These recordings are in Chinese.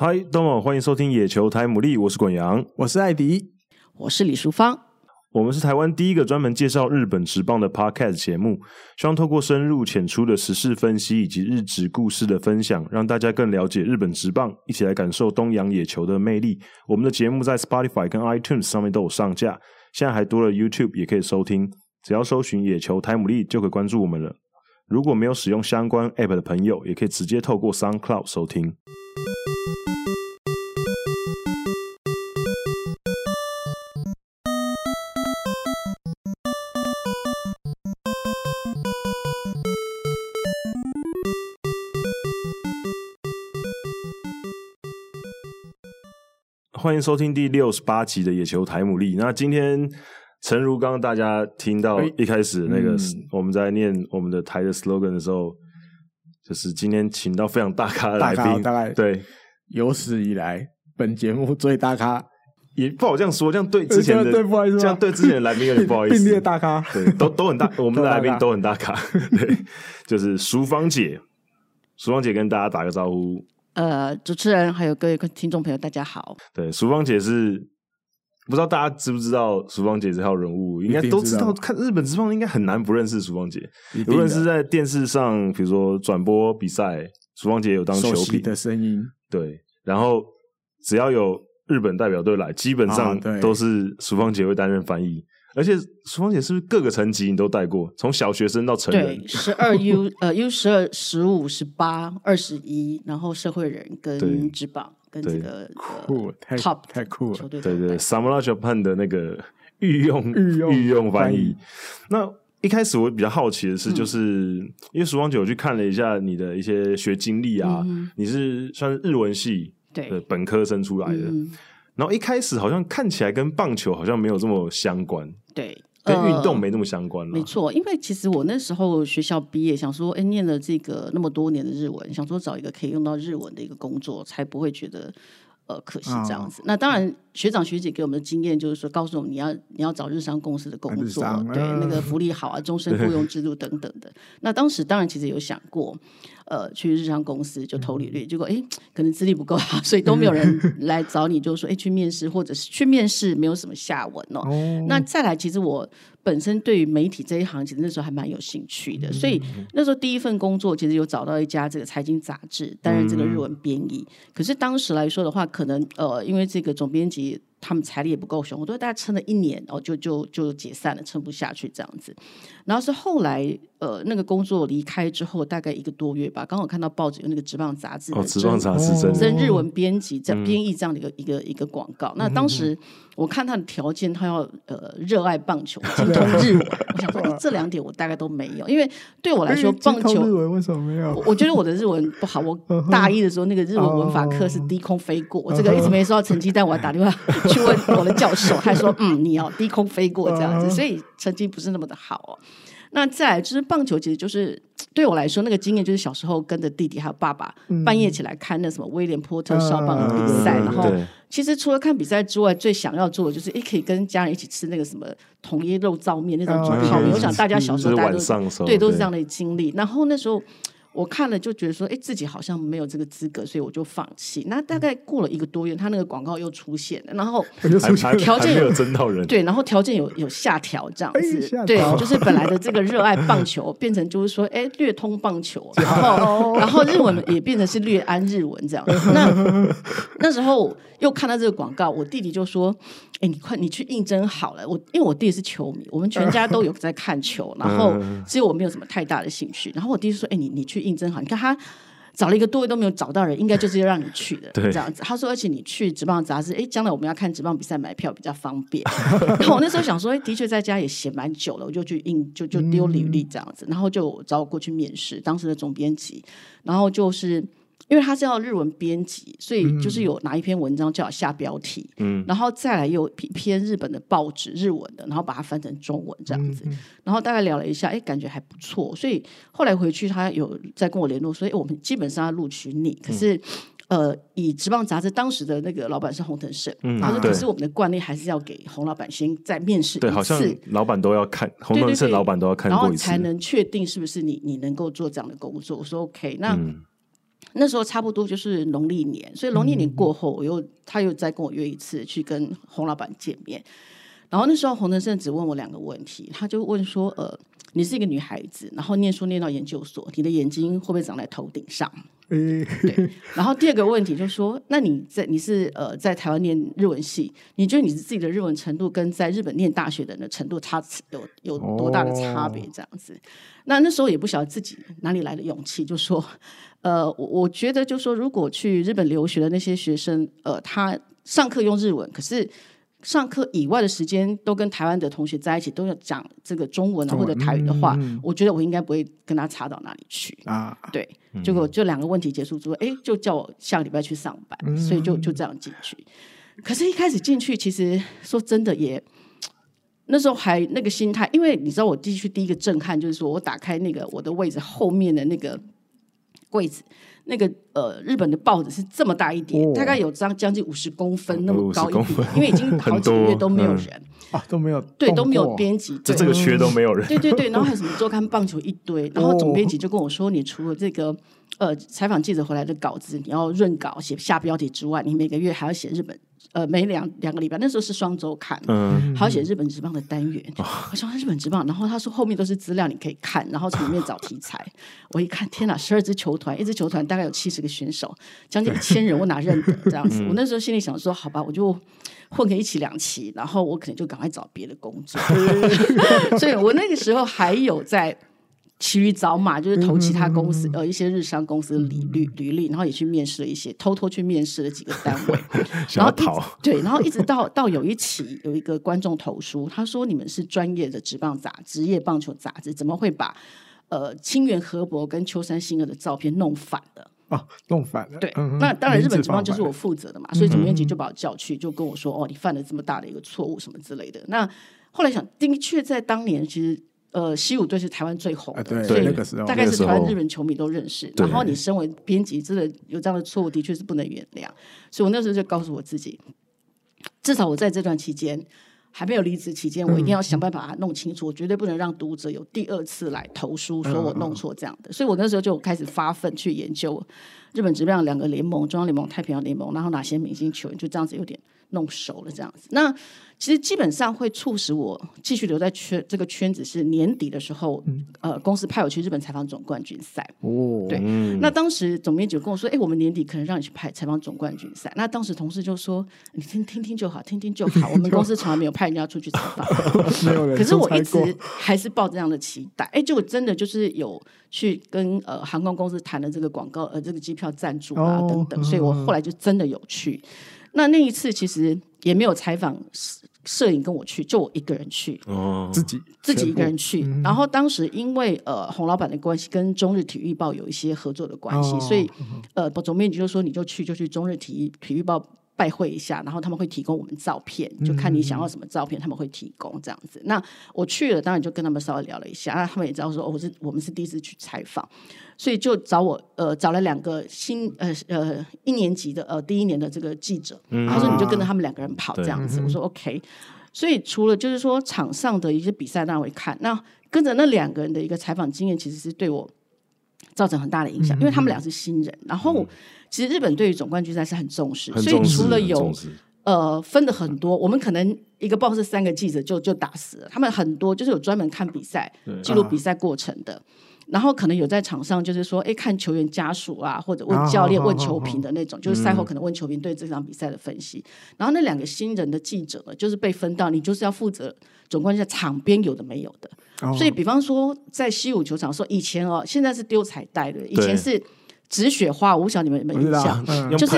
嗨，大家好，欢迎收听《野球台牡蛎》，我是滚羊，我是艾迪，我是李淑芳。我们是台湾第一个专门介绍日本职棒的 Podcast 节目，希望透过深入浅出的时事分析以及日职故事的分享，让大家更了解日本职棒，一起来感受东洋野球的魅力。我们的节目在 Spotify 跟 iTunes 上面都有上架，现在还多了 YouTube 也可以收听，只要搜寻“野球台牡蛎”就可以关注我们了。如果没有使用相关 App 的朋友，也可以直接透过 SoundCloud 收听。欢迎收听第六十八集的《野球台姆利》。那今天，诚如刚刚大家听到一开始那个我们在念我们的台的 slogan 的时候，就是今天请到非常大咖的来宾，大概对。有史以来本节目最大咖，也不好这样说，这样对之前的 对不好意思，这样对之前的来宾有点不好意思，并列大咖，对，都都很大，我们的来宾都很大咖，对，就是淑芳姐，淑芳姐跟大家打个招呼。呃，主持人还有各位听众朋友，大家好。对，淑芳姐是不知道大家知不知道淑芳姐这号人物，应该都知道。看日本职棒应该很难不认识淑芳姐，无论是在电视上，比如说转播比赛，淑芳姐有当球评的声音。对，然后只要有日本代表队来，基本上都是淑芳姐会担任翻译。而且淑芳姐是不是各个层级你都带过？从小学生到成人，对，十二 U 呃 U 十二、十五、十八、二十一，然后社会人跟职棒跟这个酷太 top 太酷了，对对，Samurai Japan 的那个御用御用御用翻译。那一开始我比较好奇的是，就是、嗯、因为曙光姐我去看了一下你的一些学经历啊，嗯、你是算是日文系的本科生出来的。然后一开始好像看起来跟棒球好像没有这么相关，对，跟运动没那么相关了。没错，因为其实我那时候学校毕业，想说，哎，念了这个那么多年的日文，想说找一个可以用到日文的一个工作，才不会觉得呃可惜这样子。哦、那当然，学长学姐给我们的经验就是说，告诉我们你要你要找日商公司的工作，对，那个福利好啊，终身雇佣制度等等的。那当时当然其实有想过。呃，去日商公司就投履历，结果哎，可能资历不够好，所以都没有人 来找你，就是说哎，去面试或者是去面试，没有什么下文哦。哦那再来，其实我本身对于媒体这一行，其实那时候还蛮有兴趣的，所以那时候第一份工作其实有找到一家这个财经杂志，担任这个日文编译。可是当时来说的话，可能呃，因为这个总编辑。他们财力也不够雄，我都大概撑了一年，然后就就就解散了，撑不下去这样子。然后是后来，呃，那个工作离开之后，大概一个多月吧，刚好看到报纸有那个职棒杂志，哦，职棒杂志真真日文编辑在编译这样的一个、嗯、一个一个广告。那当时我看他的条件，他要呃热爱棒球，精通日文。我想说，哎，这两点我大概都没有，因为对我来说，棒球日文为什么没有？我觉得我的日文不好。我大一的时候那个日文文法课是低空飞过，我这个一直没收到成绩单，我还打电话。去问我的教授，他说：“嗯，你要低空飞过这样子，所以成绩不是那么的好哦。”那再来就是棒球，其实就是对我来说那个经验，就是小时候跟着弟弟还有爸爸半夜起来看那什么威廉波特少棒的比赛，然后其实除了看比赛之外，最想要做的就是也可以跟家人一起吃那个什么统一肉燥面那种煮泡面。我想大家小时候大家都对都是这样的经历，然后那时候。我看了就觉得说，哎，自己好像没有这个资格，所以我就放弃。那大概过了一个多月，他那个广告又出现了，然后 条件有征到人，对，然后条件有有下调这样子，对，就是本来的这个热爱棒 球变成就是说，哎，略通棒球，然后然后日文也变成是略安日文这样。那那时候又看到这个广告，我弟弟就说。哎，你快，你去应征好了。我因为我弟是球迷，我们全家都有在看球，然后只有我没有什么太大的兴趣。然后我弟说：“哎，你你去应征好，你看他找了一个多月都没有找到人，应该就是要让你去的 这样子。”他说：“而且你去职棒杂志，哎，将来我们要看职棒比赛买票比较方便。”然后我那时候想说：“哎，的确在家也闲蛮久了，我就去应就就丢履历这样子，然后就找我过去面试，当时的总编辑，然后就是。”因为他是要日文编辑，所以就是有拿一篇文章叫我下标题，嗯，然后再来有一篇日本的报纸日文的，然后把它翻成中文这样子，嗯、然后大概聊了一下，哎，感觉还不错，所以后来回去他有在跟我联络，所以我们基本上要录取你，可是、嗯、呃，以职棒杂志当时的那个老板是洪腾胜，嗯，他说可是我们的惯例还是要给洪老板先再面试一次，对，好像老板都要看，洪腾胜老板都要看过一次，然后才能确定是不是你你能够做这样的工作。我说 OK，那。嗯那时候差不多就是农历年，所以农历年过后，我又他又再跟我约一次去跟洪老板见面。然后那时候洪德胜只问我两个问题，他就问说：“呃，你是一个女孩子，然后念书念到研究所，你的眼睛会不会长在头顶上？”对。然后第二个问题就是说：“那你在你是呃在台湾念日文系，你觉得你自己的日文程度跟在日本念大学的人的程度差有有多大的差别？这样子？”哦、那那时候也不晓得自己哪里来的勇气，就说：“呃，我我觉得就是说，如果去日本留学的那些学生，呃，他上课用日文，可是。”上课以外的时间都跟台湾的同学在一起，都要讲这个中文啊或者台语的话，嗯、我觉得我应该不会跟他差到哪里去啊。对，结果就两个问题结束之后，哎，就叫我下个礼拜去上班，嗯、所以就就这样进去。可是，一开始进去，其实说真的也，那时候还那个心态，因为你知道，我进去第一个震撼就是说我打开那个我的位置后面的那个柜子。那个呃，日本的报纸是这么大一叠，哦、大概有张将近五十公分那么高一点，因为已经 好几个月都没有人、嗯、啊，都没有对都没有编辑，就这个缺都没有人。对对对，然后还有什么周刊棒球一堆，然后总编辑就跟我说，你除了这个呃采访记者回来的稿子，你要润稿写下标题之外，你每个月还要写日本。呃，每两两个礼拜，那时候是双周刊，嗯，还要写日本职棒的单元。嗯、我说日本职棒，然后他说后面都是资料，你可以看，然后从里面找题材。我一看，天哪，十二支球团，一支球团大概有七十个选手，将近一千人，我哪认得这样子？嗯、我那时候心里想说，好吧，我就混个一期两期，然后我可能就赶快找别的工作。所以我那个时候还有在。骑驴找马，就是投其他公司，呃，一些日商公司的履履履历，然后也去面试了一些，偷偷去面试了几个单位，然后逃对，然后一直到到有一期有一个观众投书，他说，你们是专业的职棒杂职业棒球杂志，怎么会把呃清源河伯跟秋山新二的照片弄反了？哦，弄反了。对，那当然日本职棒就是我负责的嘛，所以总编辑就把我叫去，就跟我说，哦，你犯了这么大的一个错误什么之类的。那后来想，的确在当年其实。呃，西武队是台湾最红的，对，所以那个时候大概是台湾日本球迷都认识。然后你身为编辑，真的有这样的错误，的确是不能原谅。所以我那时候就告诉我自己，至少我在这段期间还没有离职期间，我一定要想办法把它弄清楚，我绝对不能让读者有第二次来投书说我弄错这样的。所以我那时候就开始发奋去研究日本职棒两个联盟，中央联盟、太平洋联盟，然后哪些明星球员，就这样子有点弄熟了这样子。那其实基本上会促使我继续留在圈这个圈子，是年底的时候，嗯、呃，公司派我去日本采访总冠军赛。哦，对，嗯、那当时总编辑跟我说：“哎，我们年底可能让你去拍采访总冠军赛。”那当时同事就说：“你听听听就好，听听就好。我们公司从来没有派人家出去采访。没有人 ”可是我一直还是抱这样的期待。哎，结果真的就是有去跟呃航空公司谈了这个广告呃这个机票赞助啊、哦、等等，所以我后来就真的有去。那那一次其实也没有采访。摄影跟我去，就我一个人去，哦，自己自己一个人去。嗯、然后当时因为呃洪老板的关系，跟中日体育报有一些合作的关系，哦、所以呃总编辑就说你就去就去中日体育体育报拜会一下，然后他们会提供我们照片，就看你想要什么照片，他们会提供这样子。嗯、那我去了，当然就跟他们稍微聊了一下，那他们也知道说，哦，我是我们是第一次去采访。所以就找我，呃，找了两个新，呃呃一年级的，呃第一年的这个记者，嗯、他说你就跟着他们两个人跑这样子，对我说 OK。所以除了就是说场上的一些比赛那会看，那跟着那两个人的一个采访经验，其实是对我造成很大的影响，嗯、因为他们俩是新人。然后其实日本对于总冠军赛是很重视，所以除了有呃分的很多，我们可能一个报是三个记者就就打死了，他们很多就是有专门看比赛、记录比赛过程的。然后可能有在场上，就是说，哎，看球员家属啊，或者问教练、问球评的那种，就是赛后可能问球评对这场比赛的分析。然后那两个新人的记者呢，就是被分到你就是要负责总冠军赛场边有的没有的。所以，比方说在西武球场说，以前哦，现在是丢彩带的，以前是止血花，我不晓得你们有没有印象，就是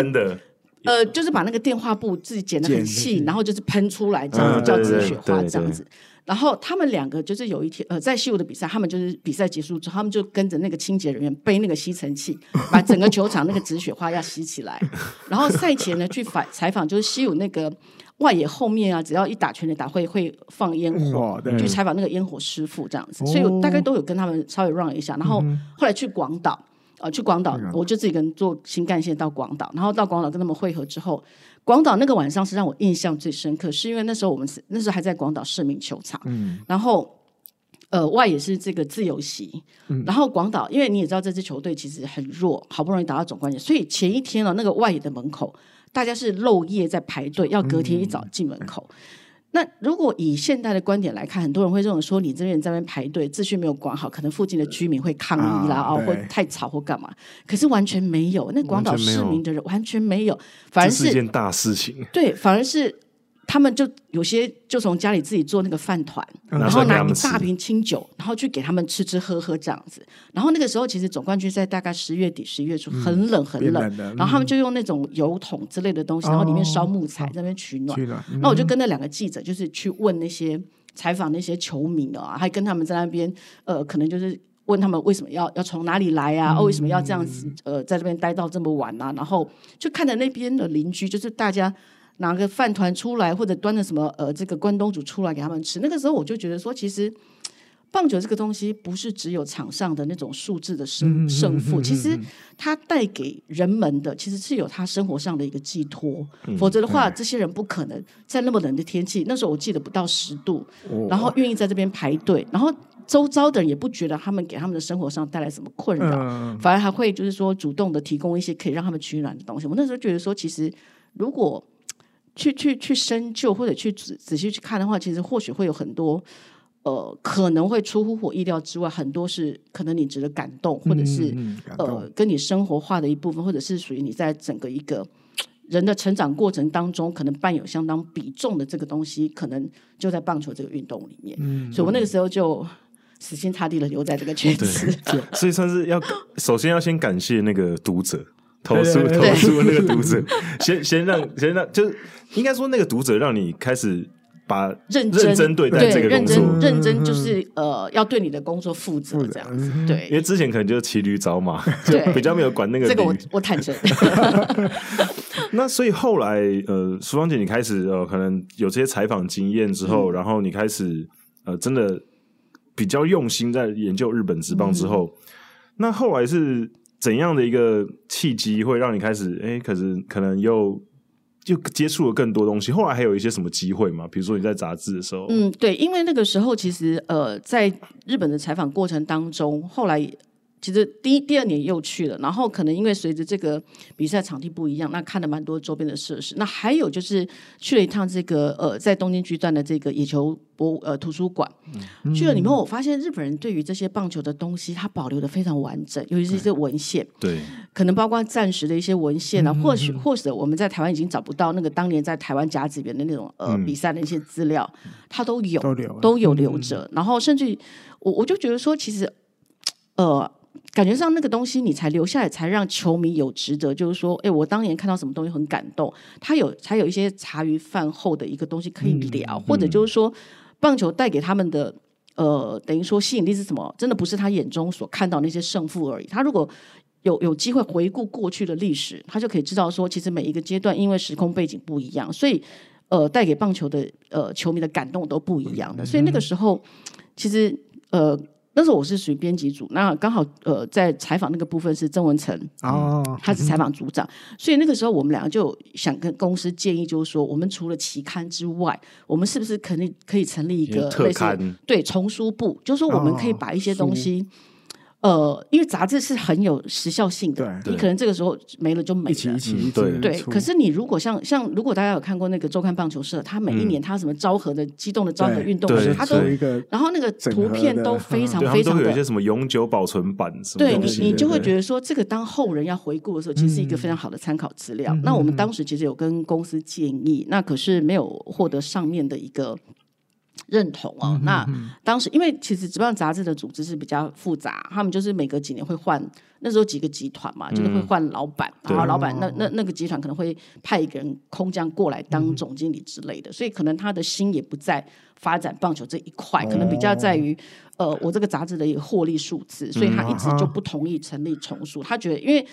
呃，就是把那个电话布自己剪得很细，然后就是喷出来，这样子叫止血花，这样子。然后他们两个就是有一天，呃，在西武的比赛，他们就是比赛结束之后，他们就跟着那个清洁人员背那个吸尘器，把整个球场那个止血花要吸起来。然后赛前呢，去采 采访，就是西武那个外野后面啊，只要一打全垒打会会放烟火，去采访那个烟火师傅这样子。所以我大概都有跟他们稍微 run 一下。然后后来去广岛，呃，去广岛，我就自己跟坐新干线到广岛，然后到广岛跟他们会合之后。广岛那个晚上是让我印象最深刻，是因为那时候我们是那时候还在广岛市民球场，嗯、然后呃，外野是这个自由席，嗯、然后广岛，因为你也知道这支球队其实很弱，好不容易打到总冠军，所以前一天了，那个外野的门口，大家是漏夜在排队，要隔天一早进门口。嗯、那如果以现代的观点来看，很多人会认为说，你这边在那边排队，秩序没有管好，可能附近的居民会抗议啦，啊，或太吵或干嘛。可是完全没有，那广岛市民的人完全没有，反而是，是一件大事情。对，反而是。他们就有些就从家里自己做那个饭团，然后拿一大瓶清酒，然后去给他们吃吃喝喝这样子。然后那个时候其实总冠军在大概十月底十一月初很冷很冷，然后他们就用那种油桶之类的东西，然后里面烧木材在那边取暖。那我就跟那两个记者就是去问那些采访那些球迷啊，还跟他们在那边呃，可能就是问他们为什么要要从哪里来啊？哦，为什么要这样子呃，在这边待到这么晚啊？然后就看着那边的邻居，就是大家。拿个饭团出来，或者端着什么呃，这个关东煮出来给他们吃。那个时候我就觉得说，其实棒球这个东西不是只有场上的那种数字的胜胜负，其实它带给人们的其实是有他生活上的一个寄托。否则的话，这些人不可能在那么冷的天气，那时候我记得不到十度，然后愿意在这边排队，然后周遭的人也不觉得他们给他们的生活上带来什么困扰，反而还会就是说主动的提供一些可以让他们取暖的东西。我那时候觉得说，其实如果去去去深究或者去仔仔细去看的话，其实或许会有很多呃，可能会出乎我意料之外，很多是可能你值得感动，或者是嗯嗯呃，跟你生活化的一部分，或者是属于你在整个一个人的成长过程当中，可能伴有相当比重的这个东西，可能就在棒球这个运动里面。嗯，所以我那个时候就死心塌地的留在这个圈子，所以算是要首先要先感谢那个读者。投诉投诉那个 读者，先先让先让，就是应该说那个读者让你开始把认认真对待这个工作，认真认真就是呃要对你的工作负责这样子，对，因为之前可能就是骑驴找马，对，比较没有管那个。这个我我坦诚。那所以后来呃，淑芳姐你开始呃，可能有这些采访经验之后，然后你开始呃，真的比较用心在研究日本职棒之后，那后来是。怎样的一个契机会让你开始？哎，可是可能又就接触了更多东西。后来还有一些什么机会吗？比如说你在杂志的时候，嗯，对，因为那个时候其实呃，在日本的采访过程当中，后来。其实第一、第二年又去了，然后可能因为随着这个比赛场地不一样，那看了蛮多周边的设施。那还有就是去了一趟这个呃，在东京巨蛋的这个野球博呃图书馆，嗯、去了里面，我发现日本人对于这些棒球的东西，它保留的非常完整，尤其是一些文献，对，可能包括暂时的一些文献啊，嗯、或许或者我们在台湾已经找不到那个当年在台湾甲子园的那种呃比赛的一些资料，它都有都，都有留着。嗯、然后甚至我我就觉得说，其实呃。感觉上那个东西你才留下来，才让球迷有值得，就是说，哎，我当年看到什么东西很感动，他有才有一些茶余饭后的一个东西可以聊，嗯、或者就是说，棒球带给他们的，呃，等于说吸引力是什么？真的不是他眼中所看到那些胜负而已。他如果有有机会回顾过去的历史，他就可以知道说，其实每一个阶段因为时空背景不一样，所以呃，带给棒球的呃球迷的感动都不一样的。所以那个时候，其实呃。那时候我是属于编辑组，那刚好呃在采访那个部分是曾文成哦，他是采访组长，所以那个时候我们两个就想跟公司建议，就是说我们除了期刊之外，我们是不是可以可以成立一个类似对丛书部，就是说我们可以把一些东西。呃，因为杂志是很有时效性的，你可能这个时候没了就没了。一起一起对对。可是你如果像像如果大家有看过那个周刊棒球社，它每一年他什么昭和的激动的昭和运动，它都然后那个图片都非常非常的。有一些什么永久保存版什么。对你你就会觉得说，这个当后人要回顾的时候，其实是一个非常好的参考资料。那我们当时其实有跟公司建议，那可是没有获得上面的一个。认同哦，那当时因为其实职棒杂志的组织是比较复杂，他们就是每隔几年会换，那时候几个集团嘛，就是会换老板，然后老板那那那个集团可能会派一个人空降过来当总经理之类的，所以可能他的心也不在发展棒球这一块，可能比较在于呃我这个杂志的一个获利数字，所以他一直就不同意成立重塑，他觉得因为。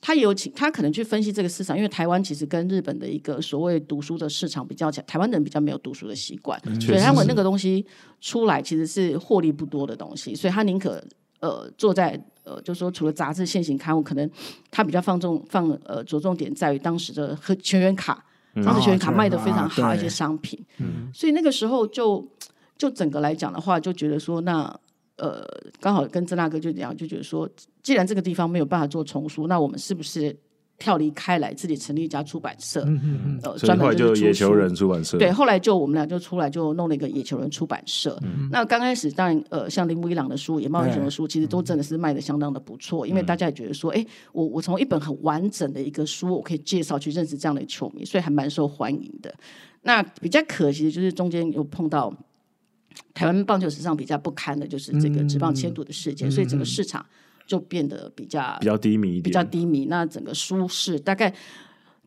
他也有请他可能去分析这个市场，因为台湾其实跟日本的一个所谓读书的市场比较强，台湾人比较没有读书的习惯，所以他们那个东西出来其实是获利不多的东西，所以他宁可呃坐在呃，就是说除了杂志现行刊物，可能他比较放重放呃着重点在于当时的和全员卡，当时全员卡卖的非常好一些商品，所以那个时候就。就整个来讲的话，就觉得说那。呃，刚好跟曾大哥就这样，就觉得说，既然这个地方没有办法做丛书，那我们是不是跳离开来，自己成立一家出版社？嗯嗯嗯。呃，专门就野球人出版社。对，后来就我们俩就出来就弄了一个野球人出版社。嗯、那刚开始当然，呃，像铃木一朗的书、野茂英雄的书，其实都真的是卖的相当的不错，嗯、因为大家也觉得说，哎，我我从一本很完整的一个书，我可以介绍去认识这样的球迷，所以还蛮受欢迎的。那比较可惜的就是中间有碰到。台湾棒球史上比较不堪的就是这个职棒迁赌的事件，嗯、所以整个市场就变得比较比较低迷一点，比较低迷。那整个书市大概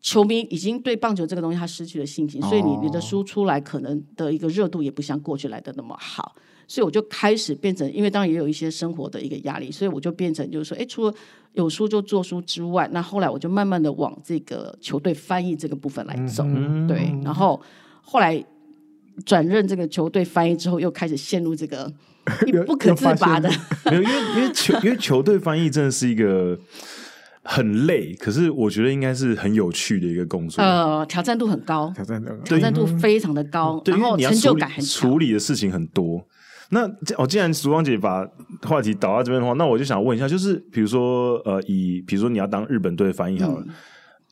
球迷已经对棒球这个东西他失去了信心，哦、所以你你的书出来可能的一个热度也不像过去来的那么好。所以我就开始变成，因为当然也有一些生活的一个压力，所以我就变成就是说，哎，除了有书就做书之外，那后来我就慢慢的往这个球队翻译这个部分来走，嗯、对，然后后来。转任这个球队翻译之后，又开始陷入这个 不可自拔的。没有，因为因为球因为球队翻译真的是一个很累，可是我觉得应该是很有趣的一个工作。呃，挑战度很高，挑战度挑战度非常的高，然后成就感很强。处理的事情很多。那哦，既然淑芳姐把话题导到这边的话，那我就想问一下，就是比如说呃，以比如说你要当日本队翻译好了，嗯、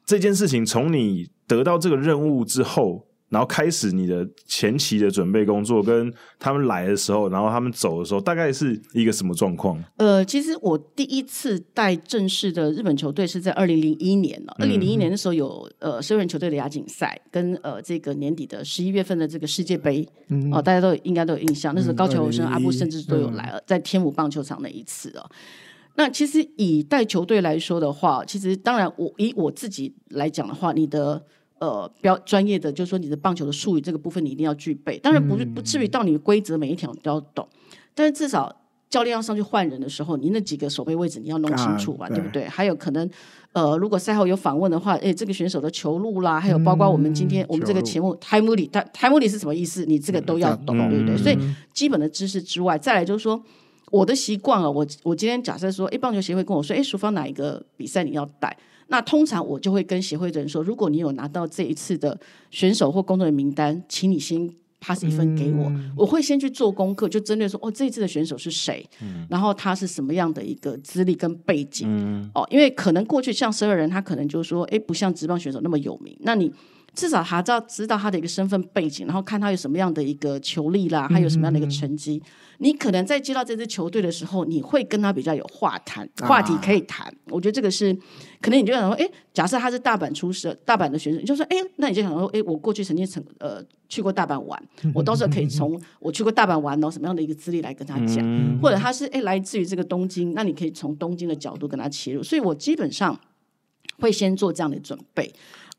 这件事情从你得到这个任务之后。然后开始你的前期的准备工作，跟他们来的时候，然后他们走的时候，大概是一个什么状况？呃，其实我第一次带正式的日本球队是在二零零一年了。二零零一年的时候有呃十二人球队的亚锦赛，跟呃这个年底的十一月份的这个世界杯，哦、嗯呃，大家都应该都有印象。那时候高桥由伸、阿部甚至都有来了，嗯、在天母棒球场那一次哦。那其实以带球队来说的话，其实当然我以我自己来讲的话，你的。呃，比较专业的，就是说你的棒球的术语这个部分，你一定要具备。当然不是不至于到你的规则每一条都要懂，但是至少教练要上去换人的时候，你那几个守备位置你要弄清楚吧，啊、对，对不对？还有可能，呃，如果赛后有访问的话，哎，这个选手的球路啦，还有包括我们今天、嗯、我们这个节目台姆里，台台姆里是什么意思？你这个都要懂，嗯、对不对？所以基本的知识之外，再来就是说我的习惯啊，我我今天假设说，哎，棒球协会跟我说，哎，淑芳哪一个比赛你要带？那通常我就会跟协会的人说，如果你有拿到这一次的选手或工作人员名单，请你先 pass 一份给我，嗯、我会先去做功课，就针对说哦，这一次的选手是谁，嗯、然后他是什么样的一个资历跟背景，嗯、哦，因为可能过去像十二人，他可能就是说，哎，不像职棒选手那么有名，那你。至少还要知道他的一个身份背景，然后看他有什么样的一个球力啦，他有什么样的一个成绩。嗯、你可能在接到这支球队的时候，你会跟他比较有话谈，话题可以谈。啊、我觉得这个是可能你就想说，哎，假设他是大阪出身，大阪的学生，你就说，哎，那你就想说，哎，我过去曾经曾呃去过大阪玩，我到时候可以从我去过大阪玩到什么样的一个资历来跟他讲，嗯、或者他是哎来自于这个东京，那你可以从东京的角度跟他切入。所以我基本上会先做这样的准备。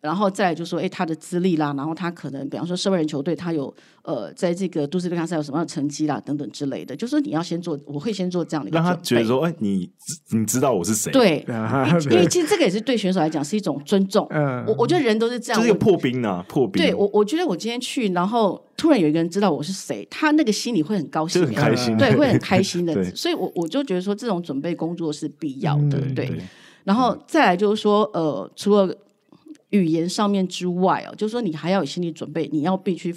然后再来就说，哎，他的资历啦，然后他可能，比方说，社会人球队，他有呃，在这个都市对抗赛有什么样的成绩啦，等等之类的，就是你要先做，我会先做这样的。让他觉得说，哎，你你知道我是谁？对，因为其实这个也是对选手来讲是一种尊重。嗯，我我觉得人都是这样，就是一个破冰啊，破冰。对我，我觉得我今天去，然后突然有一个人知道我是谁，他那个心里会很高兴，很开心，对，会很开心的。所以我我就觉得说，这种准备工作是必要的，对。然后再来就是说，呃，除了语言上面之外哦，就是说你还要有心理准备，你要必须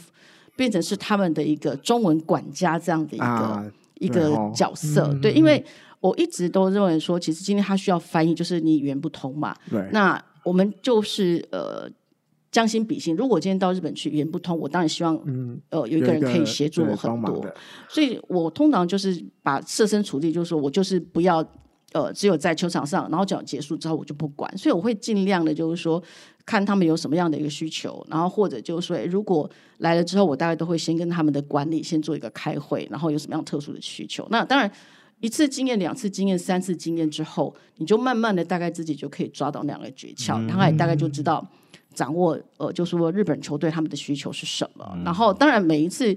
变成是他们的一个中文管家这样的一个、啊、一个角色，对，哦嗯、对，因为我一直都认为说，其实今天他需要翻译，就是你语言不通嘛。对。那我们就是呃将心比心，如果今天到日本去语言不通，我当然希望嗯呃有一个人可以协助我很多，所以我通常就是把设身处地，就是说我就是不要呃只有在球场上，然后讲结束之后我就不管，所以我会尽量的，就是说。看他们有什么样的一个需求，然后或者就是说，如果来了之后，我大概都会先跟他们的管理先做一个开会，然后有什么样特殊的需求。那当然，一次经验、两次经验、三次经验之后，你就慢慢的大概自己就可以抓到那样的诀窍，然后也大概就知道掌握呃，就是说日本球队他们的需求是什么。然后当然每一次。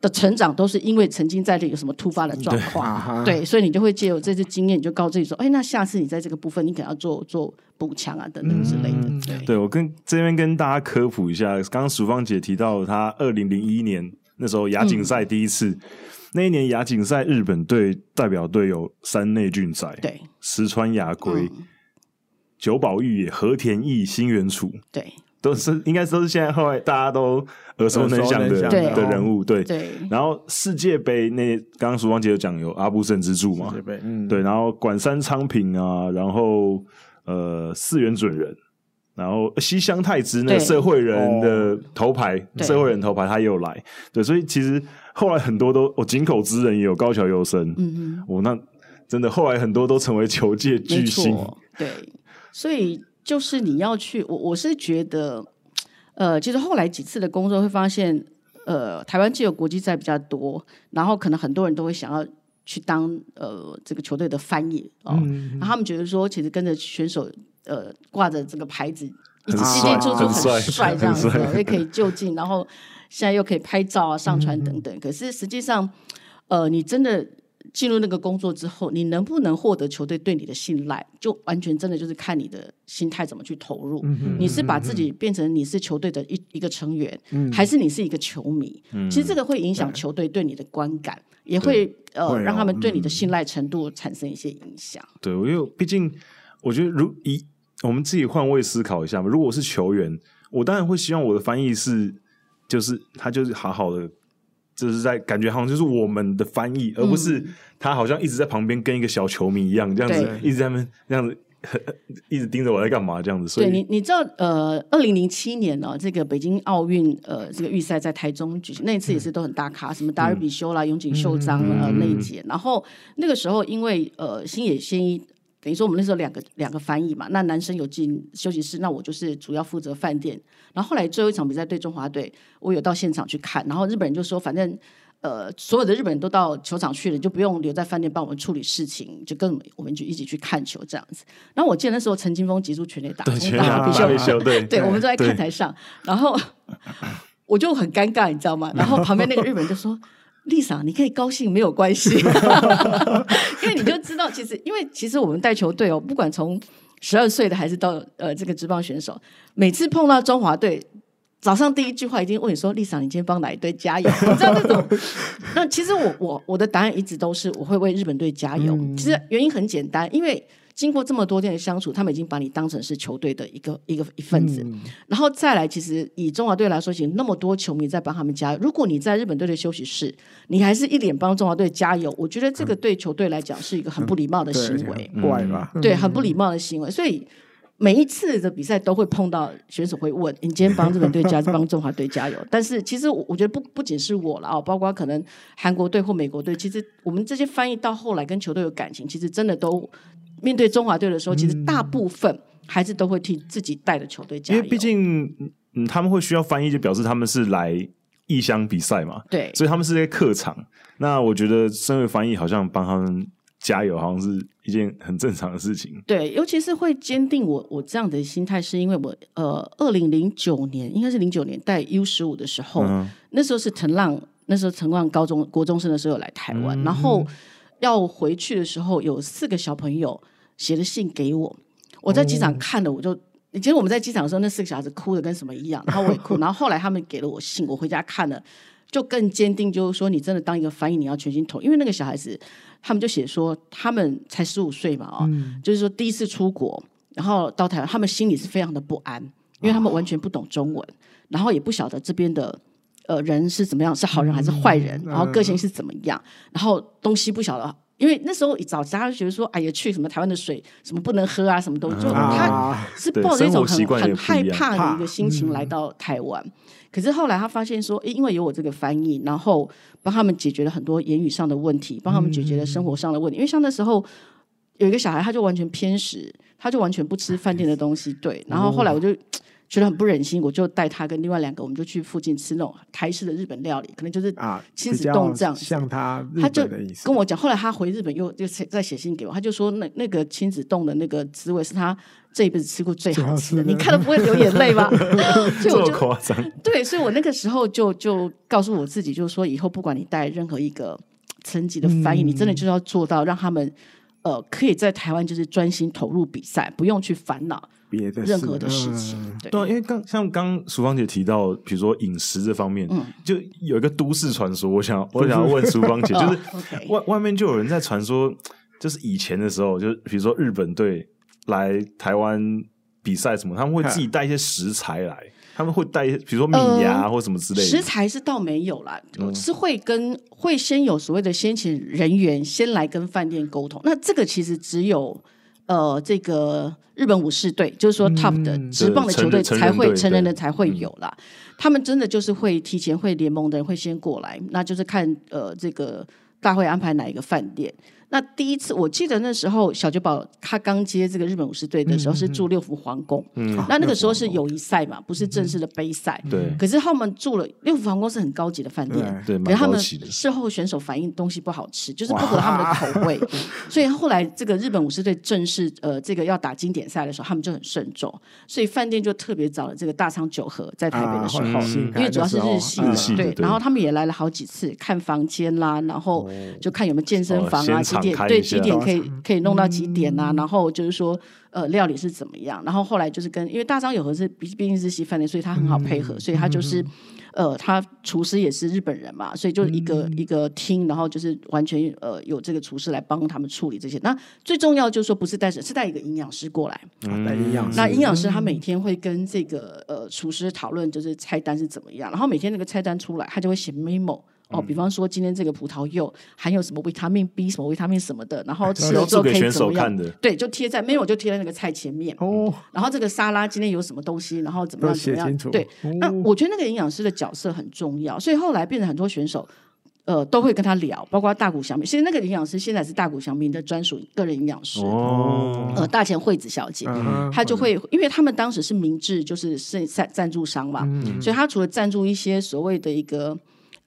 的成长都是因为曾经在这有什么突发的状况，对，对，所以你就会借由这次经验，你就告诉自己说，哎，那下次你在这个部分，你可能要做做补强啊，等等之类的。嗯、对，对。我跟这边跟大家科普一下，刚刚淑芳姐提到，她二零零一年那时候亚锦赛第一次，嗯、那一年亚锦赛日本队代表队有山内俊哉，对，石川雅圭、嗯、久保裕也、和田义、新垣楚，对。都是应该都是现在后来大家都耳熟能详的的人物，对对。然后世界杯那刚刚淑芳姐有讲有阿部慎之助嘛，嗯，对。然后管山昌平啊，然后呃四元准人，然后西乡太之那个社会人的头牌，社会人头牌他也有来，对。所以其实后来很多都，哦井口之人也有高桥优生，嗯嗯，我那真的后来很多都成为球界巨星，对。所以。就是你要去，我我是觉得，呃，其实后来几次的工作会发现，呃，台湾既有国际赛比较多，然后可能很多人都会想要去当呃这个球队的翻译哦，嗯、然后他们觉得说，其实跟着选手呃挂着这个牌子，一直进进出出很帅这样子，也可以就近，然后现在又可以拍照啊、上传等等。嗯、可是实际上，呃，你真的。进入那个工作之后，你能不能获得球队对你的信赖，就完全真的就是看你的心态怎么去投入。你是把自己变成你是球队的一一个成员，嗯、还是你是一个球迷？嗯、其实这个会影响球队对你的观感，嗯、也会呃会、哦、让他们对你的信赖程度产生一些影响。对，因为毕竟我觉得，如一我们自己换位思考一下嘛，如果我是球员，我当然会希望我的翻译是，就是他就是好好的。就是在感觉好像就是我们的翻译，而不是他好像一直在旁边跟一个小球迷一样，这样子一直在那这样子 一直盯着我在干嘛这样子。所以对你你知道呃，二零零七年呢、哦，这个北京奥运呃这个预赛在台中举行，那一次也是都很大咖，嗯、什么达尔比修啦、永井秀章啊那一届。然后那个时候因为呃星野仙一。等于说我们那时候两个两个翻译嘛，那男生有进休息室，那我就是主要负责饭店。然后后来最后一场比赛对中华队，我有到现场去看。然后日本人就说，反正呃所有的日本人都到球场去了，就不用留在饭店帮我们处理事情，就跟我们就一起去看球这样子。然后我记得那时候陈金峰急出全垒打，对，全垒打，对，对，我们都在看台上，然后我就很尴尬，你知道吗？然后旁边那个日本人就说。丽莎，你可以高兴没有关系，因为你就知道，其实因为其实我们带球队哦，不管从十二岁的还是到呃这个职棒选手，每次碰到中华队，早上第一句话一定问你说：“丽莎，你今天帮哪一队加油？” 你知道那种？那其实我我我的答案一直都是我会为日本队加油。嗯、其实原因很简单，因为。经过这么多天的相处，他们已经把你当成是球队的一个一个一份子，嗯、然后再来，其实以中华队来说，其实那么多球迷在帮他们加油。如果你在日本队的休息室，你还是一脸帮中华队加油，我觉得这个对球队来讲是一个很不礼貌的行为，怪吧？对，很不礼貌的行为。所以每一次的比赛都会碰到选手会问：“你今天帮日本队加，帮中华队加油？” 但是其实我觉得不不仅是我了啊，包括可能韩国队或美国队，其实我们这些翻译到后来跟球队有感情，其实真的都。面对中华队的时候，其实大部分还是都会替自己带的球队加油，因为毕竟，嗯，他们会需要翻译，就表示他们是来异乡比赛嘛。对，所以他们是在客场。那我觉得，身为翻译，好像帮他们加油，好像是一件很正常的事情。对，尤其是会坚定我我这样的心态，是因为我呃，二零零九年应该是零九年带 U 十五的时候，嗯、那时候是藤浪，那时候藤浪高中国中生的时候来台湾，嗯、然后。要回去的时候，有四个小朋友写了信给我。我在机场看了，我就，其实我们在机场的时候，那四个小孩子哭的跟什么一样，然后我也哭。然后后来他们给了我信，我回家看了，就更坚定，就是说你真的当一个翻译，你要全心投。因为那个小孩子，他们就写说，他们才十五岁嘛，哦，嗯、就是说第一次出国，然后到台湾，他们心里是非常的不安，因为他们完全不懂中文，然后也不晓得这边的。呃，人是怎么样？是好人还是坏人？嗯、然后个性是怎么样？嗯、然后东西不晓得，因为那时候一早大家就觉得说，哎呀，去什么台湾的水什么不能喝啊，什么都就他是抱着一种很很害怕的一个心情来到台湾。嗯、可是后来他发现说，因为有我这个翻译，然后帮他们解决了很多言语上的问题，帮他们解决了生活上的问题。嗯、因为像那时候有一个小孩，他就完全偏食，他就完全不吃饭店的东西。对，然后后来我就。觉得很不忍心，我就带他跟另外两个，我们就去附近吃那种台式的日本料理，可能就是亲子冻这样子。像他，他就跟我讲，后来他回日本又就再写信给我，他就说那那个亲子冻的那个滋味是他这一辈子吃过最好吃的。你看了不会流眼泪吗？这么夸张？对，所以我那个时候就就告诉我自己，就是说以后不管你带任何一个层级的翻译，嗯、你真的就是要做到让他们呃可以在台湾就是专心投入比赛，不用去烦恼。别的任何的事情，嗯、对，对，因为刚像刚淑芳姐提到，比如说饮食这方面，嗯，就有一个都市传说，我想我想要问淑芳姐，就是外外面就有人在传说，就是以前的时候，就是比如说日本队来台湾比赛什么，他们会自己带一些食材来，他们会带一些，比如说米呀、啊呃、或什么之类的。食材是倒没有啦，嗯、是会跟会先有所谓的先请人员先来跟饭店沟通。那这个其实只有呃这个日本武士队，就是说 top 的职棒的球队才会成人的才会有啦。他们真的就是会提前会联盟的人会先过来，那就是看呃这个大会安排哪一个饭店。那第一次，我记得那时候小久保他刚接这个日本武士队的时候是住六福皇宫，嗯，那那个时候是友谊赛嘛，不是正式的杯赛，对。可是他们住了六福皇宫是很高级的饭店，对，可是他们事后选手反映东西不好吃，就是 不合他们的口味，所以后来这个日本武士队正式呃这个要打经典赛的时候，他们就很慎重，所以饭店就特别找了这个大仓久和在台北的时候，因为主要是日系，对，然后他们也来了好几次看房间啦，然后就看有没有健身房啊。几点对几点可以可以弄到几点啊？嗯、然后就是说，呃，料理是怎么样？然后后来就是跟，因为大张友和是毕毕竟是日系饭店，所以他很好配合，嗯、所以他就是，呃，他厨师也是日本人嘛，所以就一个、嗯、一个厅，然后就是完全呃有这个厨师来帮他们处理这些。那最重要就是说，不是带是带一个营养师过来，带营养师。那营养师他每天会跟这个呃厨师讨论，就是菜单是怎么样，然后每天那个菜单出来，他就会写 memo。哦，比方说今天这个葡萄柚含有什么维他命 B 什么维他命什么的，然后吃了之后可以怎么样？对，就贴在没有就贴在那个菜前面。哦，然后这个沙拉今天有什么东西，然后怎么样怎么样？对，那我觉得那个营养师的角色很重要，所以后来变成很多选手，呃，都会跟他聊，包括大谷翔平。其实那个营养师现在是大谷翔平的专属个人营养师。哦，呃，大前惠子小姐，她就会，因为他们当时是明治，就是是赞赞助商嘛，所以她除了赞助一些所谓的一个。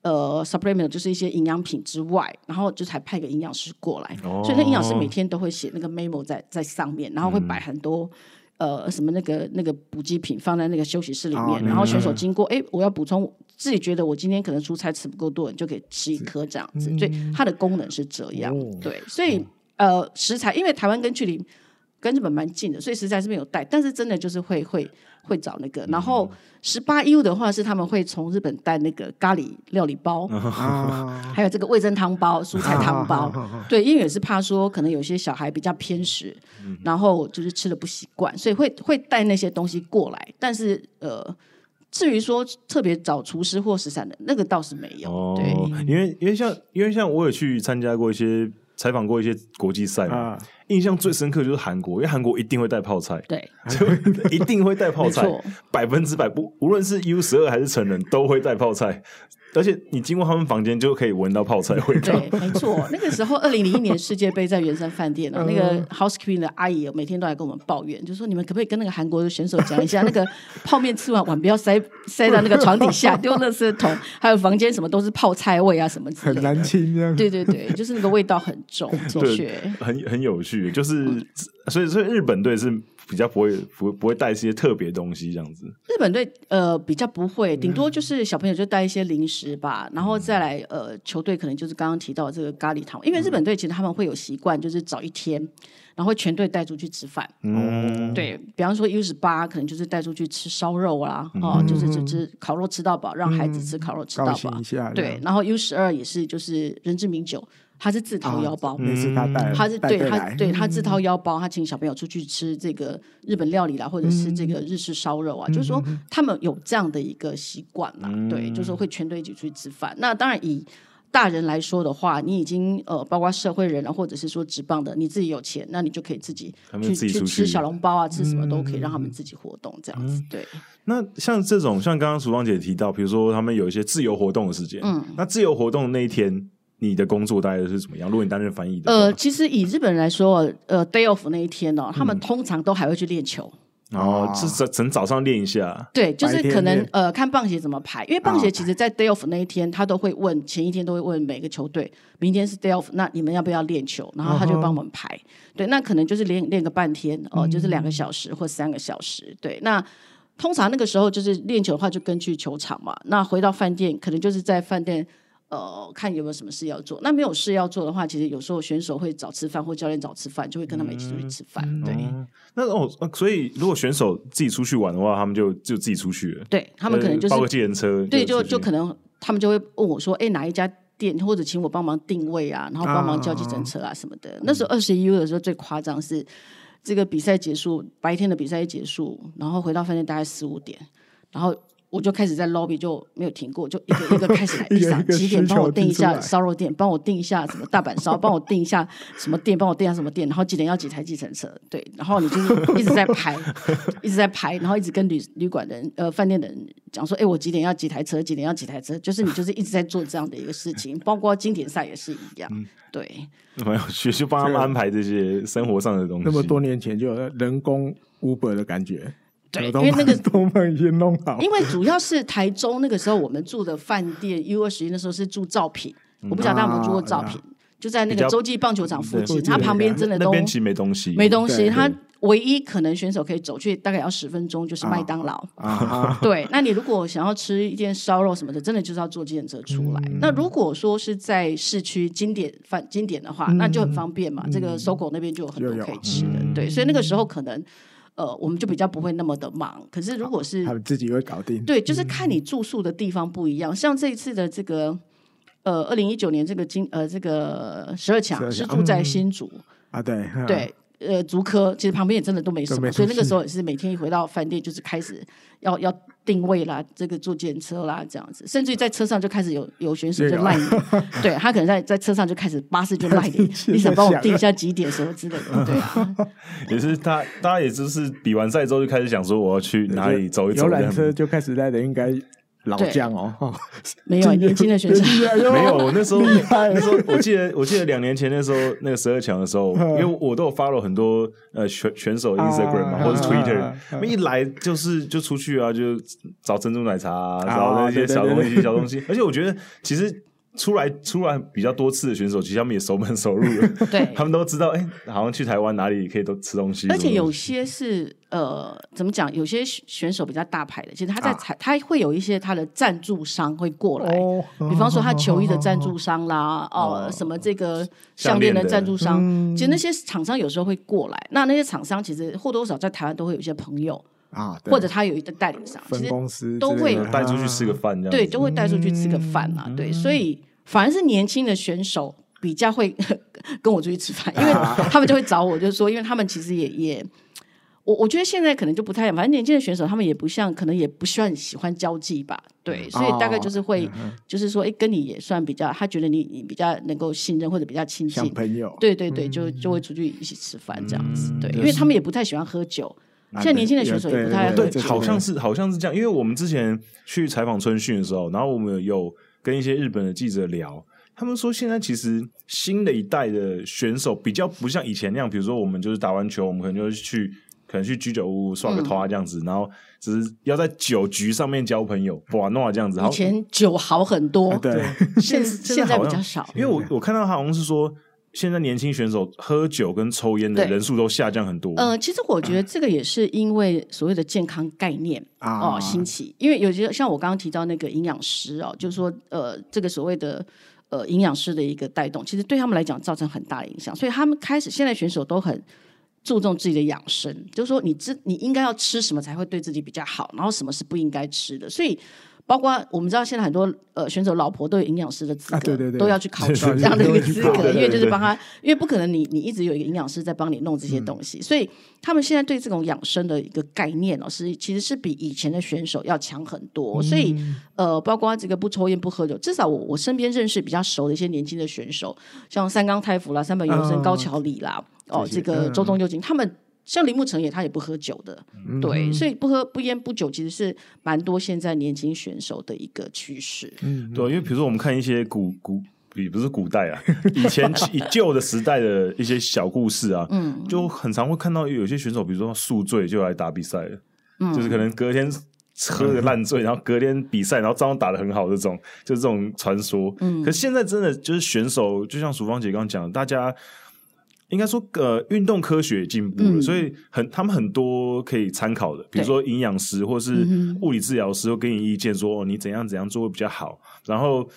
呃，supplement 就是一些营养品之外，然后就才派个营养师过来，哦、所以那营养师每天都会写那个 memo 在在上面，然后会摆很多、嗯、呃什么那个那个补给品放在那个休息室里面，哦、然后选手经过，哎、嗯，我要补充，自己觉得我今天可能蔬菜吃不够多，你就可以吃一颗这样子，嗯、所以它的功能是这样，哦、对，所以呃食材，因为台湾跟距离跟日本蛮近的，所以食材是没有带，但是真的就是会会。会找那个，然后十八 U 的话是他们会从日本带那个咖喱料理包，还有这个味噌汤包、蔬菜汤包。对，因为也是怕说可能有些小孩比较偏食，然后就是吃的不习惯，所以会会带那些东西过来。但是呃，至于说特别找厨师或食散的那个倒是没有。对，因为因为像因为像我有去参加过一些。采访过一些国际赛嘛，啊、印象最深刻就是韩国，因为韩国一定会带泡菜，对，就一定会带泡菜，百分之百不，无论是 U 十二还是成人都会带泡菜。而且你经过他们房间就可以闻到泡菜味道。对，没错。那个时候，二零零一年世界杯在圆山饭店呢，那个 housekeeping 的阿姨每天都来跟我们抱怨，就说你们可不可以跟那个韩国的选手讲一下，那个泡面吃完碗不要塞塞到那个床底下，丢垃圾桶，还有房间什么都是泡菜味啊什么之类的。很难听这样。对对对，就是那个味道很重，的确。很很有趣，就是所以所以日本队是。比较不会不不会带一些特别东西这样子。日本队呃比较不会，顶多就是小朋友就带一些零食吧，然后再来呃球队可能就是刚刚提到的这个咖喱汤，因为日本队其实他们会有习惯，就是早一天，然后全队带出去吃饭。嗯，对比方说 U 十八可能就是带出去吃烧肉啦，哦、嗯，就是就吃烤肉吃到饱，让孩子吃烤肉吃到饱。对，然后 U 十二也是就是人之名酒。他是自掏腰包，那是他带，他是对他对他自掏腰包，他请小朋友出去吃这个日本料理啦，或者是这个日式烧肉啊，就是说他们有这样的一个习惯啦，对，就是会全队一起出去吃饭。那当然以大人来说的话，你已经呃，包括社会人啊，或者是说职棒的，你自己有钱，那你就可以自己去去吃小笼包啊，吃什么都可以让他们自己活动这样子。对。那像这种，像刚刚淑芳姐提到，比如说他们有一些自由活动的时间，嗯，那自由活动的那一天。你的工作大概是怎么样？如果你担任翻译的，呃，其实以日本人来说，呃，day off 那一天哦，他们通常都还会去练球，然后是整整早上练一下。对，就是可能呃，看棒协怎么排，因为棒协其实在 day off 那一天，他都会问前一天都会问每个球队，明天是 day off，那你们要不要练球？然后他就帮我们排。对，那可能就是练练个半天哦，就是两个小时或三个小时。对，那通常那个时候就是练球的话，就根据球场嘛。那回到饭店，可能就是在饭店。呃，看有没有什么事要做。那没有事要做的话，其实有时候选手会早吃饭，或教练早吃饭，就会跟他们一起出去吃饭。嗯、对，那哦，所以如果选手自己出去玩的话，他们就就自己出去了。对，他们可能就是包个计程车。对，就就可能他们就会问我说：“哎，哪一家店？或者请我帮忙定位啊，然后帮忙叫计程车啊什么的。啊”那时候二十一 U 的时候最夸张是。这个比赛结束，白天的比赛一结束，然后回到饭店大概四五点，然后。我就开始在 lobby 就没有停过，就一个一个开始来 地上几点帮我订一下烧肉店，帮我订一下什么大阪烧，帮我订一下什么店，帮我订一下什么店，然后几点要几台计程车，对，然后你就是一直在排，一直在排，然后一直跟旅旅馆的人呃饭店的人讲说，哎，我几点要几台车，几点要几台车，就是你就是一直在做这样的一个事情，包括经典赛也是一样，对，没有去就帮他们安排这些生活上的东西。那么多年前就有人工 Uber 的感觉。对，因为那个都已经 弄好。因为主要是台中那个时候我们住的饭店 U 二十一那时候是住兆品，嗯、我不晓得大家有没有住过兆品，啊、就在那个洲际棒球场附近，它旁边真的都那边其实没东西，没东西。它唯一可能选手可以走去大概要十分钟，就是麦当劳。啊、对，那你如果想要吃一件烧肉什么的，真的就是要坐计程车出来。嗯、那如果说是在市区经典饭经典的话，嗯、那就很方便嘛。嗯、这个 SOGO 那边就有很多可以吃的，嗯、对，所以那个时候可能。呃，我们就比较不会那么的忙。可是如果是他们自己会搞定，对，就是看你住宿的地方不一样。嗯、像这一次的这个，呃，二零一九年这个金呃这个十二强是住在新竹、嗯、啊，对对。呃，足科其实旁边也真的都没什么，所以那个时候也是每天一回到饭店，就是开始要要定位啦，这个坐电车啦，这样子，甚至于在车上就开始有有选手就赖你，对他可能在在车上就开始巴士就赖你，你想帮我定一下几点什么之类的，对啊，也是他大家也就是比完赛之后就开始想说我要去哪里走一走，游览车就开始赖的应该。老将哦，没有年轻的选手，没有。那时候那时候，我记得我记得两年前那时候那个十二强的时候，因为我都有 follow 很多呃选选手 Instagram 嘛，或者 Twitter，一来就是就出去啊，就找珍珠奶茶，找那些小东西小东西。而且我觉得其实。出来出来比较多次的选手，其实他们也熟门熟路了。对，他们都知道，哎、欸，好像去台湾哪里可以都吃东西。而且有些是呃，怎么讲？有些选手比较大牌的，其实他在台，啊、他会有一些他的赞助商会过来，哦、比方说他球衣的赞助商啦，哦，哦，什么这个项链的赞助商。嗯、其实那些厂商有时候会过来，那那些厂商其实或多或少在台湾都会有一些朋友啊，或者他有一个代理商，分公司都会带出去吃个饭，对，都会带出去吃个饭嘛，对，所以。反而是年轻的选手比较会 跟我出去吃饭，因为 他们就会找我，就是说，因为他们其实也也，我我觉得现在可能就不太，反正年轻的选手他们也不像，可能也不算喜欢交际吧，对，所以大概就是会，就是说，哎，跟你也算比较，他觉得你你比较能够信任或者比较亲近，朋友，对对对，就就会出去一起吃饭这样子，对，因为他们也不太喜欢喝酒，现在年轻的选手也不太对，好像是好像是这样，因为我们之前去采访春训的时候，然后我们有。跟一些日本的记者聊，他们说现在其实新的一代的选手比较不像以前那样，比如说我们就是打完球，我们可能就是去可能去居酒屋刷个头啊这样子，嗯、然后只是要在酒局上面交朋友，哇，弄啊这样子。以前酒好很多，对，现现在比较少。因为我我看到他好像是说。现在年轻选手喝酒跟抽烟的人数都下降很多。呃，其实我觉得这个也是因为所谓的健康概念哦兴起，因为有些像我刚刚提到那个营养师哦，就是说呃这个所谓的呃营养师的一个带动，其实对他们来讲造成很大的影响，所以他们开始现在选手都很注重自己的养生，就是说你知你应该要吃什么才会对自己比较好，然后什么是不应该吃的，所以。包括我们知道，现在很多呃选手老婆都有营养师的资格，啊、对对对，都要去考取这样的一个资格，因为就是帮他，因为不可能你你一直有一个营养师在帮你弄这些东西，嗯、所以他们现在对这种养生的一个概念哦，是其实是比以前的选手要强很多。嗯、所以呃，包括这个不抽烟不喝酒，至少我我身边认识比较熟的一些年轻的选手，像三冈太辅啦、三本优生、高桥李啦，哦，哦，这个周宗佑京他们。像林木成也，他也不喝酒的，嗯、对，所以不喝不烟不酒，其实是蛮多现在年轻选手的一个趋势。嗯，对，因为比如说我们看一些古古，也不是古代啊，以前 以旧的时代的一些小故事啊，嗯，就很常会看到有些选手，比如说宿醉就来打比赛了，嗯，就是可能隔天喝个烂醉，然后隔天比赛，然后照样打的很好，这种就是这种传说。嗯，可是现在真的就是选手，就像淑芳姐刚刚讲的，大家。应该说，呃，运动科学进步了，嗯、所以很他们很多可以参考的，比如说营养师或是物理治疗师会给你意见说，说、嗯、哼你怎样怎样做会比较好。然后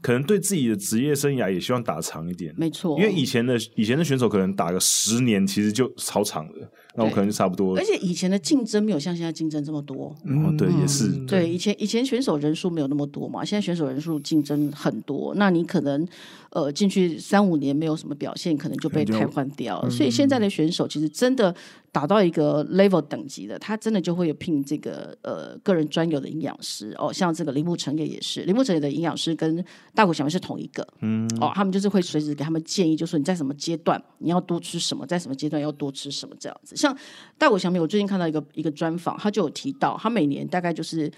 可能对自己的职业生涯也希望打长一点。没错，因为以前的以前的选手可能打个十年，其实就超长了。那我可能就差不多。而且以前的竞争没有像现在竞争这么多。嗯，对，也是。对，以前以前选手人数没有那么多嘛，现在选手人数竞争很多。那你可能呃进去三五年没有什么表现，可能就被汰换掉。所以现在的选手其实真的打到一个 level 等级的，他真的就会有聘这个呃个人专有的营养师哦，像这个铃木成也也是，铃木成也的营养师跟大谷翔平是同一个。嗯。哦，他们就是会随时给他们建议，就是说你在什么阶段你要多吃什么，在什么阶段要多吃什么这样子。像大谷翔平，我最近看到一个一个专访，他就有提到，他每年大概就是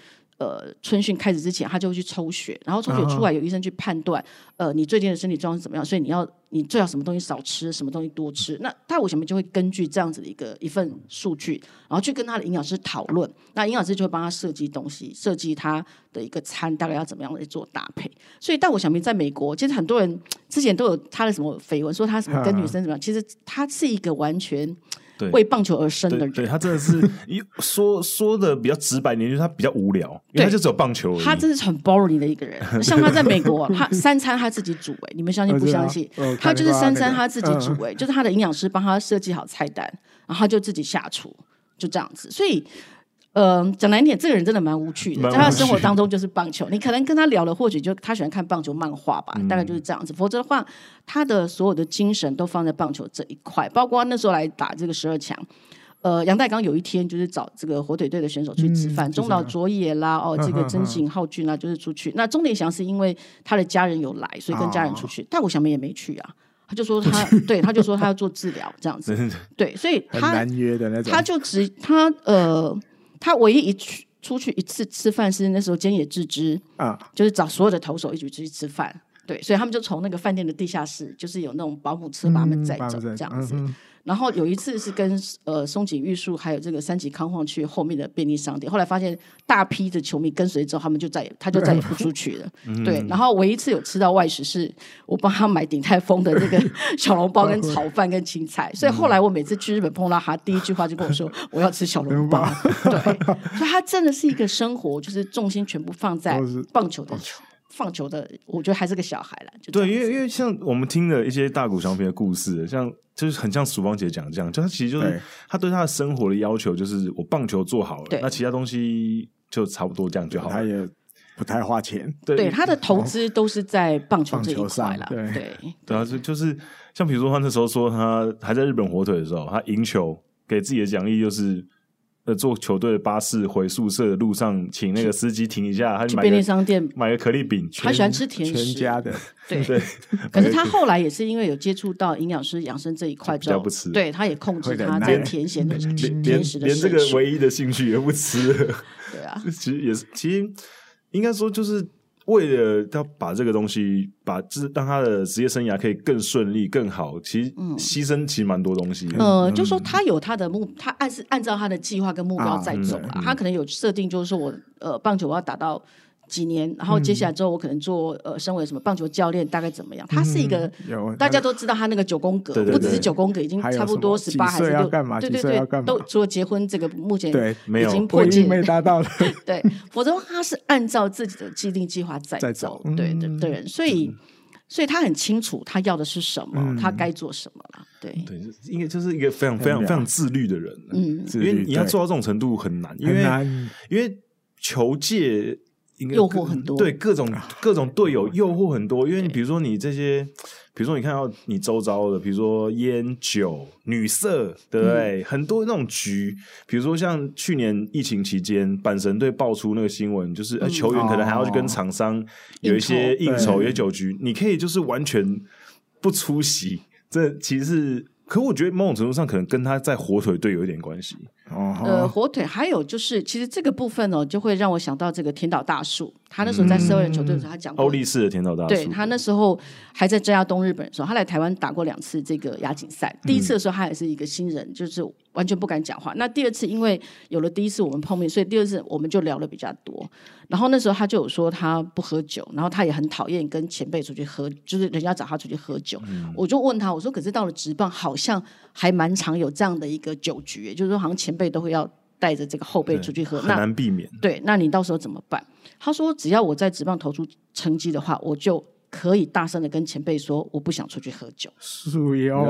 呃春训开始之前，他就会去抽血，然后抽血出来有医生去判断，哦、呃你最近的身体状况是怎么样，所以你要你最好什么东西少吃，什么东西多吃。那大谷翔平就会根据这样子的一个一份数据，然后去跟他的营养师讨论，那营养师就会帮他设计东西，设计他的一个餐大概要怎么样来做搭配。所以但我想明在美国，其实很多人之前都有他的什么绯闻，说他什么跟女生怎么样，其实他是一个完全。为棒球而生的人，对，对他真的是 一说说的比较直白点，就是他比较无聊，因为他就只有棒球而已。他真的是很 boring 的一个人。像他在美国，他三餐他自己煮，哎，你们相信不相信？他就是三餐他自己煮，哎，就是他的营养师帮他设计好菜单，然后他就自己下厨，就这样子。所以。呃，讲难听点，这个人真的蛮无趣的，在他的生活当中就是棒球。你可能跟他聊了，或许就他喜欢看棒球漫画吧，嗯、大概就是这样子。否则的话，他的所有的精神都放在棒球这一块。包括那时候来打这个十二强，呃，杨代刚有一天就是找这个火腿队的选手去吃饭，嗯、中岛卓也啦，哦，这个真井浩俊啊，就是出去。那钟点祥是因为他的家人有来，所以跟家人出去。大谷翔平也没去啊，他就说他 对，他就说他要做治疗这样子。对，所以他难约的那种，他就只他呃。他唯一一去出去一次吃饭是那时候菅野智之啊，就是找所有的投手一起出去吃饭，对，所以他们就从那个饭店的地下室，就是有那种保姆车把他们载走这样子。嗯然后有一次是跟呃松井玉树还有这个三井康晃去后面的便利商店，后来发现大批的球迷跟随之后，他们就再也他就再也不出去了。嗯、对，然后唯一一次有吃到外食是我帮他买鼎泰丰的那个 小笼包跟炒饭跟青菜，所以后来我每次去日本碰到他，第一句话就跟我说我要吃小笼包。对，所以他真的是一个生活就是重心全部放在棒球的球。放球的，我觉得还是个小孩了。对，因为因为像我们听的一些大谷翔平的故事，像就是很像曙光姐讲这样，就他其实就是他对他的生活的要求就是我棒球做好了，那其他东西就差不多这样就好了。他也不太花钱，对，对他的投资都是在棒球这一块了。对对，对啊，就就是像比如说他那时候说他还在日本火腿的时候，他赢球给自己的奖励就是。呃，坐球队的巴士回宿舍的路上，请那个司机停一下，他去便利商店买个可丽饼。他喜欢吃甜食，全家的。对 对。可是他后来也是因为有接触到营养师养生这一块之后，不吃。对，他也控制他在甜咸的甜食的连这个唯一的兴趣也不吃。对啊，其实也是，其实应该说就是。为了要把这个东西，把就是让他的职业生涯可以更顺利、更好，其实牺牲其实蛮多东西。呃，就说他有他的目，他按是按照他的计划跟目标在走啊。他可能有设定，就是说我呃棒球我要打到。几年，然后接下来之后，我可能做呃，身为什么棒球教练，大概怎么样？他是一个，大家都知道他那个九宫格，不只是九宫格，已经差不多十八还是六？对对对，都除了结婚这个目前已经破戒没达到了。对，否则他是按照自己的既定计划在走，对的的人，所以所以他很清楚他要的是什么，他该做什么了。对对，应该就是一个非常非常非常自律的人。嗯，因为你要做到这种程度很难，因为因为球界。诱惑很多，对各种各种队友诱惑很多，因为你比如说你这些，比如说你看到你周遭的，比如说烟酒、女色，对不对？嗯、很多那种局，比如说像去年疫情期间，阪神队爆出那个新闻，就是、嗯、球员可能还要去跟厂商有一些应酬、有些酒局，你可以就是完全不出席，这其实是。可我觉得某种程度上可能跟他在火腿队有一点关系。哦，呃，火腿还有就是，其实这个部分呢，就会让我想到这个田岛大树。他那时候在社会人球队的时候，他讲过欧力士的田岛大树。对，他那时候还在正亚东日本的时候，他来台湾打过两次这个亚锦赛。第一次的时候，他也是一个新人，就是完全不敢讲话。那第二次，因为有了第一次我们碰面，所以第二次我们就聊得比较多。然后那时候他就有说他不喝酒，然后他也很讨厌跟前辈出去喝，就是人家找他出去喝酒。嗯、我就问他，我说可是到了职棒，好像还蛮常有这样的一个酒局，就是说好像前辈都会要。带着这个后辈出去喝，很难避免。对，那你到时候怎么办？他说：“只要我在职棒投出成绩的话，我就可以大声的跟前辈说，我不想出去喝酒。属于哦，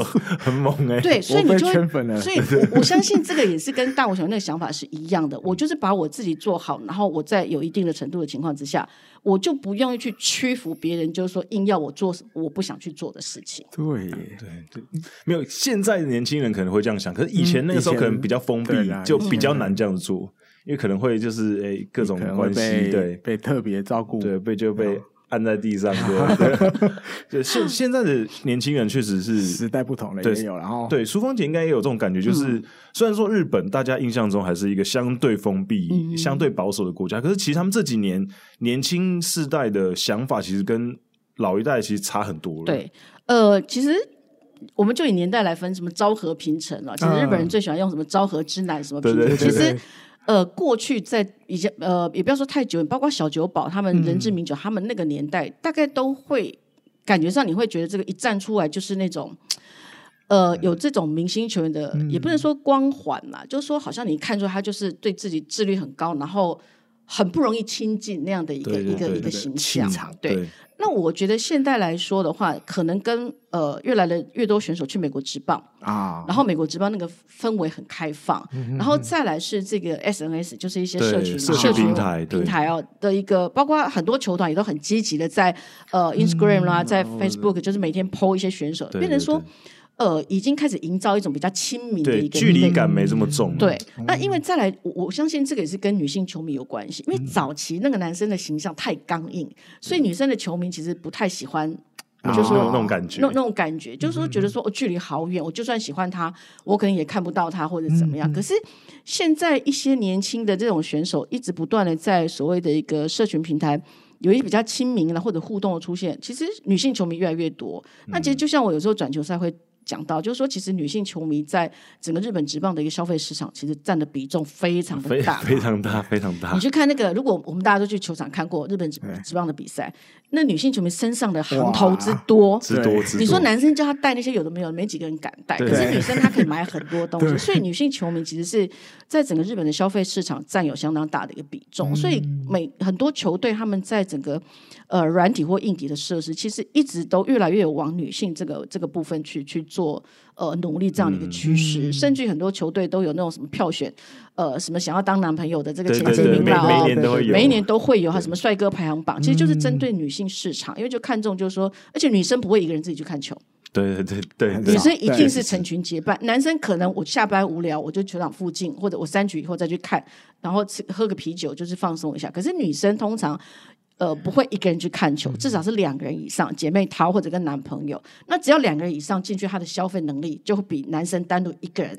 很猛哎、欸。对，所以你就会粉了。所以我我相信这个也是跟大我小那个想法是一样的。我就是把我自己做好，然后我在有一定的程度的情况之下，我就不愿意去屈服别人，就是说硬要我做我不想去做的事情。对对对，没有现在的年轻人可能会这样想，可是以前那个时候可能比较封闭，就比较难这样做。因为可能会就是诶、欸、各种关系对被特别照顾，对被就被按在地上 对，对，对现现在的年轻人确实是 时代不同了也有，然后对淑芳姐应该也有这种感觉，就是、嗯、虽然说日本大家印象中还是一个相对封闭、嗯、相对保守的国家，可是其实他们这几年年轻世代的想法其实跟老一代其实差很多了。对，呃，其实我们就以年代来分，什么昭和平成啊，其实日本人最喜欢用什么昭和之南什么平成，对对对对对其实。呃，过去在以前，呃，也不要说太久，包括小酒保他们人之名酒，嗯、他们那个年代，大概都会感觉上，你会觉得这个一站出来就是那种，呃，有这种明星球员的，嗯、也不能说光环嘛，就是说好像你看出他就是对自己自律很高，然后很不容易亲近那样的一个一个一个形象，对。对那我觉得现在来说的话，可能跟呃越来的越多选手去美国职棒啊，然后美国职棒那个氛围很开放，嗯、然后再来是这个 SNS，就是一些社群社群平台平台哦的一个，包括很多球团也都很积极的在呃 Instagram 啦，嗯、在 Facebook，就是每天 po 一些选手，变成说。呃，已经开始营造一种比较亲民的一个距离感，没这么重。对，那因为再来，我我相信这个也是跟女性球迷有关系，因为早期那个男生的形象太刚硬，所以女生的球迷其实不太喜欢，就是说那种感觉，那那种感觉，就是说觉得说我距离好远，我就算喜欢他，我可能也看不到他或者怎么样。可是现在一些年轻的这种选手，一直不断的在所谓的一个社群平台有一些比较亲民的或者互动的出现，其实女性球迷越来越多。那其实就像我有时候转球赛会。讲到就是说，其实女性球迷在整个日本职棒的一个消费市场，其实占的比重非常的大，非常大，非常大。你去看那个，如果我们大家都去球场看过日本职职棒的比赛，那女性球迷身上的行头之多，之多之多。你说男生叫他带那些有的没有的，没几个人敢带，可是女生她可以买很多东西，所以女性球迷其实是在整个日本的消费市场占有相当大的一个比重。所以每很多球队他们在整个呃软体或硬体的设施，其实一直都越来越有往女性这个这个部分去去做。呃，努力这样的一个趋势，嗯、甚至很多球队都有那种什么票选，呃，什么想要当男朋友的这个前几名啦，每年都会有，每一年都会有，哈什么帅哥排行榜，其实就是针对女性市场，因为就看中就是说，而且女生不会一个人自己去看球，对对对 对，女生一定是成群结伴，男生可能我下班无聊，我就球场附近，或者我三局以后再去看，然后吃喝个啤酒，就是放松一下。可是女生通常。呃，不会一个人去看球，至少是两个人以上，姐妹淘或者跟男朋友。那只要两个人以上进去，他的消费能力就会比男生单独一个人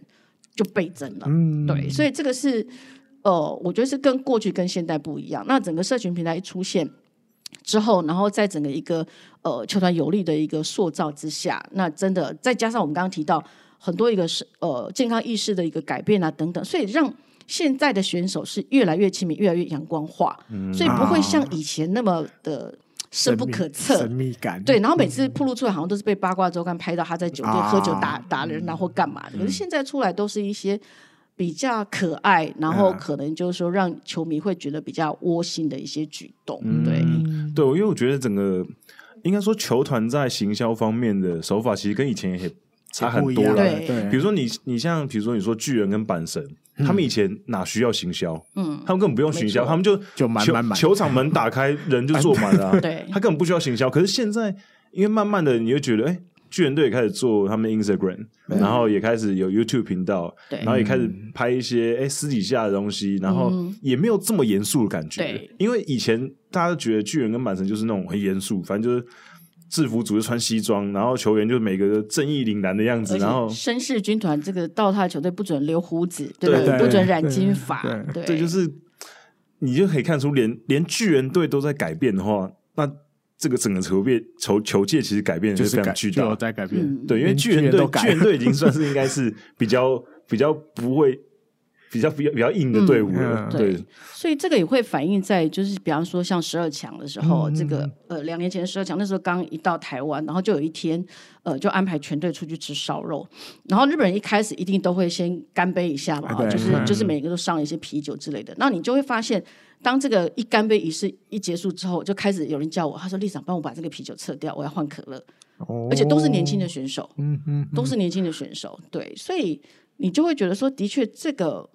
就倍增了。嗯，对，所以这个是呃，我觉得是跟过去跟现代不一样。那整个社群平台一出现之后，然后在整个一个呃球团有利的一个塑造之下，那真的再加上我们刚刚提到很多一个是呃健康意识的一个改变啊等等，所以让。现在的选手是越来越亲民，越来越阳光化，嗯、所以不会像以前那么的深不可测、神秘感。对，然后每次曝露出来，好像都是被八卦周刊拍到他在酒店喝酒打、啊、打人然后干嘛的。可是现在出来都是一些比较可爱，然后可能就是说让球迷会觉得比较窝心的一些举动。对，嗯、对，因为我觉得整个应该说球团在行销方面的手法，其实跟以前也差很多了。对，比如说你，你像比如说你说巨人跟板神。他们以前哪需要行销？嗯，他们根本不用行销，他们就就满满满，球场门打开，人就坐满了、啊。对，他根本不需要行销。可是现在，因为慢慢的，你就觉得，哎、欸，巨人队也开始做他们 Instagram，、嗯、然后也开始有 YouTube 频道，然后也开始拍一些哎、欸、私底下的东西，然后也没有这么严肃的感觉。对，因为以前大家都觉得巨人跟满神就是那种很严肃，反正就是。制服组就穿西装，然后球员就每个正义凛然的样子，然后绅士军团这个到他的球队不准留胡子，对不对？对不准染金发，对，对，就是你就可以看出连，连连巨人队都在改变的话，那这个整个球变球球界其实改变就是非常巨大，在改变。嗯、对，因为巨人队巨人队已经算是应该是比较比较不会。比较比较比较硬的队伍了。嗯、对，所以这个也会反映在就是比方说像十二强的时候，嗯、这个呃两年前的十二强那时候刚一到台湾，然后就有一天呃就安排全队出去吃烧肉，然后日本人一开始一定都会先干杯一下嘛，就是就是每个都上一些啤酒之类的，那你就会发现。当这个一干杯仪式一结束之后，就开始有人叫我，他说：“理事长，帮我把这个啤酒撤掉，我要换可乐。哦”而且都是年轻的选手，嗯嗯，都是年轻的选手，对，所以你就会觉得说，的确这个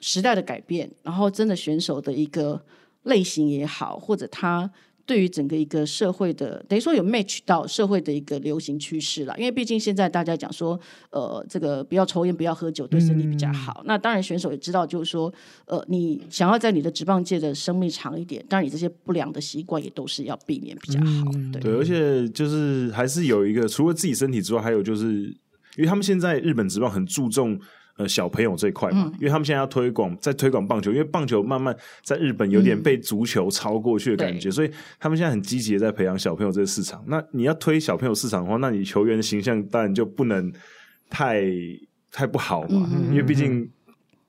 时代的改变，然后真的选手的一个类型也好，或者他。对于整个一个社会的，等于说有 match 到社会的一个流行趋势了。因为毕竟现在大家讲说，呃，这个不要抽烟，不要喝酒，对身体比较好。嗯、那当然选手也知道，就是说，呃，你想要在你的职棒界的生命长一点，当然你这些不良的习惯也都是要避免比较好。嗯、对，对，而且就是还是有一个，除了自己身体之外，还有就是，因为他们现在日本职棒很注重。呃，小朋友这一块嘛，嗯、因为他们现在要推广，在推广棒球，因为棒球慢慢在日本有点被足球超过去的感觉，嗯、所以他们现在很积极的在培养小朋友这个市场。那你要推小朋友市场的话，那你球员的形象当然就不能太太不好嘛，嗯、因为毕竟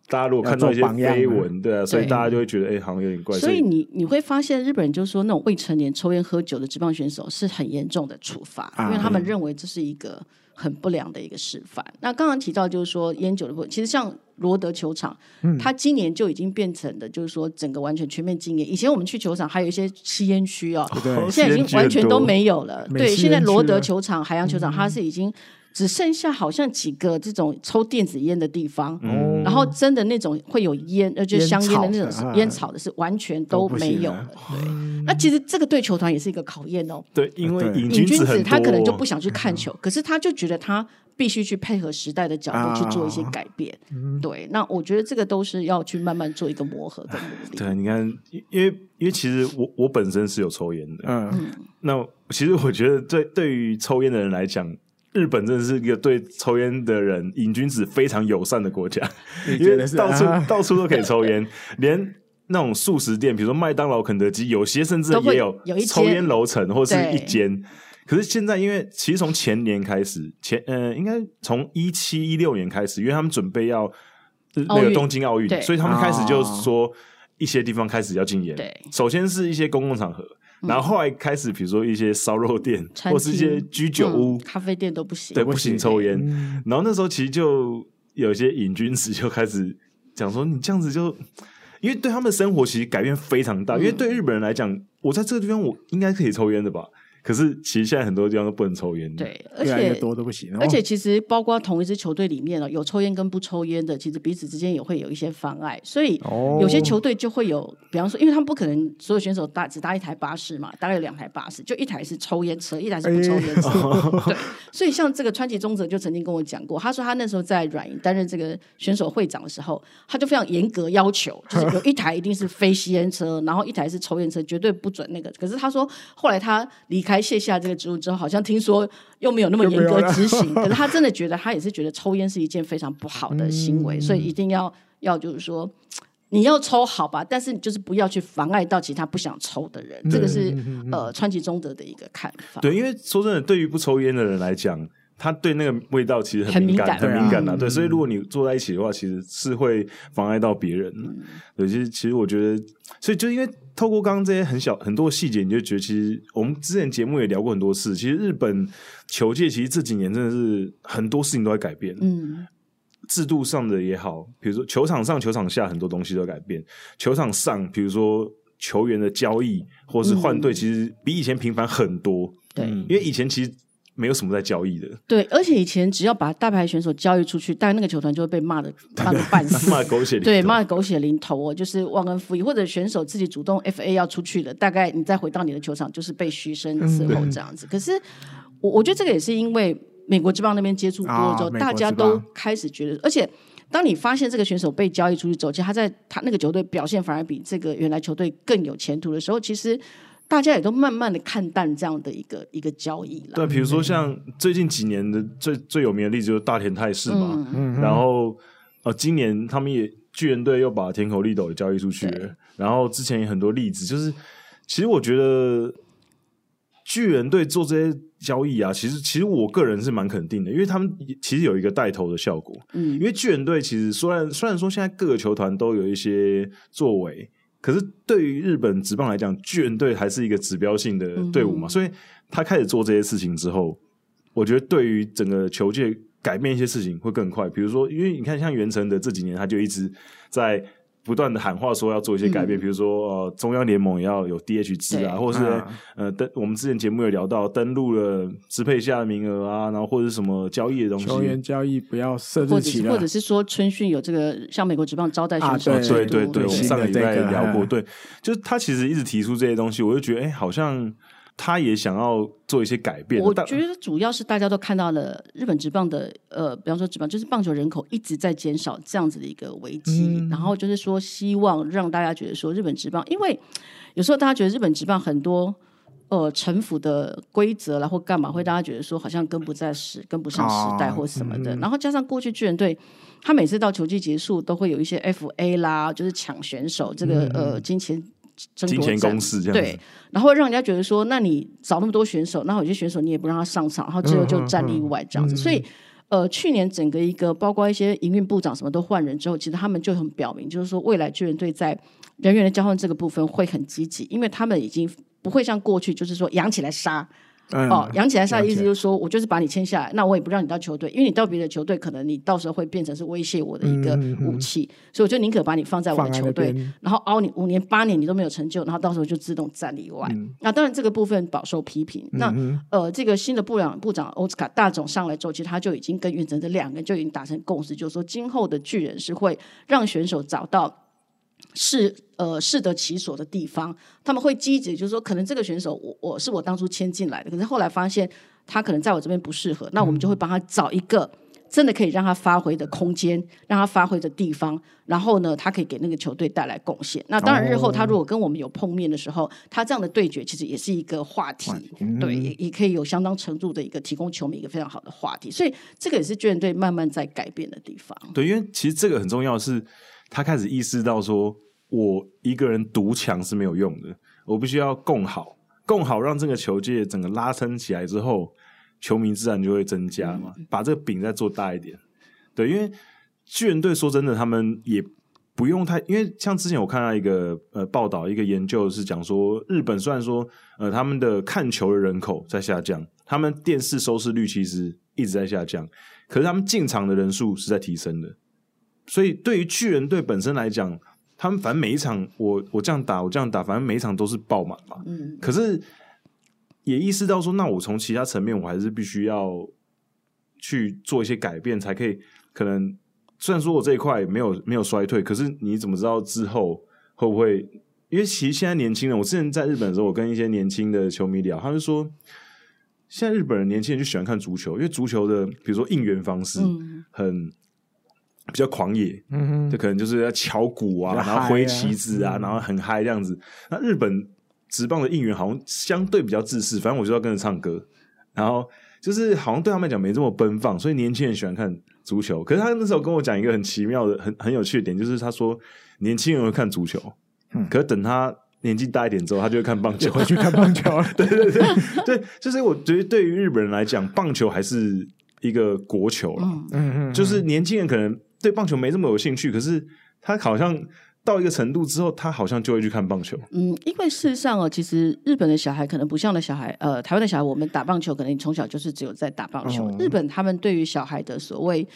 大家如果看到一些绯闻，对啊，所以大家就会觉得哎、欸，好像有点怪。所以你你会发现，日本人就是说那种未成年抽烟喝酒的职棒选手是很严重的处罚，啊、因为他们认为这是一个。很不良的一个示范。那刚刚提到就是说烟酒的部分，其实像罗德球场，嗯，它今年就已经变成的，就是说整个完全全面禁烟。以前我们去球场还有一些吸烟区哦，对现在已经完全都没有了。对，现在罗德球场、海洋球场，它是已经。只剩下好像几个这种抽电子烟的地方，嗯、然后真的那种会有烟，呃，就香烟的那种烟草的是完全都没有了。对，嗯、那其实这个对球团也是一个考验哦。对，因为瘾君子他可能就不想去看球，嗯、可是他就觉得他必须去配合时代的角度去做一些改变。啊嗯、对，那我觉得这个都是要去慢慢做一个磨合的努力。对，你看，因为因为其实我我本身是有抽烟的，嗯，那其实我觉得对对于抽烟的人来讲。日本真的是一个对抽烟的人瘾君子非常友善的国家，因为到处到处都可以抽烟，连那种素食店，比如说麦当劳、肯德基，有些甚至也有抽烟楼层或是一间。可是现在，因为其实从前年开始，前呃，应该从一七一六年开始，因为他们准备要那个东京奥运，所以他们开始就说一些地方开始要禁烟。首先是一些公共场合。然后后来开始，比如说一些烧肉店，或是一些居酒屋、嗯、咖啡店都不行，对，不行抽烟。嗯、然后那时候其实就有一些瘾君子就开始讲说：“你这样子就，因为对他们的生活其实改变非常大。嗯、因为对日本人来讲，我在这个地方我应该可以抽烟的吧。”可是，其实现在很多地方都不能抽烟。对，而且多都不行。而且，其实包括同一支球队里面有抽烟跟不抽烟的，其实彼此之间也会有一些妨碍。所以，有些球队就会有，比方说，因为他们不可能所有选手搭只搭一台巴士嘛，大概有两台巴士，就一台是抽烟车，一台是不抽烟车。对，所以像这个川崎宗则就曾经跟我讲过，他说他那时候在软银担任这个选手会长的时候，他就非常严格要求，就是有一台一定是非吸烟车，然后一台是抽烟车，绝对不准那个。可是他说，后来他离开。卸下这个职务之后，好像听说又没有那么严格执行。可是他真的觉得，他也是觉得抽烟是一件非常不好的行为，嗯、所以一定要要就是说，你要抽好吧，但是你就是不要去妨碍到其他不想抽的人。嗯、这个是呃川崎中德的一个看法。对，因为说真的，对于不抽烟的人来讲，他对那个味道其实很敏感，很敏感的。对，所以如果你坐在一起的话，其实是会妨碍到别人。嗯、对，其实其实我觉得，所以就因为。透过刚刚这些很小很多细节，你就觉得其实我们之前节目也聊过很多次。其实日本球界其实这几年真的是很多事情都在改变，嗯，制度上的也好，比如说球场上、球场下很多东西都在改变。球场上，比如说球员的交易或是换队，其实比以前频繁很多。对，因为以前其实。没有什么在交易的，对，而且以前只要把大牌选手交易出去，但那个球团就会被骂的 骂的半死，骂狗血，对，骂狗血淋头哦，就是忘恩负义，或者选手自己主动 FA 要出去了，大概你再回到你的球场，就是被嘘声伺候这样子。嗯、可是我我觉得这个也是因为美国之棒那边接触多了之后，啊、大家都开始觉得，而且当你发现这个选手被交易出去之后，其实他在他那个球队表现反而比这个原来球队更有前途的时候，其实。大家也都慢慢的看淡这样的一个一个交易了。对，比如说像最近几年的最最有名的例子就是大田泰市嘛，嗯、然后呃，今年他们也巨人队又把田口利斗也交易出去。了，然后之前也很多例子，就是其实我觉得巨人队做这些交易啊，其实其实我个人是蛮肯定的，因为他们其实有一个带头的效果。嗯，因为巨人队其实虽然虽然说现在各个球团都有一些作为，可是对于日本职棒来讲，巨人队还是一个指标性的队伍嘛，嗯、所以他开始做这些事情之后，我觉得对于整个球界改变一些事情会更快。比如说，因为你看像袁成的这几年，他就一直在。不断的喊话说要做一些改变，嗯、比如说呃中央联盟也要有 DH 制啊，或者是、啊、呃登我们之前节目有聊到登录了支配下的名额啊，然后或者是什么交易的东西，球员交易不要设置起来，或者是说春训有这个像美国职棒招待选手、啊，对对对，我们上个礼拜聊过，对，就是他其实一直提出这些东西，我就觉得哎、欸，好像。他也想要做一些改变。我觉得主要是大家都看到了日本职棒的呃，比方说职棒就是棒球人口一直在减少这样子的一个危机，嗯、然后就是说希望让大家觉得说日本职棒，因为有时候大家觉得日本职棒很多呃陈腐的规则啦或干嘛，会大家觉得说好像跟不在时跟不上时代或什么的，哦嗯、然后加上过去巨人队，他每次到球季结束都会有一些 FA 啦，就是抢选手这个、嗯、呃金钱。金钱攻势这样对，然后让人家觉得说，那你找那么多选手，那有些选手你也不让他上场，然后最后就战例外这样子。所以，呃，去年整个一个包括一些营运部长什么都换人之后，其实他们就很表明，就是说未来巨人队在人员的交换这个部分会很积极，因为他们已经不会像过去就是说养起来杀。嗯、哦，养起来杀的意思就是说，我就是把你签下来，那我也不让你到球队，因为你到别的球队，可能你到时候会变成是威胁我的一个武器，嗯嗯、所以我就宁可把你放在我的球队，然后熬你五年八年你都没有成就，然后到时候就自动站例外。嗯、那当然这个部分饱受批评。嗯、那呃，这个新的部长部长奥斯卡大总上来之后，其实他就已经跟运城这两个人就已经达成共识，就是说今后的巨人是会让选手找到。适呃适得其所的地方，他们会积极，就是说，可能这个选手我我是我当初签进来的，可是后来发现他可能在我这边不适合，那我们就会帮他找一个真的可以让他发挥的空间，让他发挥的地方，然后呢，他可以给那个球队带来贡献。那当然，日后他如果跟我们有碰面的时候，他这样的对决其实也是一个话题，对，也也可以有相当程度的一个提供球迷一个非常好的话题。所以这个也是巨人队慢慢在改变的地方。对，因为其实这个很重要的是。他开始意识到说，我一个人独强是没有用的，我必须要共好，共好让这个球界整个拉伸起来之后，球迷自然就会增加嘛，把这个饼再做大一点。对，因为巨人队说真的，他们也不用太，因为像之前我看到一个呃报道，一个研究是讲说，日本虽然说呃他们的看球的人口在下降，他们电视收视率其实一直在下降，可是他们进场的人数是在提升的。所以，对于巨人队本身来讲，他们反正每一场我我这样打，我这样打，反正每一场都是爆满嘛。嗯。可是也意识到说，那我从其他层面，我还是必须要去做一些改变，才可以。可能虽然说我这一块没有没有衰退，可是你怎么知道之后会不会？因为其实现在年轻人，我之前在日本的时候，我跟一些年轻的球迷聊，他就说，现在日本人年轻人就喜欢看足球，因为足球的比如说应援方式很。比较狂野，嗯哼，就可能就是要敲鼓啊，啊。然后挥旗子啊，嗯、然后很嗨这样子。那日本职棒的应援好像相对比较自私，反正我就要跟着唱歌，然后就是好像对他们来讲没这么奔放，所以年轻人喜欢看足球。可是他那时候跟我讲一个很奇妙的、很很有趣的点，就是他说年轻人会看足球，嗯，可是等他年纪大一点之后，他就会看棒球，回去看棒球。对对对。对，就是我觉得对于日本人来讲，棒球还是一个国球了，嗯嗯嗯，就是年轻人可能。对棒球没这么有兴趣，可是他好像到一个程度之后，他好像就会去看棒球。嗯，因为事实上哦，其实日本的小孩可能不像的小孩，呃，台湾的小孩，我们打棒球可能你从小就是只有在打棒球。嗯、日本他们对于小孩的所谓。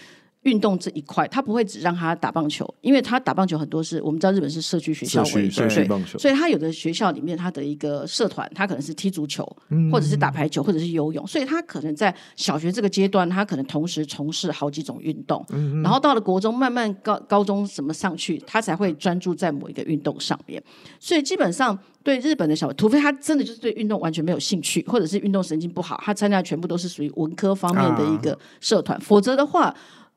运动这一块，他不会只让他打棒球，因为他打棒球很多是我们知道日本是社区学校为主，对，所以他有的学校里面他的一个社团，他可能是踢足球，或者是打排球，或者是游泳，所以他可能在小学这个阶段，他可能同时从事好几种运动，然后到了国中，慢慢高高中什么上去，他才会专注在某一个运动上面。所以基本上对日本的小孩，除非他真的就是对运动完全没有兴趣，或者是运动神经不好，他参加全部都是属于文科方面的一个社团，否则的话。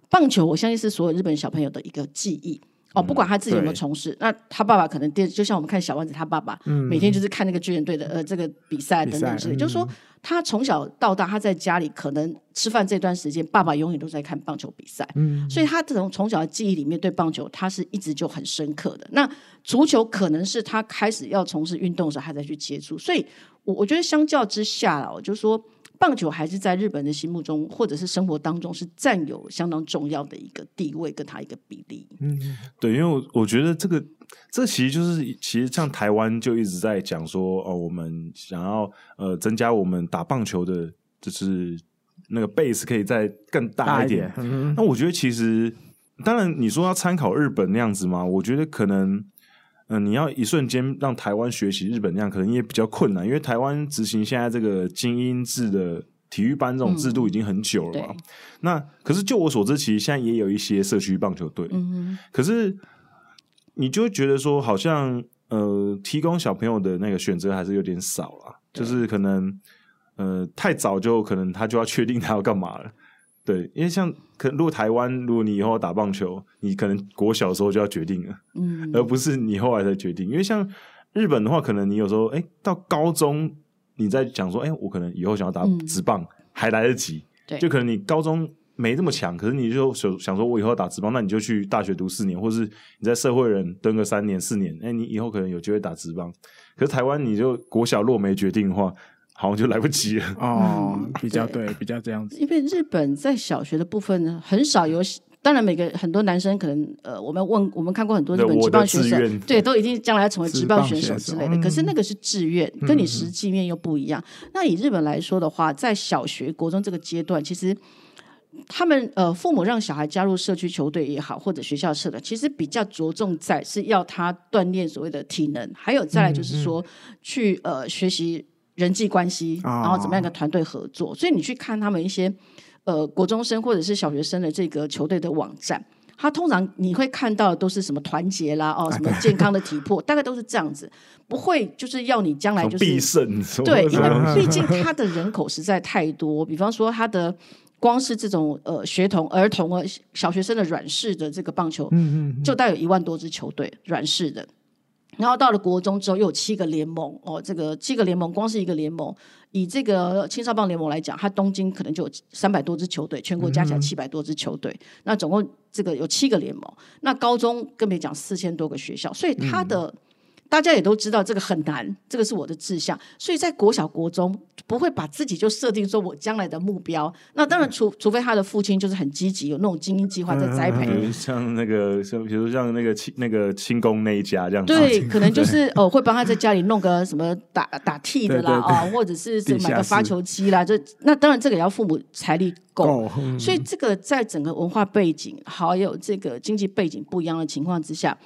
棒球，我相信是所有日本小朋友的一个记忆。哦，不管他自己有没有从事，那他爸爸可能电，就像我们看小丸子，他爸爸每天就是看那个巨人队的呃这个比赛等等之类，就是说他从小到大他在家里可能吃饭这段时间，爸爸永远都在看棒球比赛，所以他这种从小的记忆里面对棒球他是一直就很深刻的。那足球可能是他开始要从事运动的时候，他才去接触，所以我我觉得相较之下啦，我就说。棒球还是在日本的心目中，或者是生活当中，是占有相当重要的一个地位，跟它一个比例。嗯，对，因为我我觉得这个，这其实就是，其实像台湾就一直在讲说，哦，我们想要呃增加我们打棒球的，就是那个 base 可以再更大一点。一点嗯、那我觉得其实，当然你说要参考日本那样子嘛，我觉得可能。嗯、呃，你要一瞬间让台湾学习日本那样，可能也比较困难，因为台湾执行现在这个精英制的体育班这种制度已经很久了嘛。嗯、那可是就我所知，其实现在也有一些社区棒球队。可是你就会觉得说，好像呃，提供小朋友的那个选择还是有点少了，就是可能呃太早就可能他就要确定他要干嘛了。对，因为像可能如果台湾，如果你以后要打棒球，你可能国小的时候就要决定了，嗯，而不是你后来才决定。因为像日本的话，可能你有时候哎，到高中你在讲说，哎，我可能以后想要打直棒，嗯、还来得及。对，就可能你高中没这么强，可是你就想想说，我以后要打直棒，那你就去大学读四年，或是你在社会人蹲个三年四年，哎，你以后可能有机会打直棒。可是台湾，你就国小若没决定的话。好像就来不及了哦，比较对，比较这样子。因为日本在小学的部分呢，很少有，当然每个很多男生可能呃，我们问我们看过很多日本职棒选手，对，都已经将来要成为职棒选手之类的。可是那个是志愿，跟你实际面又不一样。那以日本来说的话，在小学、国中这个阶段，其实他们呃父母让小孩加入社区球队也好，或者学校社的，其实比较着重在是要他锻炼所谓的体能，还有再来就是说去呃学习。人际关系，然后怎么样一个团队合作？哦、所以你去看他们一些呃国中生或者是小学生的这个球队的网站，他通常你会看到的都是什么团结啦，哦，什么健康的体魄，大概都是这样子，不会就是要你将来就是必胜。对，因为 毕竟他的人口实在太多，比方说他的光是这种呃学童、儿童啊小学生的软式的这个棒球，嗯嗯，就带有一万多支球队软式的。然后到了国中之后，又有七个联盟哦，这个七个联盟，光是一个联盟，以这个青少棒联盟来讲，它东京可能就有三百多支球队，全国加起来七百多支球队。嗯、那总共这个有七个联盟，那高中更别讲四千多个学校，所以它的。嗯大家也都知道这个很难，这个是我的志向，所以在国小国中不会把自己就设定说我将来的目标。那当然除，除除非他的父亲就是很积极，有那种精英计划在栽培。嗯、像那个像比如像那个清那个轻工那一家这样子。对，可能就是哦，会帮他在家里弄个什么打打 T 的啦啊、哦，或者是买个发球机啦。就那当然这个也要父母财力够，嗯、所以这个在整个文化背景还有这个经济背景不一样的情况之下。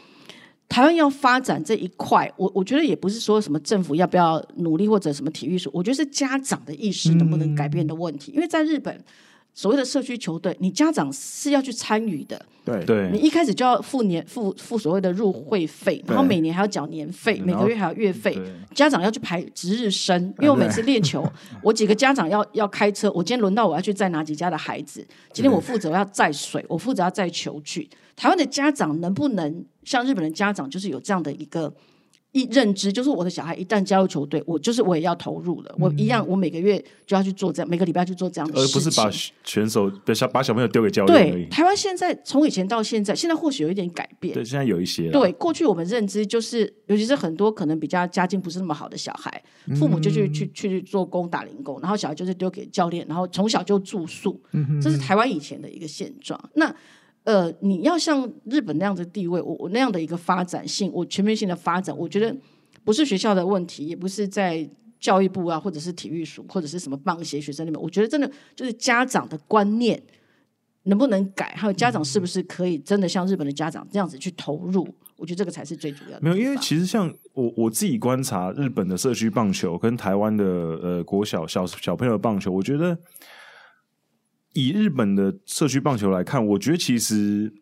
台湾要发展这一块，我我觉得也不是说什么政府要不要努力或者什么体育署，我觉得是家长的意识能不能改变的问题。嗯、因为在日本，所谓的社区球队，你家长是要去参与的。对对，你一开始就要付年付付所谓的入会费，然后每年还要缴年费，每个月还要月费。家长要去排值日生，因为我每次练球，我几个家长要要开车，我今天轮到我要去载哪几家的孩子，今天我负责要载水，我负责要载球具。台湾的家长能不能像日本的家长，就是有这样的一个一认知，就是我的小孩一旦加入球队，我就是我也要投入了，我一样，我每个月就要去做这样，每个礼拜去做这样的事情，而不是把选手把小把小朋友丢给教练。对，台湾现在从以前到现在，现在或许有一点改变。对，现在有一些。对，过去我们认知就是，尤其是很多可能比较家境不是那么好的小孩，父母就去去去做工打零工，然后小孩就是丢给教练，然后从小就住宿，嗯这是台湾以前的一个现状。那。呃，你要像日本那样的地位，我我那样的一个发展性，我全面性的发展，我觉得不是学校的问题，也不是在教育部啊，或者是体育署，或者是什么棒协学生里面，我觉得真的就是家长的观念能不能改，还有家长是不是可以真的像日本的家长这样子去投入，我觉得这个才是最主要的。没有，因为其实像我我自己观察日本的社区棒球跟台湾的呃国小小小朋友的棒球，我觉得。以日本的社区棒球来看，我觉得其实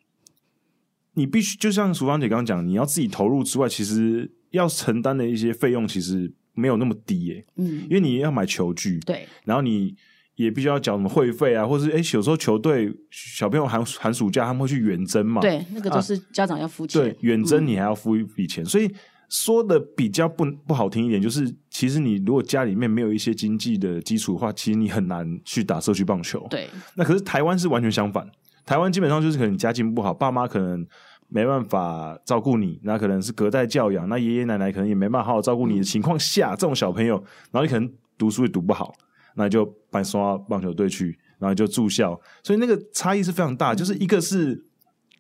你必须就像淑芳姐刚刚讲，你要自己投入之外，其实要承担的一些费用其实没有那么低耶。嗯，因为你要买球具，对，然后你也必须要缴什么会费啊，或是哎，有时候球队小朋友寒寒暑假他们会去远征嘛，对，那个都是家长要付钱，啊、对，远征你还要付一笔钱，嗯、所以说的比较不不好听一点，就是其实你如果家里面没有一些经济的基础的话，其实你很难去打社区棒球。对，那可是台湾是完全相反，台湾基本上就是可能家境不好，爸妈可能没办法照顾你，那可能是隔代教养，那爷爷奶奶可能也没办法好好照顾你的情况下，嗯、这种小朋友，然后你可能读书也读不好。那就把你送到棒球队去，然后就住校，所以那个差异是非常大。就是一个是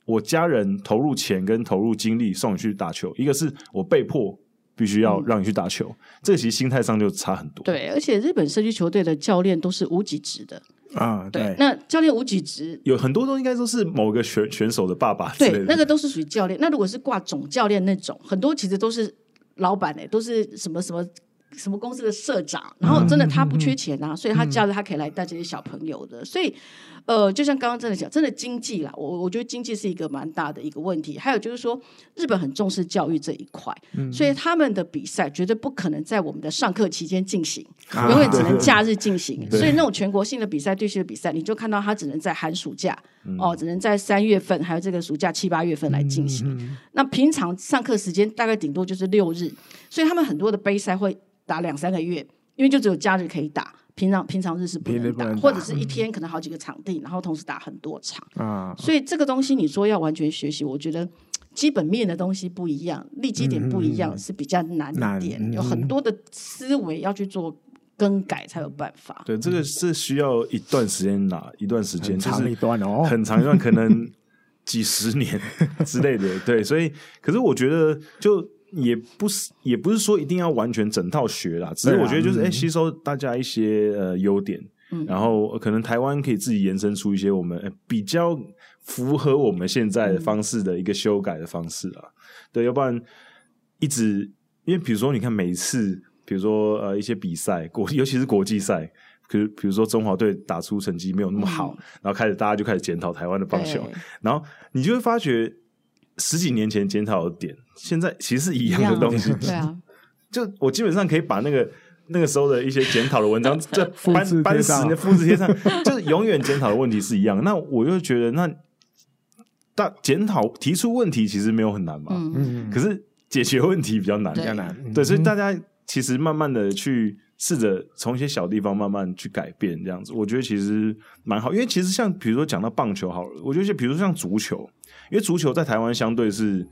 我家人投入钱跟投入精力送你去打球，一个是我被迫必须要让你去打球，嗯、这个其实心态上就差很多。对，而且日本社区球队的教练都是无给职的啊。对，那教练无给职，有很多都应该都是某个选选手的爸爸。对，那个都是属于教练。那如果是挂总教练那种，很多其实都是老板哎，都是什么什么。什么公司的社长，然后真的他不缺钱啊，嗯、所以他假日他可以来带这些小朋友的。嗯、所以，呃，就像刚刚真的讲，真的经济啦，我我觉得经济是一个蛮大的一个问题。还有就是说，日本很重视教育这一块，嗯、所以他们的比赛绝对不可能在我们的上课期间进行，啊、永远只能假日进行。所以那种全国性的比赛、地区的比赛，你就看到他只能在寒暑假、嗯、哦，只能在三月份还有这个暑假七八月份来进行。那平常上课时间大概顶多就是六日，所以他们很多的杯赛会。打两三个月，因为就只有假日可以打，平常平常日是不能打，能打或者是一天可能好几个场地，嗯、然后同时打很多场啊。所以这个东西你说要完全学习，我觉得基本面的东西不一样，立基点不一样，嗯、是比较难一点，难有很多的思维要去做更改才有办法。对，这个是需要一段时间拿，一段时间，长一段哦，很长一段，可能几十年之类的。对，所以可是我觉得就。也不是，也不是说一定要完全整套学啦，只是我觉得就是哎、吸收大家一些呃优点，嗯、然后可能台湾可以自己延伸出一些我们、欸、比较符合我们现在的方式的一个修改的方式啊。嗯、对，要不然一直因为比如说你看每一次，比如说呃一些比赛国，尤其是国际赛，比如比如说中华队打出成绩没有那么好，嗯、然后开始大家就开始检讨台湾的棒球，然后你就会发觉。十几年前检讨的点，现在其实是一样的东西。对啊，就我基本上可以把那个那个时候的一些检讨的文章，这 搬搬十年复制贴上，就是永远检讨的问题是一样。那我就觉得，那大检讨提出问题其实没有很难嘛，嗯，可是解决问题比较难，比较难。对，所以大家其实慢慢的去试着从一些小地方慢慢去改变，这样子，我觉得其实蛮好。因为其实像比如说讲到棒球好了，我觉得就比如说像足球。因为足球在台湾相对是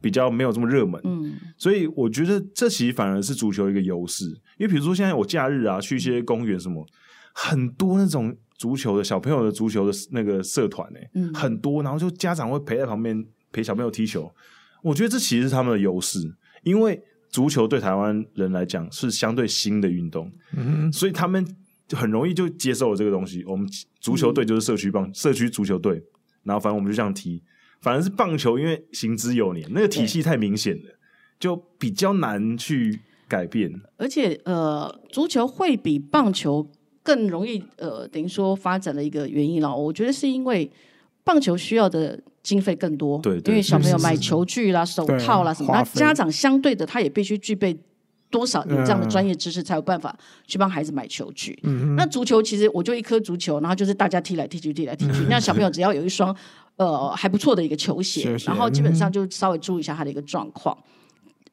比较没有这么热门，嗯，所以我觉得这其实反而是足球一个优势。因为比如说现在我假日啊去一些公园什么，很多那种足球的小朋友的足球的那个社团欸，嗯，很多，然后就家长会陪在旁边陪小朋友踢球。我觉得这其实是他们的优势，因为足球对台湾人来讲是相对新的运动，嗯，所以他们就很容易就接受了这个东西。我们足球队就是社区棒，社区足球队，然后反正我们就这样踢。反而是棒球，因为行之有年，那个体系太明显了，就比较难去改变。而且，呃，足球会比棒球更容易，呃，等于说发展的一个原因了。我觉得是因为棒球需要的经费更多，对，对，因为小朋友买球具啦、手套啦什么，那家长相对的他也必须具备。多少有这样的专业知识才有办法去帮孩子买球具？那足球其实我就一颗足球，然后就是大家踢来踢去，踢来踢去。嗯、那小朋友只要有一双呃还不错的一个球鞋，然后基本上就稍微注意一下他的一个状况。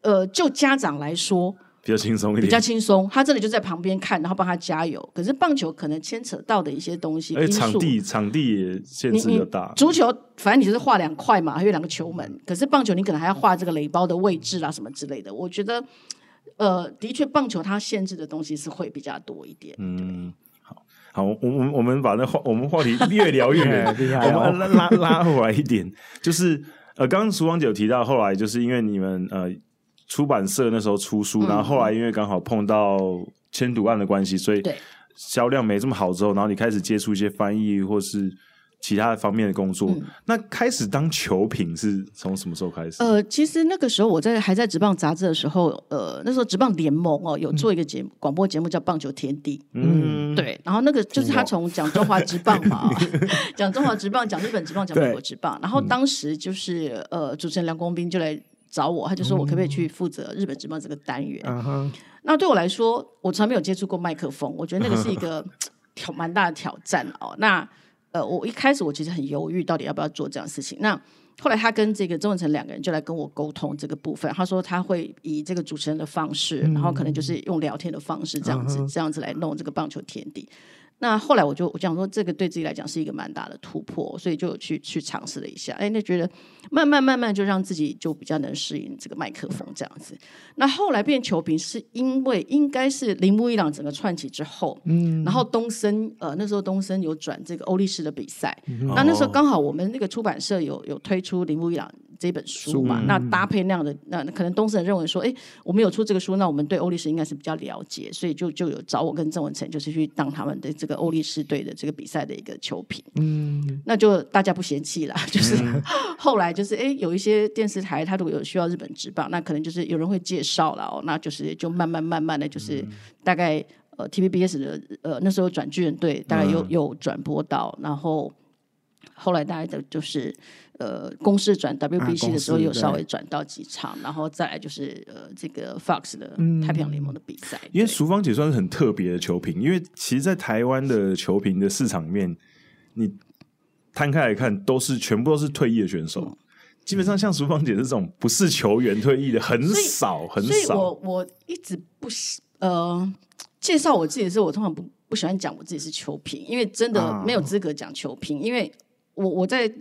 呃，就家长来说比较轻松一点，比较轻松。他这里就在旁边看，然后帮他加油。可是棒球可能牵扯到的一些东西，哎，场地场地也限制比较大。足球反正你就是画两块嘛，还有两个球门。可是棒球你可能还要画这个垒包的位置啊什么之类的。我觉得。呃，的确，棒球它限制的东西是会比较多一点。嗯，好，好，我我们我们把那话我们话题越聊越远，我们拉拉拉回来一点，就是呃，刚刚淑芳姐有提到，后来就是因为你们呃出版社那时候出书，然后后来因为刚好碰到千读案的关系，所以销量没这么好之后，然后你开始接触一些翻译或是。其他的方面的工作，嗯、那开始当球评是从什么时候开始？呃，其实那个时候我在还在职棒杂志的时候，呃，那时候职棒联盟哦有做一个节目，广、嗯、播节目叫《棒球天地》。嗯，对，然后那个就是他从讲中华职棒嘛，讲中华职棒，讲日本职棒，讲美国职棒。然后当时就是呃，主持人梁公斌就来找我，他就说我可不可以去负责日本职棒这个单元？嗯、那对我来说，我从来没有接触过麦克风，我觉得那个是一个。挑蛮大的挑战哦。那呃，我一开始我其实很犹豫，到底要不要做这样的事情。那后来他跟这个周文成两个人就来跟我沟通这个部分，他说他会以这个主持人的方式，然后可能就是用聊天的方式这样子，这样子来弄这个棒球天地。那后来我就我讲说，这个对自己来讲是一个蛮大的突破，所以就去去尝试了一下。哎，那觉得慢慢慢慢就让自己就比较能适应这个麦克风这样子。那后来变球评是因为应该是铃木一朗整个串起之后，嗯，然后东森呃那时候东森有转这个欧力士的比赛，嗯、那那时候刚好我们那个出版社有有推出铃木一朗。这本书嘛，那搭配那样的，那可能东森认为说，哎，我们有出这个书，那我们对欧力士应该是比较了解，所以就就有找我跟郑文成，就是去当他们的这个欧力士队的这个比赛的一个球评。嗯，那就大家不嫌弃啦，就是、嗯、后来就是哎，有一些电视台他如果有需要日本职棒，那可能就是有人会介绍了哦，那就是就慢慢慢慢的就是大概呃 TVBS 的呃那时候转巨人队大概有有转播到，然后后来大概的就是。呃，公式转 WBC 的时候，有稍微转到几场，啊、然后再来就是呃，这个 Fox 的太平洋联盟的比赛。因为淑芳姐算是很特别的球评，因为其实，在台湾的球评的市场里面，你摊开来看，都是全部都是退役的选手。嗯、基本上，像淑芳姐这种不是球员退役的很少，很少。所以我我一直不呃介绍我自己的时候，我通常不不喜欢讲我自己是球评，因为真的没有资格讲球评，啊、因为我我在。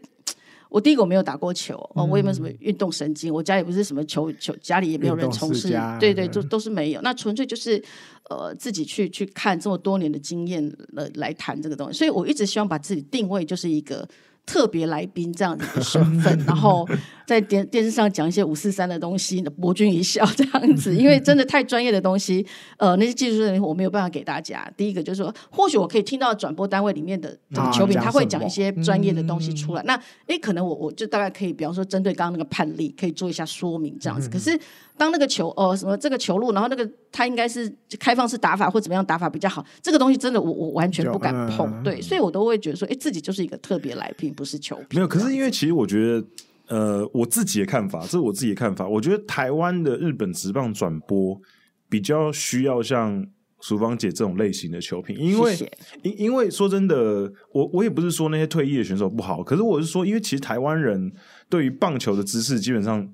我第一个我没有打过球哦，我也没有什么运动神经，我家也不是什么球球，家里也没有人从事，对对，都都是没有。那纯粹就是呃自己去去看这么多年的经验来来谈这个东西，所以我一直希望把自己定位就是一个。特别来宾这样子的身份，然后在电电视上讲一些五四三的东西，博君一笑这样子。因为真的太专业的东西，呃，那些技术人员我没有办法给大家。第一个就是说，或许我可以听到转播单位里面的这个球评，他会讲一些专业的东西出来。那诶，可能我我就大概可以，比方说针对刚刚那个判例，可以做一下说明这样子。可是当那个球哦、呃、什么这个球路，然后那个他应该是开放式打法或怎么样打法比较好，这个东西真的我我完全不敢碰。对，所以我都会觉得说，哎，自己就是一个特别来宾。不是球评，没有。可是因为其实我觉得，呃，我自己的看法，这是我自己的看法。我觉得台湾的日本职棒转播比较需要像淑芳姐这种类型的球评，因为因因为说真的，我我也不是说那些退役的选手不好，可是我是说，因为其实台湾人对于棒球的知识，基本上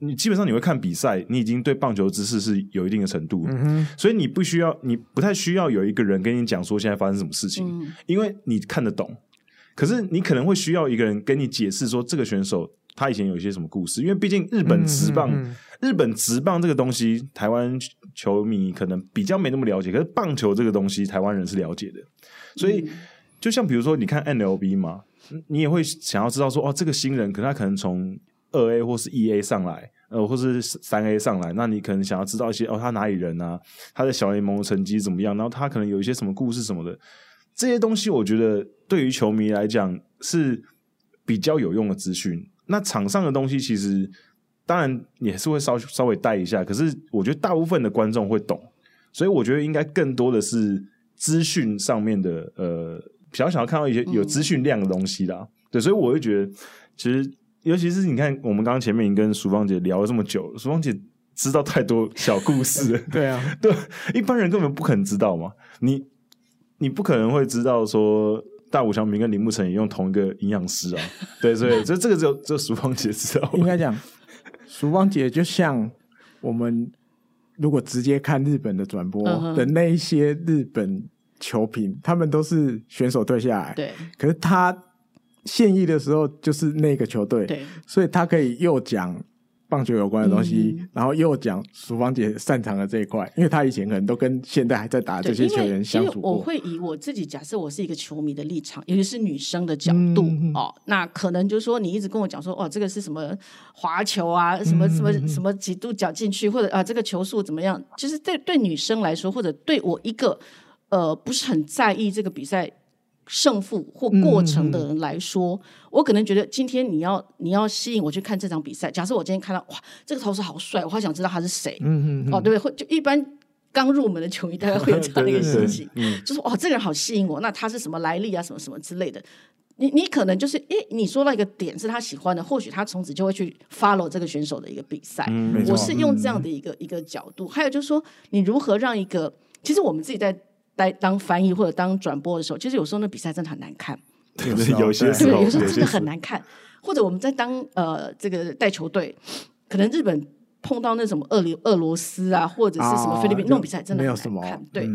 你基本上你会看比赛，你已经对棒球知识是有一定的程度，嗯，所以你不需要，你不太需要有一个人跟你讲说现在发生什么事情，嗯、因为你看得懂。可是你可能会需要一个人跟你解释说，这个选手他以前有一些什么故事，因为毕竟日本职棒，嗯嗯嗯、日本职棒这个东西，台湾球迷可能比较没那么了解。可是棒球这个东西，台湾人是了解的。所以，就像比如说，你看 NLB 嘛，你也会想要知道说，哦，这个新人，可能他可能从二 A 或是一 A 上来，呃，或是三 A 上来，那你可能想要知道一些，哦，他哪里人啊？他的小联盟成绩怎么样？然后他可能有一些什么故事什么的。这些东西我觉得对于球迷来讲是比较有用的资讯。那场上的东西其实当然也是会稍稍微带一下，可是我觉得大部分的观众会懂，所以我觉得应该更多的是资讯上面的呃，比较想要看到一些有资讯量的东西啦。嗯、对，所以我会觉得其实尤其是你看我们刚刚前面已经跟淑芳姐聊了这么久，淑芳姐知道太多小故事了。对啊，对，一般人根本不可能知道嘛，你。你不可能会知道说大谷翔平跟林木诚也用同一个营养师啊，对，所以这这个只有只有淑芳姐知道。应该讲，淑芳姐就像我们如果直接看日本的转播的那一些日本球评，他们都是选手退下来，对，可是他现役的时候就是那个球队，对，所以他可以又讲。棒球有关的东西，嗯、然后又讲淑芳姐擅长的这一块，因为她以前可能都跟现在还在打这些球员相处过。我会以我自己假设我是一个球迷的立场，尤其是女生的角度、嗯、哦，那可能就是说你一直跟我讲说哦，这个是什么滑球啊，什么什么什么几度角进去，或者啊这个球速怎么样？其实对对女生来说，或者对我一个呃不是很在意这个比赛。胜负或过程的人来说，嗯、我可能觉得今天你要你要吸引我去看这场比赛。假设我今天看到哇，这个投手好帅，我好想知道他是谁。嗯嗯哦，对不对？会就一般刚入门的球迷大概会有 这样的一个心情，就是哇，这个人好吸引我。那他是什么来历啊？什么什么之类的。你你可能就是，诶，你说到一个点是他喜欢的，或许他从此就会去 follow 这个选手的一个比赛。嗯、我是用这样的一个、嗯、一个角度。还有就是说，你如何让一个，其实我们自己在。待当翻译或者当转播的时候，其实有时候那比赛真的很难看。对，有些时候，有时候真的很难看。或者我们在当呃这个带球队，可能日本碰到那什么俄罗俄罗斯啊，或者是什么菲律宾，那种比赛真的很难看。对，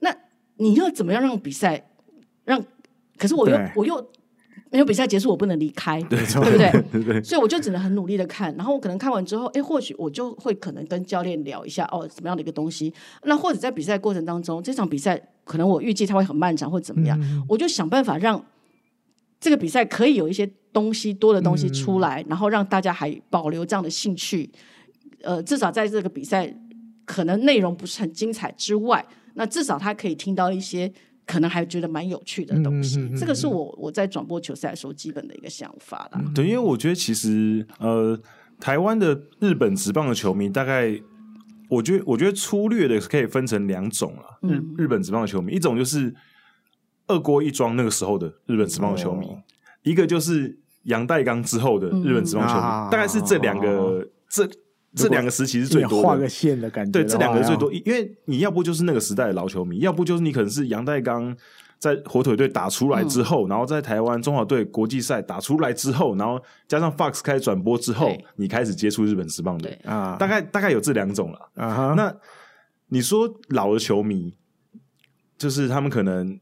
那你要怎么样让比赛让？可是我又我又没有比赛结束，我不能离开，对不对？所以我就只能很努力的看。然后我可能看完之后，哎，或许我就会可能跟教练聊一下，哦，怎么样的一个东西。那或者在比赛过程当中，这场比赛可能我预计它会很漫长，或怎么样，我就想办法让这个比赛可以有一些。东西多的东西出来，嗯、然后让大家还保留这样的兴趣。呃，至少在这个比赛可能内容不是很精彩之外，那至少他可以听到一些可能还觉得蛮有趣的东西。这个是我我在转播球赛的时候基本的一个想法啦。对，因为我觉得其实呃，台湾的日本职棒的球迷大概，我觉得我觉得粗略的可以分成两种了。日、嗯、日本职棒的球迷，一种就是二锅一庄那个时候的日本职棒的球迷，哦、一个就是。杨代刚之后的日本职棒球迷，大概是这两个这这两个时期是最多的。画个线的感觉，对，这两个最多，因为你要不就是那个时代的老球迷，要不就是你可能是杨代刚在火腿队打出来之后，然后在台湾中华队国际赛打出来之后，然后加上 Fox 开始转播之后，你开始接触日本职棒的。啊，大概大概有这两种了。啊。那你说老的球迷，就是他们可能。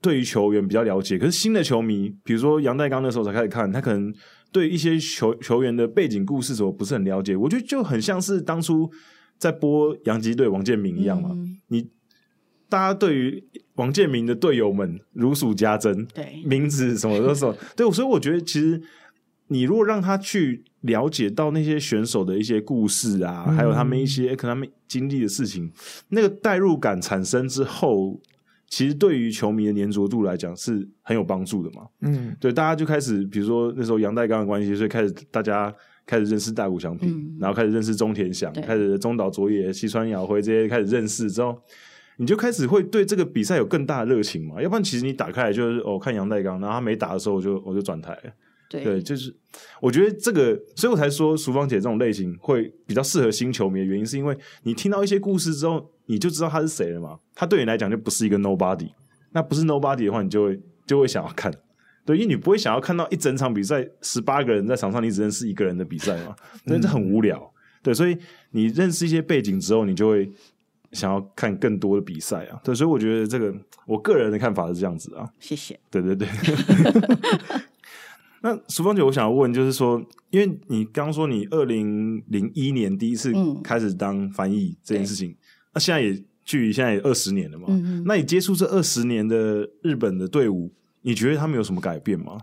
对于球员比较了解，可是新的球迷，比如说杨代刚那时候才开始看，他可能对一些球球员的背景故事什么不是很了解。我觉得就很像是当初在播洋基队王建民一样嘛。嗯、你大家对于王建民的队友们如数家珍，对名字什么都是，对，所以我觉得其实你如果让他去了解到那些选手的一些故事啊，嗯、还有他们一些可能他们经历的事情，那个代入感产生之后。其实对于球迷的粘着度来讲是很有帮助的嘛。嗯，对，大家就开始，比如说那时候杨代刚的关系，所以开始大家开始认识大谷翔平，嗯、然后开始认识中田翔，对开始中岛卓也、西川遥辉这些开始认识之后，你就开始会对这个比赛有更大的热情嘛。要不然其实你打开来就是哦看杨代刚，然后他没打的时候我就我就转台了。对，对，就是我觉得这个，所以我才说淑芳姐这种类型会比较适合新球迷的原因，是因为你听到一些故事之后。你就知道他是谁了嘛？他对你来讲就不是一个 nobody，那不是 nobody 的话，你就会就会想要看，对，因为你不会想要看到一整场比赛十八个人在场上，你只认识一个人的比赛嘛，那这很无聊，对，所以你认识一些背景之后，你就会想要看更多的比赛啊，对，所以我觉得这个我个人的看法是这样子啊，谢谢，对对对。那淑芳姐，我想要问，就是说，因为你刚刚说你二零零一年第一次开始当翻译这件事情。嗯那现在也距离现在也二十年了嘛？那你接触这二十年的日本的队伍，你觉得他们有什么改变吗？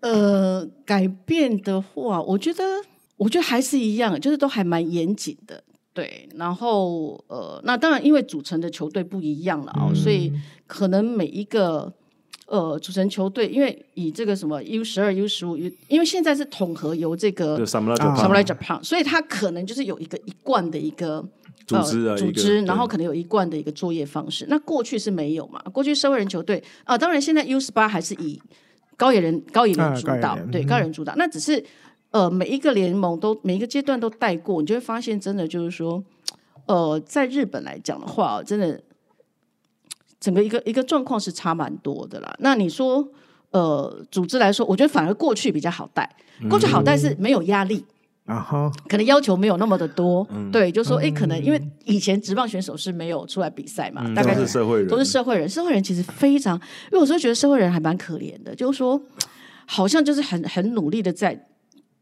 呃，改变的话，我觉得，我觉得还是一样，就是都还蛮严谨的。对，然后呃，那当然因为组成的球队不一样了哦，嗯、所以可能每一个呃组成球队，因为以这个什么 U 十二、U 十五，因为现在是统合由这个 Samurai Japan，所以他可能就是有一个一贯的一个。组织啊，组织，然后可能有一贯的一个作业方式。那过去是没有嘛？过去社会人球队啊，当然现在 U 十八还是以高野人高野人主导，啊、对高野人主导。那只是呃，每一个联盟都每一个阶段都带过，你就会发现，真的就是说，呃，在日本来讲的话，真的整个一个一个状况是差蛮多的啦。那你说呃，组织来说，我觉得反而过去比较好带，过去好带是没有压力。啊哈，可能要求没有那么的多，嗯、对，就说哎，可能因为以前职棒选手是没有出来比赛嘛，嗯、大概是社会人，都是社会人，社会人其实非常，因为我说觉得社会人还蛮可怜的，就是说好像就是很很努力的在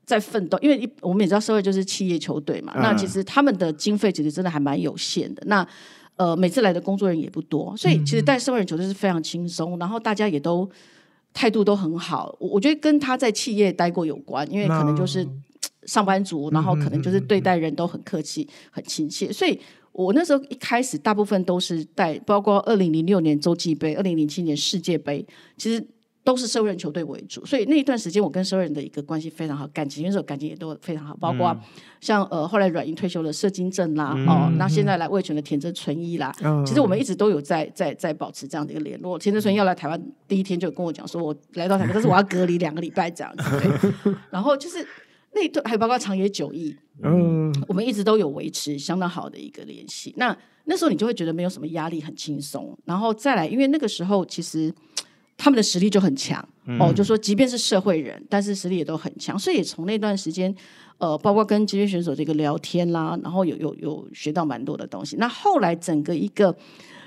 在奋斗，因为我们也知道社会就是企业球队嘛，嗯、那其实他们的经费其实真的还蛮有限的，那呃每次来的工作人员也不多，所以其实带社会人球队是非常轻松，然后大家也都态度都很好，我我觉得跟他在企业待过有关，因为可能就是。上班族，然后可能就是对待人都很客气、很亲切，所以我那时候一开始大部分都是带，包括二零零六年洲际杯、二零零七年世界杯，其实都是社会人球队为主，所以那一段时间我跟社会人的一个关系非常好，感情选手感情也都非常好，包括像呃后来软银退休的社金正啦，哦，那现在来味全的田泽纯一啦，其实我们一直都有在在在保持这样的一个联络。田泽纯一要来台湾第一天就跟我讲说，我来到台湾，但是我要隔离两个礼拜这样子，对，然后就是。那一段还有包括长野久义，嗯，我们一直都有维持相当好的一个联系。那那时候你就会觉得没有什么压力，很轻松。然后再来，因为那个时候其实他们的实力就很强、嗯、哦，就说即便是社会人，但是实力也都很强。所以从那段时间，呃，包括跟职业选手这个聊天啦，然后有有有学到蛮多的东西。那后来整个一个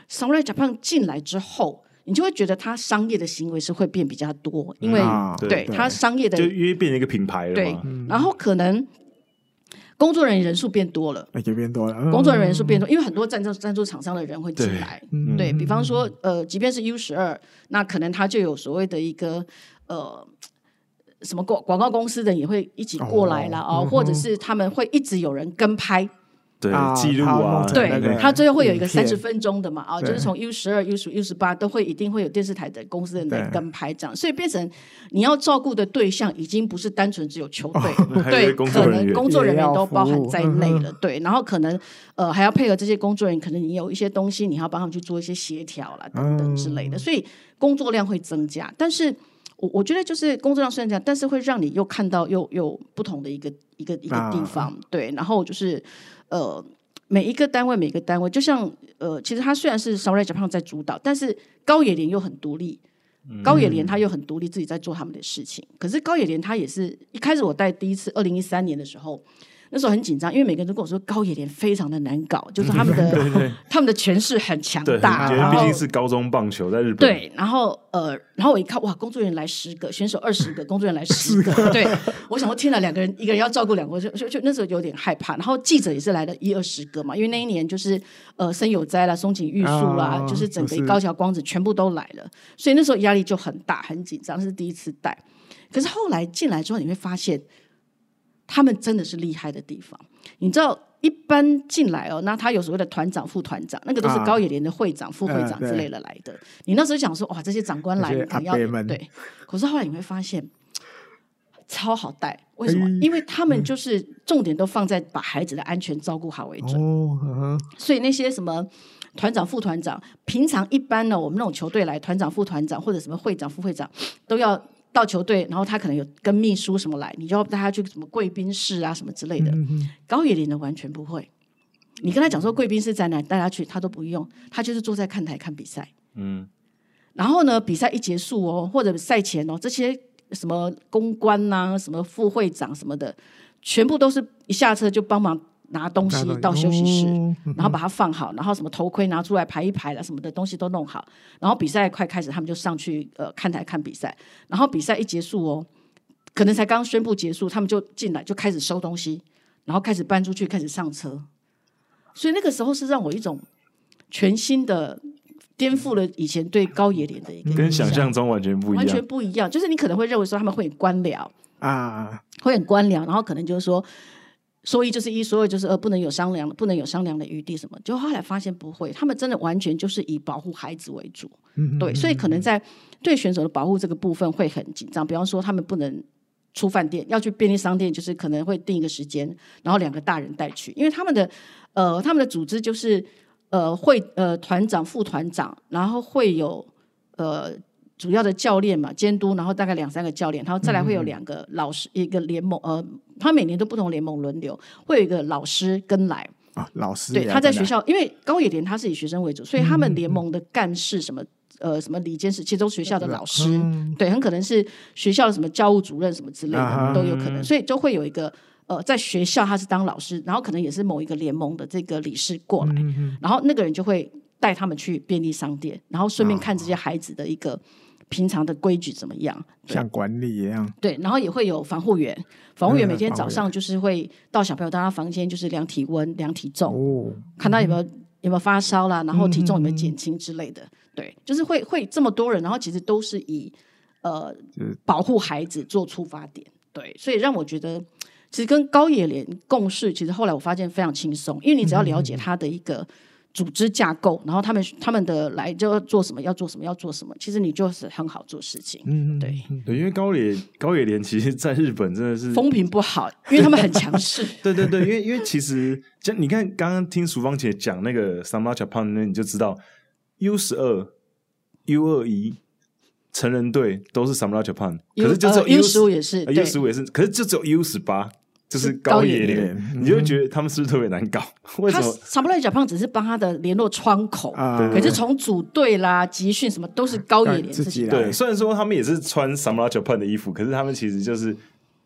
Samurai Japan 进来之后。你就会觉得他商业的行为是会变比较多，因为、啊、对他商业的就因为变成一个品牌了嘛。对，然后可能工作人员人数变多了，也变多了。嗯、工作人员人数变多，因为很多赞助赞助厂商的人会进来。对，对比方说，呃，即便是 U 十二，那可能他就有所谓的一个呃什么广广告公司的也会一起过来了啊、哦，或者是他们会一直有人跟拍。对，记录啊，对，他最后会有一个三十分钟的嘛，啊，就是从 U 十二、U 十、U 十八都会一定会有电视台的公司的人在跟拍这样，所以变成你要照顾的对象已经不是单纯只有球队，对，可能工作人员都包含在内了，对，然后可能呃还要配合这些工作人员，可能你有一些东西你要帮他们去做一些协调啦等等之类的，所以工作量会增加，但是我我觉得就是工作量虽然这样，但是会让你又看到又又不同的一个一个一个地方，对，然后就是。呃，每一个单位，每一个单位，就像呃，其实他虽然是 s o r r y Japan 在主导，但是高野莲又很独立。嗯、高野莲他又很独立，自己在做他们的事情。可是高野莲他也是一开始我带第一次二零一三年的时候。那时候很紧张，因为每个人都跟我说高野连非常的难搞，就是他们的 他们的权势很强大。因为毕竟是高中棒球在日本。对，然后呃，然后我一看哇，工作人员来十个，选手二十个，工作人员来十个。对，我想说天哪，两个人一个人要照顾两个，就就就那时候有点害怕。然后记者也是来了一二十个嘛，因为那一年就是呃森友哉啦、松井玉树啦，就是整个高桥光子全部都来了，所以那时候压力就很大，很紧张，是第一次带。可是后来进来之后，你会发现。他们真的是厉害的地方，你知道，一般进来哦，那他有所谓的团长、副团长，那个都是高野连的会长、啊、副会长之类的来的。你那时候想说，哇，这些长官来，你肯定要对。可是后来你会发现，超好带。为什么？欸、因为他们就是重点都放在把孩子的安全照顾好为准。哦、所以那些什么团长、副团长，平常一般呢，我们那种球队来，团长、副团长或者什么会长、副会长都要。到球队，然后他可能有跟秘书什么来，你就要带他去什么贵宾室啊什么之类的。嗯、高野林的完全不会，你跟他讲说贵宾室在哪，带他去他都不用，他就是坐在看台看比赛。嗯，然后呢，比赛一结束哦，或者赛前哦，这些什么公关呐、啊，什么副会长什么的，全部都是一下车就帮忙。拿东西到休息室，哦、然后把它放好，然后什么头盔拿出来排一排了，什么的东西都弄好，然后比赛快开始，他们就上去呃看台看比赛，然后比赛一结束哦，可能才刚宣布结束，他们就进来就开始收东西，然后开始搬出去，开始上车，所以那个时候是让我一种全新的颠覆了以前对高野连的一个跟想象中完全不一样，完全不一样，就是你可能会认为说他们会很官僚啊，会很官僚，然后可能就是说。说一就是一，说二就是二，不能有商量，不能有商量的余地什么。就后来发现不会，他们真的完全就是以保护孩子为主，嗯、哼对，所以可能在对选手的保护这个部分会很紧张。比方说，他们不能出饭店，要去便利商店，就是可能会定一个时间，然后两个大人带去，因为他们的呃，他们的组织就是呃会呃团长、副团长，然后会有呃。主要的教练嘛，监督，然后大概两三个教练，然后再来会有两个老师，嗯、一个联盟，呃，他每年都不同联盟轮流，会有一个老师跟来。啊，老师对，他在学校，因为高野连他是以学生为主，所以他们联盟的干事什么，嗯、呃，什么理监事，其实都学校的老师，嗯、对，很可能是学校的什么教务主任什么之类的、啊、都有可能，所以就会有一个呃，在学校他是当老师，然后可能也是某一个联盟的这个理事过来，然后那个人就会带他们去便利商店，然后顺便看这些孩子的一个。平常的规矩怎么样？像管理一样。对，然后也会有防护员，防护员每天早上就是会到小朋友到他房间，就是量体温、量体重，哦、看他有没有有没有发烧啦，然后体重有没有减轻之类的。嗯、对，就是会会这么多人，然后其实都是以呃保护孩子做出发点。对，所以让我觉得，其实跟高野连共事，其实后来我发现非常轻松，因为你只要了解他的一个。组织架构，然后他们他们的来就要做什么，要做什么，要做什么。其实你就是很好做事情，嗯，对对，因为高野高野连其实在日本真的是风评不好，因为他们很强势。对对对，因为因为其实像你看刚刚听淑芳姐讲那个 Samurai Japan 那你就知道 U 十二、U 二一。成人队都是 Samurai Japan，可是就只有 U 十五也是，U 十五也是，可是就只有 U 十八。就是高野连，你就会觉得他们是不是特别难搞？为什么？他 Samurai Japan 只是帮他的联络窗口，可是从组队啦、集训什么都是高野连自己来。对，虽然说他们也是穿 Samurai Japan 的衣服，可是他们其实就是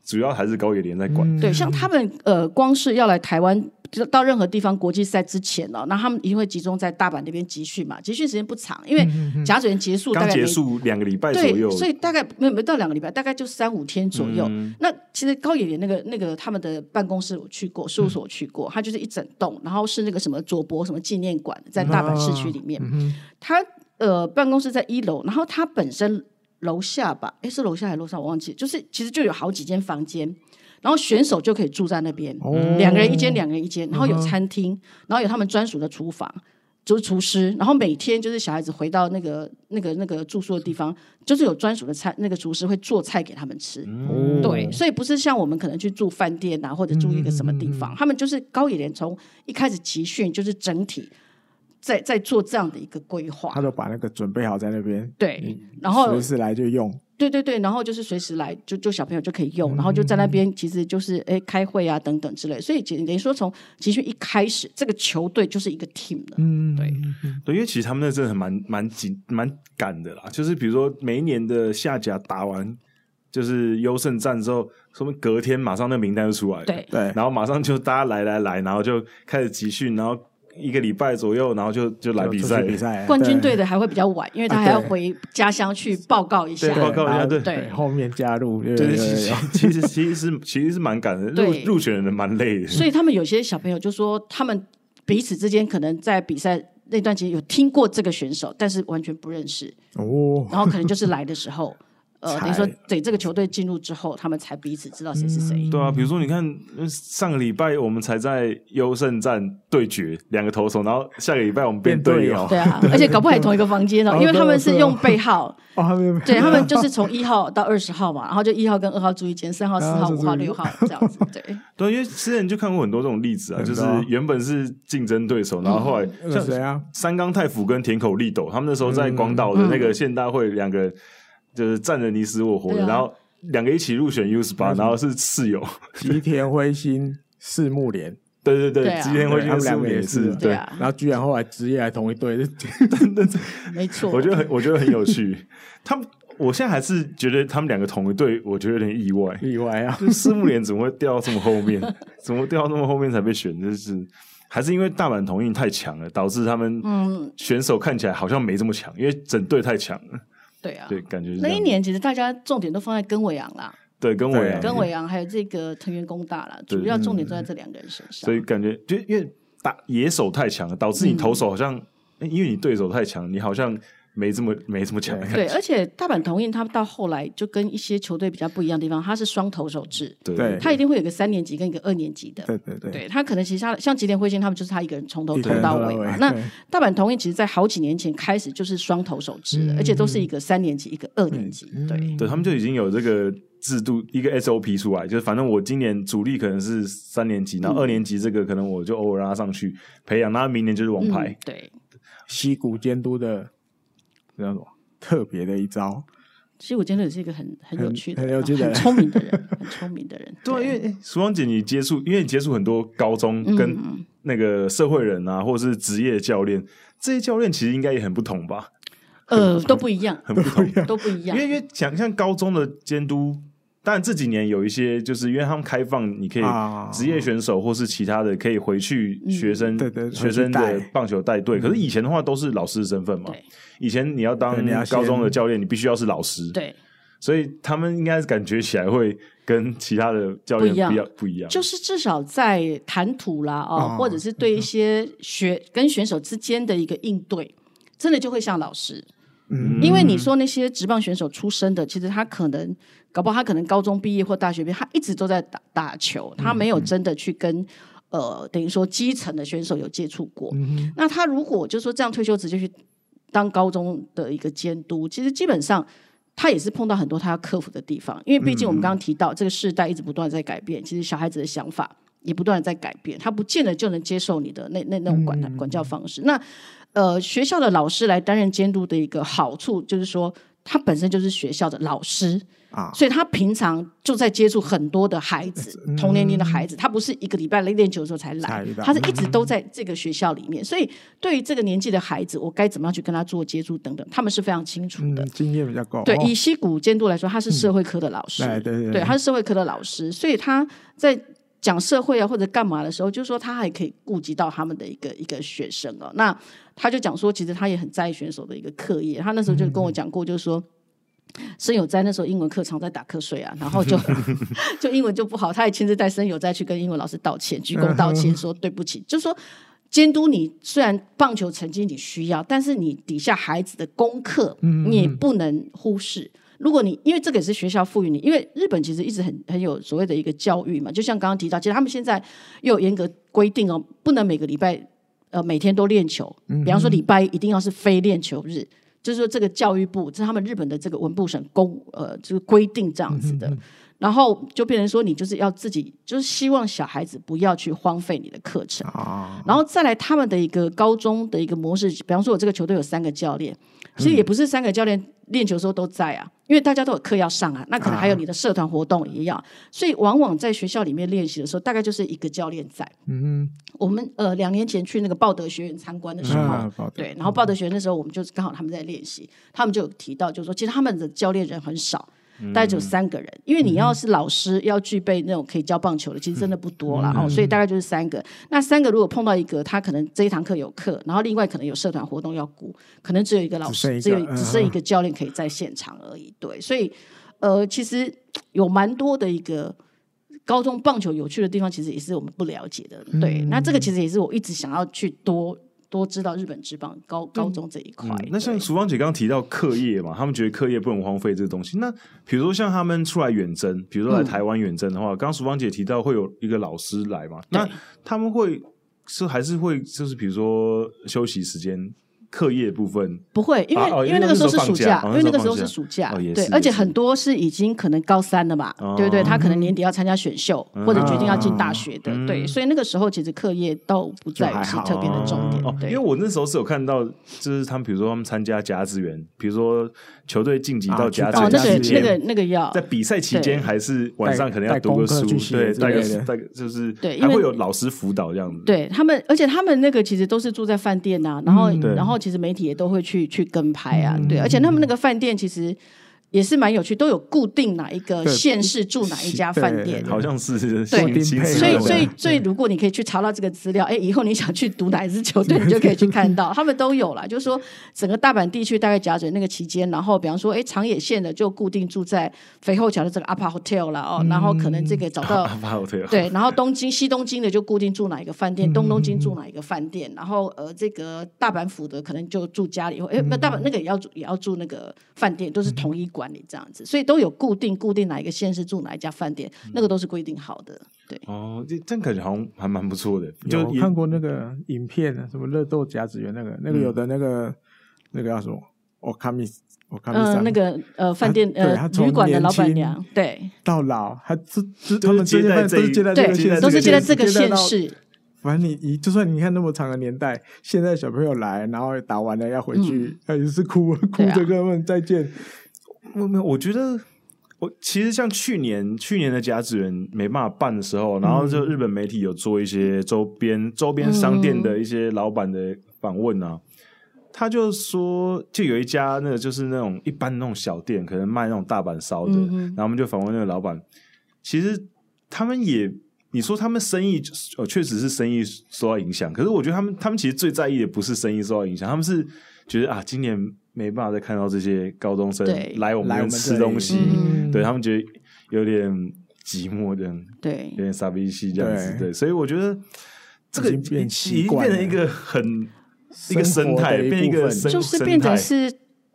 主要还是高野连在管。对，像他们呃，光是要来台湾。就到任何地方国际赛之前哦，那他们一定会集中在大阪那边集训嘛。集训时间不长，因为甲子园结束大概结束两个礼拜左右，所以大概没有没到两个礼拜，大概就三五天左右。嗯、那其实高野连那个那个他们的办公室我去过，事务所我去过，他就是一整栋，然后是那个什么佐伯什么纪念馆，在大阪市区里面。他、嗯、呃办公室在一楼，然后他本身楼下吧，哎，是楼下还是楼上我忘记，就是其实就有好几间房间。然后选手就可以住在那边，哦、两个人一间，两个人一间，然后有餐厅，嗯、然后有他们专属的厨房，就是厨师。然后每天就是小孩子回到那个那个那个住宿的地方，就是有专属的菜，那个厨师会做菜给他们吃。嗯、对，所以不是像我们可能去住饭店啊，或者住一个什么地方，嗯、他们就是高野连从一开始集训就是整体在在做这样的一个规划，他就把那个准备好在那边，对，然后随时来就用。对对对，然后就是随时来，就就小朋友就可以用，然后就在那边，其实就是哎开会啊等等之类，所以等于说从集训一开始，这个球队就是一个 team 了，嗯，对对，因为其实他们那真的蛮蛮紧蛮赶的啦，就是比如说每一年的下甲打完就是优胜战之后，说明隔天马上那个名单就出来了，对对，然后马上就大家来来来，然后就开始集训，然后。一个礼拜左右，然后就就来比赛。比赛，冠军队的还会比较晚，因为他还要回家乡去报告一下。报告一下，对对。后面加入，对，其实其实其实是其实是蛮赶的，入入选的人蛮累的。所以他们有些小朋友就说，他们彼此之间可能在比赛那段期间有听过这个选手，但是完全不认识哦。然后可能就是来的时候。呃，等于说，等这个球队进入之后，他们才彼此知道谁是谁。嗯、对啊，比如说，你看上个礼拜我们才在优胜战对决两个投手，然后下个礼拜我们变队友。对啊，而且搞不好还同一个房间哦，因为他们是用背号。哦，对，他们就是从一号到二十号嘛，然后就一号跟二号住一间，三号、四号、五号、六号这样子。对，对，因为之前就看过很多这种例子啊，就是原本是竞争对手，然后后来像谁啊？三冈太辅跟田口丽斗，他们那时候在广岛的那个县大会两个人。就是战得你死我活的，啊、然后两个一起入选 U 十八，然后是室友。吉田辉星、四木莲，对对对，吉田辉星他们两个也是。对，啊、然后居然后来职业还同一队，没错，我觉得很我觉得很有趣。他们我现在还是觉得他们两个同一队，我觉得有点意外，意外啊！四木连怎么会掉到这么后面？怎么掉到那么后面才被选？就是还是因为大阪桐荫太强了，导致他们选手看起来好像没这么强，因为整队太强了。对啊，对，感觉那一年其实大家重点都放在根尾昂啦，对，根尾洋，根尾羊还有这个藤原工大啦，主要重点都在这两个人身上。所以感觉就因为打野手太强了，导致你投手好像，嗯、因为你对手太强，你好像。没这么没这么强，对，而且大阪桐荫他到后来就跟一些球队比较不一样的地方，他是双投手制，对，他一定会有个三年级跟一个二年级的，对对对，对他可能其实他像吉田辉星他们就是他一个人从头投到尾嘛。那大阪桐荫其实在好几年前开始就是双投手制的，而且都是一个三年级一个二年级，对，对他们就已经有这个制度一个 SOP 出来，就是反正我今年主力可能是三年级，然后二年级这个可能我就偶尔让他上去培养，那明年就是王牌，对，西谷监督的这样子。特别的一招，其实我真的是一个很很有趣的、很很聪明的人，很聪明的人。对，因为淑芳姐，你接触，因为你接触很多高中跟那个社会人啊，或者是职业教练，这些教练其实应该也很不同吧？呃，都不一样，很不同，都不一样。因为因为想像高中的监督。当然这几年有一些，就是因为他们开放，你可以职业选手或是其他的可以回去学生学生的棒球带队。可是以前的话都是老师的身份嘛。以前你要当高中的教练，你必须要是老师。对，所以他们应该是感觉起来会跟其他的教练比较不一样。就是至少在谈吐啦，哦，或者是对一些学跟选手之间的一个应对，真的就会像老师。嗯，因为你说那些职棒选手出身的，其实他可能。搞不好他可能高中毕业或大学毕业，他一直都在打打球，他没有真的去跟、嗯、呃等于说基层的选手有接触过。嗯、那他如果就是说这样退休直接去当高中的一个监督，其实基本上他也是碰到很多他要克服的地方，因为毕竟我们刚刚提到、嗯、这个世代一直不断在改变，其实小孩子的想法也不断的在改变，他不见得就能接受你的那那那种管、嗯、管教方式。那呃学校的老师来担任监督的一个好处就是说。他本身就是学校的老师。啊，所以他平常就在接触很多的孩子，嗯、同年龄的孩子。他不是一个礼拜来练球的时候才来，他是一直都在这个学校里面。嗯、所以对于这个年纪的孩子，我该怎么样去跟他做接触等等，他们是非常清楚的，嗯、经验比较高。对，以西谷监督来说，他是社会科的老师，嗯、对对对，对，他是社会科的老师，所以他在讲社会啊或者干嘛的时候，就是说他还可以顾及到他们的一个一个学生哦。那他就讲说，其实他也很在意选手的一个课业。他那时候就跟我讲过，就是说。嗯森友在那时候英文课常在打瞌睡啊，然后就 就英文就不好，他也亲自带森友哉去跟英文老师道歉，鞠躬道歉，说对不起。就是说监督你，虽然棒球成绩你需要，但是你底下孩子的功课你也不能忽视。如果你因为这个也是学校赋予你，因为日本其实一直很很有所谓的一个教育嘛，就像刚刚提到，其实他们现在又有严格规定哦，不能每个礼拜呃每天都练球，比方说礼拜一一定要是非练球日。就是说，这个教育部，这是他们日本的这个文部省公呃，就是规定这样子的，然后就变成说，你就是要自己，就是希望小孩子不要去荒废你的课程，啊、然后再来他们的一个高中的一个模式，比方说，我这个球队有三个教练。其实也不是三个教练练球的时候都在啊，因为大家都有课要上啊，那可能还有你的社团活动也要，所以往往在学校里面练习的时候，大概就是一个教练在。嗯，我们呃两年前去那个报德学院参观的时候，对，然后报德学院那时候我们就刚好他们在练习，他们就有提到，就是说其实他们的教练人很少。大概只有三个人，因为你要是老师，要具备那种可以教棒球的，其实真的不多了哦，所以大概就是三个。那三个如果碰到一个，他可能这一堂课有课，然后另外可能有社团活动要顾，可能只有一个老师，只有只剩一个教练可以在现场而已。对，所以呃，其实有蛮多的一个高中棒球有趣的地方，其实也是我们不了解的。对，那这个其实也是我一直想要去多。多知道日本职棒高高中这一块。那像淑芳姐刚刚提到课业嘛，他们觉得课业不能荒废这个东西。那比如说像他们出来远征，比如说来台湾远征的话，刚刚淑芳姐提到会有一个老师来嘛，那他们会是还是会就是比如说休息时间。课业部分？不会，因为、啊、因为那个时候是暑假，因为那个时候是暑假，哦、对，而且很多是已经可能高三了嘛，哦、对不对？他可能年底要参加选秀，嗯、或者决定要进大学的，嗯、对，所以那个时候其实课业倒不再是特别的重点。哦、对，因为我那时候是有看到，就是他们比如说他们参加甲子园，比如说球队晋级到甲子园，哦，那个那个那个要在比赛期间还是晚上可能要读个书，对，带个带个就是对，还会有老师辅导这样子。对他们，而且他们那个其实都是住在饭店呐，然后然后其实媒体也都会。去去跟拍啊，对，而且他们那个饭店其实。也是蛮有趣，都有固定哪一个县市住哪一家饭店，好像是对，所以所以所以如果你可以去查到这个资料，哎，以后你想去读哪一支球队，你就可以去看到，他们都有了。就是说，整个大阪地区大概甲子园那个期间，然后比方说，哎，长野县的就固定住在肥后桥的这个 Upper Hotel 了哦，然后可能这个找到 Upper Hotel 对，然后东京西东京的就固定住哪一个饭店，东东京住哪一个饭店，然后呃，这个大阪府的可能就住家里，哎，那大阪那个也要住也要住那个饭店，都是同一管理这样子，所以。都有固定固定哪一个县市住哪一家饭店，嗯、那个都是规定好的。对哦，这这感觉好像还蛮不错的。就有看过那个影片，什么热豆甲子园那个，那个有的那个、嗯、那个叫什么？我看米，我看米那个呃饭店呃旅馆的老板娘，对，到老还这这他们这些都是接待这个县，都是接待这个县市。反正你你就算你看那么长的年代，现在小朋友来，然后打完了要回去，他也、嗯、是哭哭着跟他们再见。没没有，我觉得我其实像去年去年的甲子园没办法办的时候，然后就日本媒体有做一些周边周边商店的一些老板的访问啊，他就说就有一家那个就是那种一般那种小店，可能卖那种大阪烧的，然后我们就访问那个老板，其实他们也你说他们生意哦确实是生意受到影响，可是我觉得他们他们其实最在意的不是生意受到影响，他们是觉得啊今年。没办法再看到这些高中生来我们吃东西，对他们觉得有点寂寞，这样对，有点傻逼气这样子，对，所以我觉得这个已经变成一个很一个生态，变一个就是变成是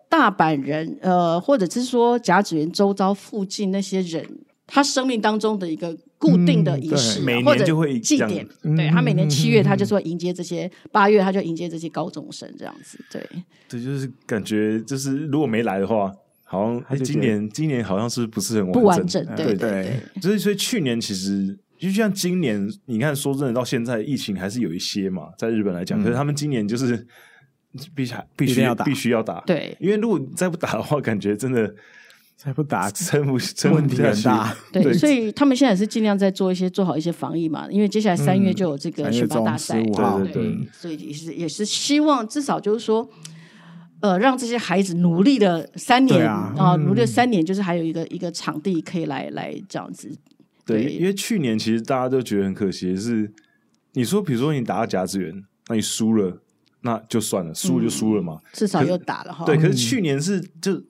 大阪人，呃，或者是说甲子园周遭附近那些人，他生命当中的一个。固定的仪式，或者祭典，对，他每年七月，他就说迎接这些，八月他就迎接这些高中生这样子，对。对，就是感觉就是如果没来的话，好像今年今年好像是不是很不完整？对对对。所以所以去年其实就像今年，你看说真的，到现在疫情还是有一些嘛，在日本来讲，可是他们今年就是 必须必须要打，必须要打。对，因为如果再不打的话，感觉真的再不打，撑不撑问题很大。对，所以他们现在是尽量在做一些做好一些防疫嘛。因为接下来三月就有这个选拔大赛，对对对，所以也是也是希望至少就是说。呃，让这些孩子努力了三年啊，努力了三年，就是还有一个一个场地可以来来这样子。对，对因为去年其实大家都觉得很可惜的是，你说比如说你打到甲子园，那你输了，那就算了，输就输了嘛，至少又打了哈。对，可是去年是就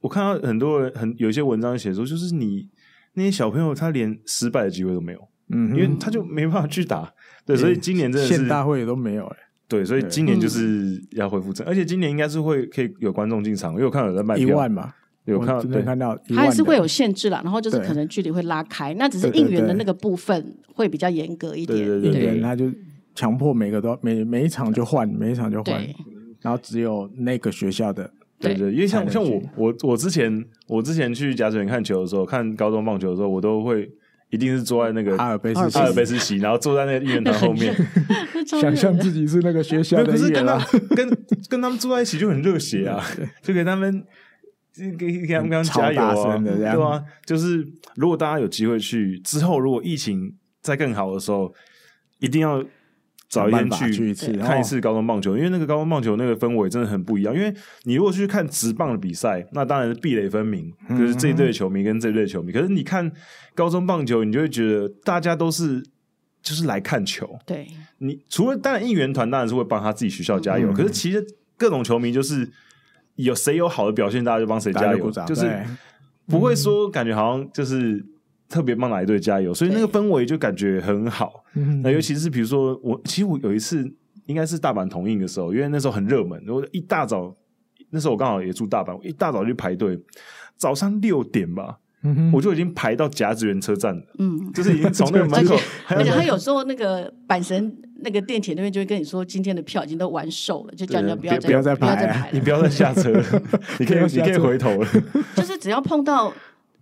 我看到很多人很有一些文章写说，就是你那些小朋友他连失败的机会都没有，嗯，因为他就没办法去打。对，所以今年真的是县大会也都没有哎。对，所以今年就是要恢复正，而且今年应该是会可以有观众进场，因为我看到有在卖票，一万嘛，有看到对看到，它还是会有限制啦，然后就是可能距离会拉开，那只是应援的那个部分会比较严格一点，对对对，他就强迫每个都每每一场就换，每一场就换，然后只有那个学校的，对对，因为像像我我我之前我之前去甲子园看球的时候，看高中棒球的时候，我都会。一定是坐在那个阿尔卑斯阿尔卑斯席，然后坐在那个应援团后面，想象自己是那个学校的。可是跟跟跟他们坐在一起就很热血啊，就给他们给给他们加油啊，对啊？就是如果大家有机会去之后，如果疫情再更好的时候，一定要。早一天去看一次高中棒球，因为那个高中棒球那个氛围真的很不一样。因为你如果去看直棒的比赛，那当然是壁垒分明，就是这一队的球迷跟这一队的球迷。可是你看高中棒球，你就会觉得大家都是就是来看球。对，你除了当然应援团当然是会帮他自己学校加油，可是其实各种球迷就是有谁有好的表现，大家就帮谁加油，就是不会说感觉好像就是。特别帮哪一队加油，所以那个氛围就感觉很好。那尤其是比如说我，其实我有一次应该是大阪同映的时候，因为那时候很热门，我一大早那时候我刚好也住大阪，我一大早就排队，早上六点吧，我就已经排到甲子园车站了。嗯，就是已经从那个 门口，而且他有时候那个阪神那个电铁那边就会跟你说，今天的票已经都完售了，就叫你不要再不要再排，排你 不要再下车，你可以你可以回头了。就是只要碰到。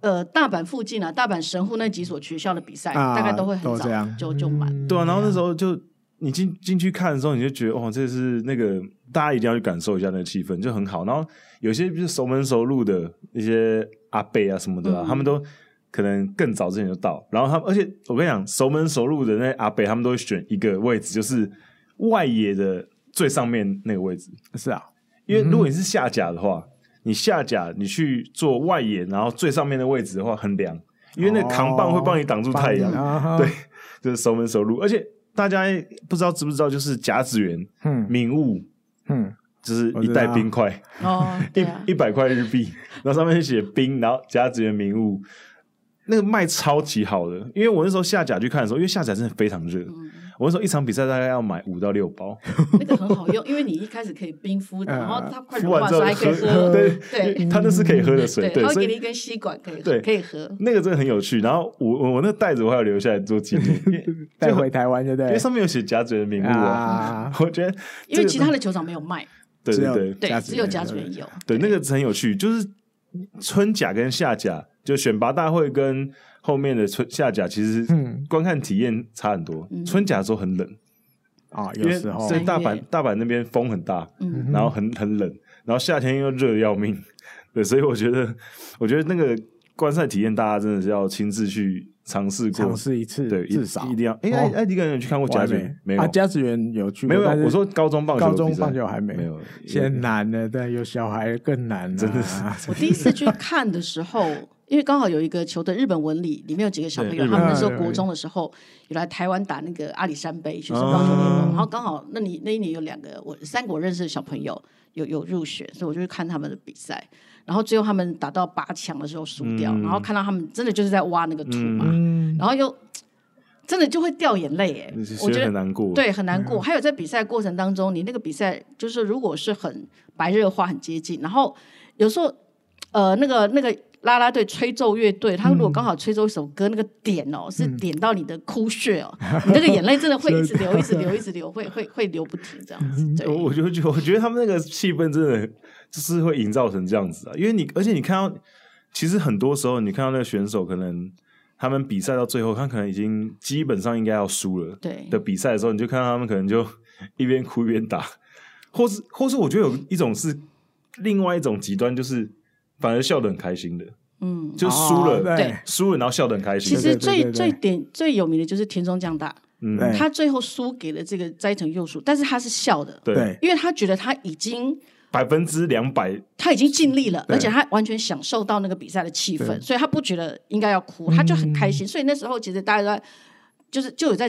呃，大阪附近啊，大阪神户那几所学校的比赛，大概都会很早就就满。对啊，然后那时候就你进进去看的时候，你就觉得哦，这是那个大家一定要去感受一下那个气氛，就很好。然后有些就是熟门熟路的一些阿贝啊什么的啊，他们都可能更早之前就到。然后他们，而且我跟你讲，熟门熟路的那些阿贝，他们都会选一个位置，就是外野的最上面那个位置。是啊，因为如果你是下甲的话。你下甲，你去做外野，然后最上面的位置的话很凉，因为那个扛棒会帮你挡住太阳。哦、对，就是熟门熟路。而且大家不知道知不知道，就是甲子园，嗯，名物，嗯，就是一袋冰块，哦，一一百块日币，然后上面写冰，然后甲子园名物，那个卖超级好的。因为我那时候下甲去看的时候，因为下甲真的非常热。嗯我说一场比赛大概要买五到六包，那个很好用，因为你一开始可以冰敷的，然后它快融化之后还可以喝。对对，它那是可以喝的水，对，它会给你一根吸管可以喝，可以喝。那个真的很有趣。然后我我我那个袋子我还要留下来做纪念，带回台湾，对不对？因为上面有写甲子园名物啊。我觉得，因为其他的球场没有卖，对对对对，只有甲子园有。对，那个很有趣，就是春甲跟夏甲，就选拔大会跟后面的春夏甲，其实观看体验差很多。春甲的时候很冷。啊，有时候在大阪，大阪那边风很大，嗯，然后很很冷，然后夏天又热得要命，对，所以我觉得，我觉得那个观赛体验，大家真的是要亲自去尝试过，尝试一次，对，至少一定要。哎，艾艾迪个人去看过甲子园没有？啊甲子园有去，没有。我说高中棒球，高中棒球还没有，现在难了，但有小孩更难，真的是。我第一次去看的时候。因为刚好有一个球队日本文理里面有几个小朋友，他们那时候国中的时候有来台湾打那个阿里山杯学生棒球联盟，然后刚好那你那一年有两个我三国认识的小朋友有有入选，所以我就去看他们的比赛，然后最后他们打到八强的时候输掉，然后看到他们真的就是在挖那个土嘛，然后又真的就会掉眼泪哎，我觉得很难过，对，很难过。还有在比赛过程当中，你那个比赛就是如果是很白热化很接近，然后有时候呃那个那个。啦啦队吹奏乐队，他如果刚好吹奏一首歌，那个点哦，是点到你的哭穴哦，你那个眼泪真的会一直流，一直流，一直流，会会会流不停这样子。对，我就觉得，我觉得他们那个气氛真的就是会营造成这样子啊，因为你，而且你看到，其实很多时候你看到那个选手，可能他们比赛到最后，他可能已经基本上应该要输了，对的比赛的时候，你就看到他们可能就一边哭一边打。或是或是我觉得有一种是另外一种极端，就是反而笑得很开心的，嗯，就输了，对，输了然后笑得很开心。其实最最点最有名的就是田中将大，嗯，他最后输给了这个斋藤佑树，但是他是笑的，对，因为他觉得他已经。百分之两百，他已经尽力了，而且他完全享受到那个比赛的气氛，所以他不觉得应该要哭，他就很开心。所以那时候其实大家都在，就是就有在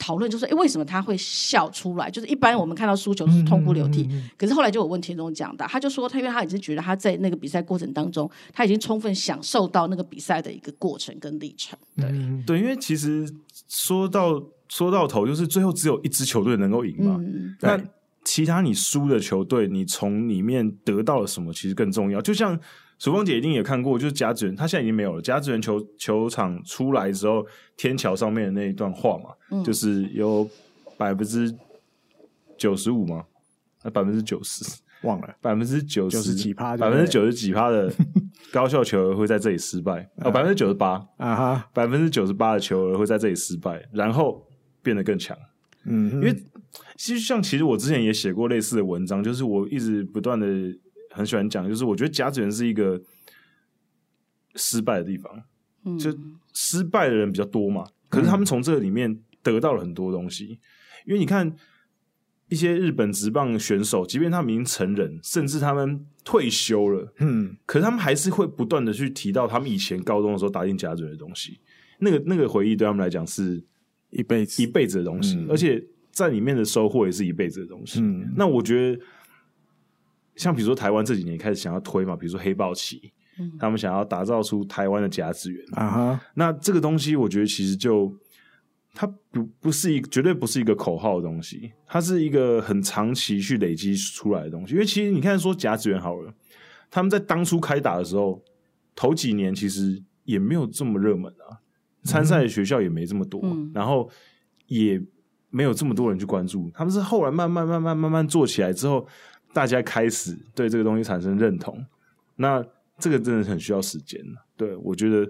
讨论，就是哎，为什么他会笑出来？就是一般我们看到输球是痛哭流涕，可是后来就有问田中讲的，他就说他因为他已经觉得他在那个比赛过程当中，他已经充分享受到那个比赛的一个过程跟历程。对对，因为其实说到说到头，就是最后只有一支球队能够赢嘛。那其他你输的球队，你从里面得到了什么？其实更重要。就像曙芳姐一定也看过，就是甲子园，他现在已经没有了。甲子园球球场出来之后，天桥上面的那一段话嘛，嗯、就是有百分之九十五吗？那百分之九十忘了，百分之九十几趴，百分之九十几趴的高校球儿会在这里失败。哦，百分之九十八啊哈，百分之九十八的球儿会在这里失败，然后变得更强。嗯，因为。其实像，其实我之前也写过类似的文章，就是我一直不断的很喜欢讲，就是我觉得甲子园是一个失败的地方，嗯，就失败的人比较多嘛。可是他们从这个里面得到了很多东西，因为你看一些日本职棒选手，即便他们已经成人，甚至他们退休了，嗯，可是他们还是会不断的去提到他们以前高中的时候打进甲子园的东西，那个那个回忆对他们来讲是一辈子一辈子的东西，而且。在里面的收获也是一辈子的东西。嗯，那我觉得，像比如说台湾这几年开始想要推嘛，比如说黑豹旗，嗯，他们想要打造出台湾的甲子园啊哈。那这个东西，我觉得其实就它不不是一绝对不是一个口号的东西，它是一个很长期去累积出来的东西。因为其实你看说甲子园好了，他们在当初开打的时候，头几年其实也没有这么热门啊，参赛的学校也没这么多，嗯，然后也。没有这么多人去关注，他们是后来慢慢慢慢慢慢做起来之后，大家开始对这个东西产生认同。那这个真的很需要时间。对，我觉得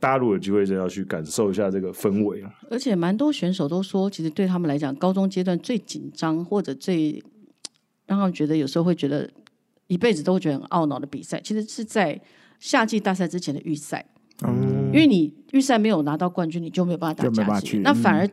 大家如果有机会，真要去感受一下这个氛围。而且蛮多选手都说，其实对他们来讲，高中阶段最紧张或者最让他们觉得有时候会觉得一辈子都会觉得很懊恼的比赛，其实是在夏季大赛之前的预赛。嗯，因为你预赛没有拿到冠军，你就没有办法打甲子园，那反而。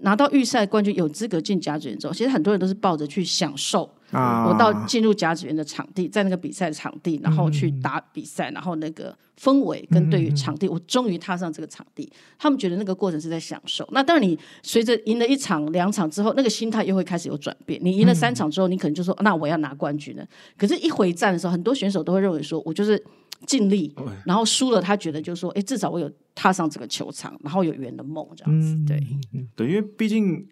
拿到预赛冠军，有资格进甲子园之后，其实很多人都是抱着去享受。啊！我到进入甲子园的场地，在那个比赛场地，然后去打比赛，嗯、然后那个氛围跟对于场地，嗯、我终于踏上这个场地。他们觉得那个过程是在享受。那当然，你随着赢了一场、两场之后，那个心态又会开始有转变。你赢了三场之后，你可能就说：“那我要拿冠军了。”可是，一回战的时候，很多选手都会认为说：“我就是。”尽力，然后输了，他觉得就是说，哎，至少我有踏上这个球场，然后有圆的梦这样子，对，对，因为毕竟，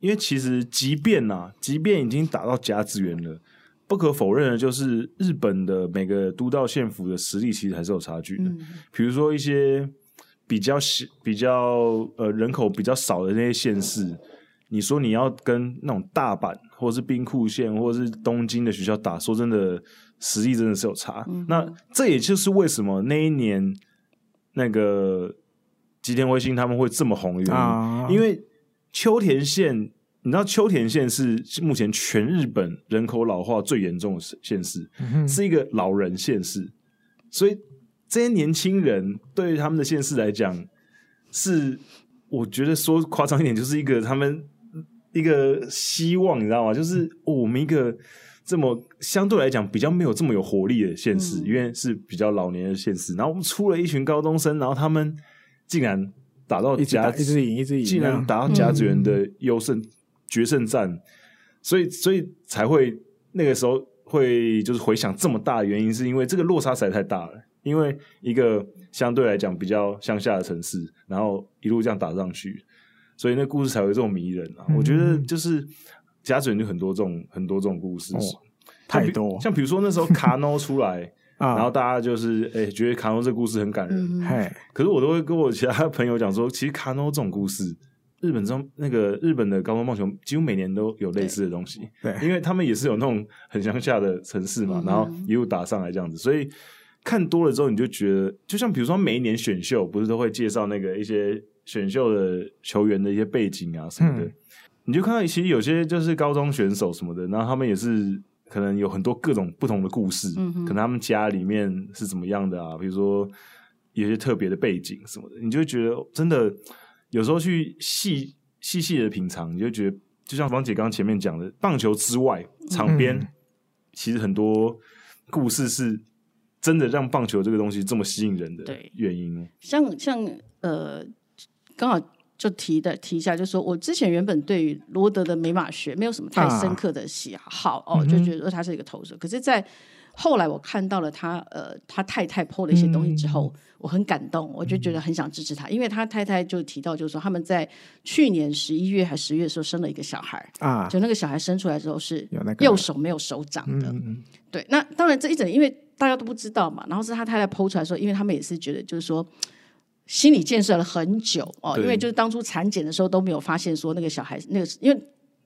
因为其实即便呐、啊，即便已经打到甲子园了，不可否认的就是日本的每个都道县府的实力其实还是有差距的。嗯、比如说一些比较小、比较呃人口比较少的那些县市，你说你要跟那种大阪或者是兵库县或者是东京的学校打，说真的。实力真的是有差，嗯、那这也就是为什么那一年那个吉田辉星他们会这么红的原因，啊、因为秋田县，你知道秋田县是目前全日本人口老化最严重的县市，嗯、是一个老人县市，所以这些年轻人对于他们的县市来讲，是我觉得说夸张一点，就是一个他们一个希望，你知道吗？就是、哦、我们一个。这么相对来讲比较没有这么有活力的县市，嗯、因为是比较老年的县市。然后我们出了一群高中生，然后他们竟然打到甲，一直赢，一直赢，竟然打到甲子园的优胜、嗯、决胜战，所以所以才会那个时候会就是回想这么大的原因，是因为这个落差实在太大了。因为一个相对来讲比较乡下的城市，然后一路这样打上去，所以那故事才会这么迷人啊！嗯、我觉得就是。甲子园就很多这种很多这种故事，哦、太多。像比如说那时候卡诺出来，啊、然后大家就是哎、欸、觉得卡诺这个故事很感人，嘿、嗯。可是我都会跟我其他朋友讲说，其实卡诺这种故事，日本中那个日本的高中棒球几乎每年都有类似的东西，对，因为他们也是有那种很乡下的城市嘛，嗯、然后一路打上来这样子，所以看多了之后，你就觉得，就像比如说每一年选秀不是都会介绍那个一些选秀的球员的一些背景啊什么的。嗯。你就看到其实有些就是高中选手什么的，然后他们也是可能有很多各种不同的故事，嗯、可能他们家里面是怎么样的啊，比如说有些特别的背景什么的，你就觉得真的有时候去细细细的品尝，你就觉得就像王姐刚刚前面讲的，棒球之外，场边、嗯、其实很多故事是真的让棒球这个东西这么吸引人的原因。像像呃，刚好。就提的提一下，就是说我之前原本对于罗德的美马学没有什么太深刻的喜好、啊、哦，就觉得他是一个投手。嗯、可是，在后来我看到了他呃他太太 po 了一些东西之后，嗯、我很感动，我就觉得很想支持他，嗯、因为他太太就提到，就是说他们在去年十一月还十月的时候生了一个小孩啊，就那个小孩生出来之后是右手没有手掌的，嗯、对。那当然这一整因为大家都不知道嘛，然后是他太太 po 出来说，因为他们也是觉得就是说。心理建设了很久哦，因为就是当初产检的时候都没有发现说那个小孩那个，因为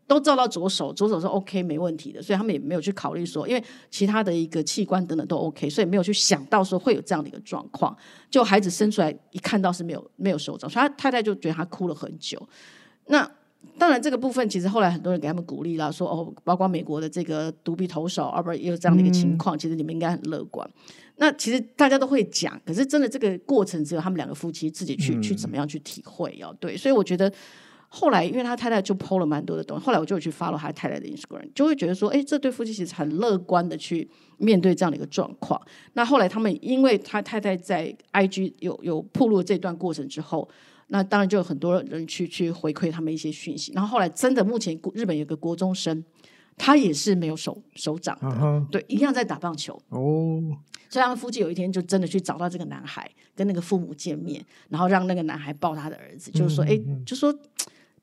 都照到左手，左手是 OK 没问题的，所以他们也没有去考虑说，因为其他的一个器官等等都 OK，所以没有去想到说会有这样的一个状况。就孩子生出来一看到是没有没有手掌，所以他太太就觉得他哭了很久。那当然这个部分其实后来很多人给他们鼓励了，说哦，包括美国的这个独臂投手，啊不也有这样的一个情况，嗯、其实你们应该很乐观。那其实大家都会讲，可是真的这个过程只有他们两个夫妻自己去、嗯、去怎么样去体会哦。对，所以我觉得后来，因为他太太就 PO 了蛮多的东西，后来我就去 follow 他太太的 Instagram，就会觉得说，哎，这对夫妻其实很乐观的去面对这样的一个状况。那后来他们因为他太太在 IG 有有铺露这段过程之后，那当然就有很多人去去回馈他们一些讯息。然后后来真的目前日本有个国中生。他也是没有手手掌的，uh huh. 对，一样在打棒球。哦，oh. 所以他们夫妻有一天就真的去找到这个男孩，跟那个父母见面，然后让那个男孩抱他的儿子，就是说，哎、mm，hmm. 就说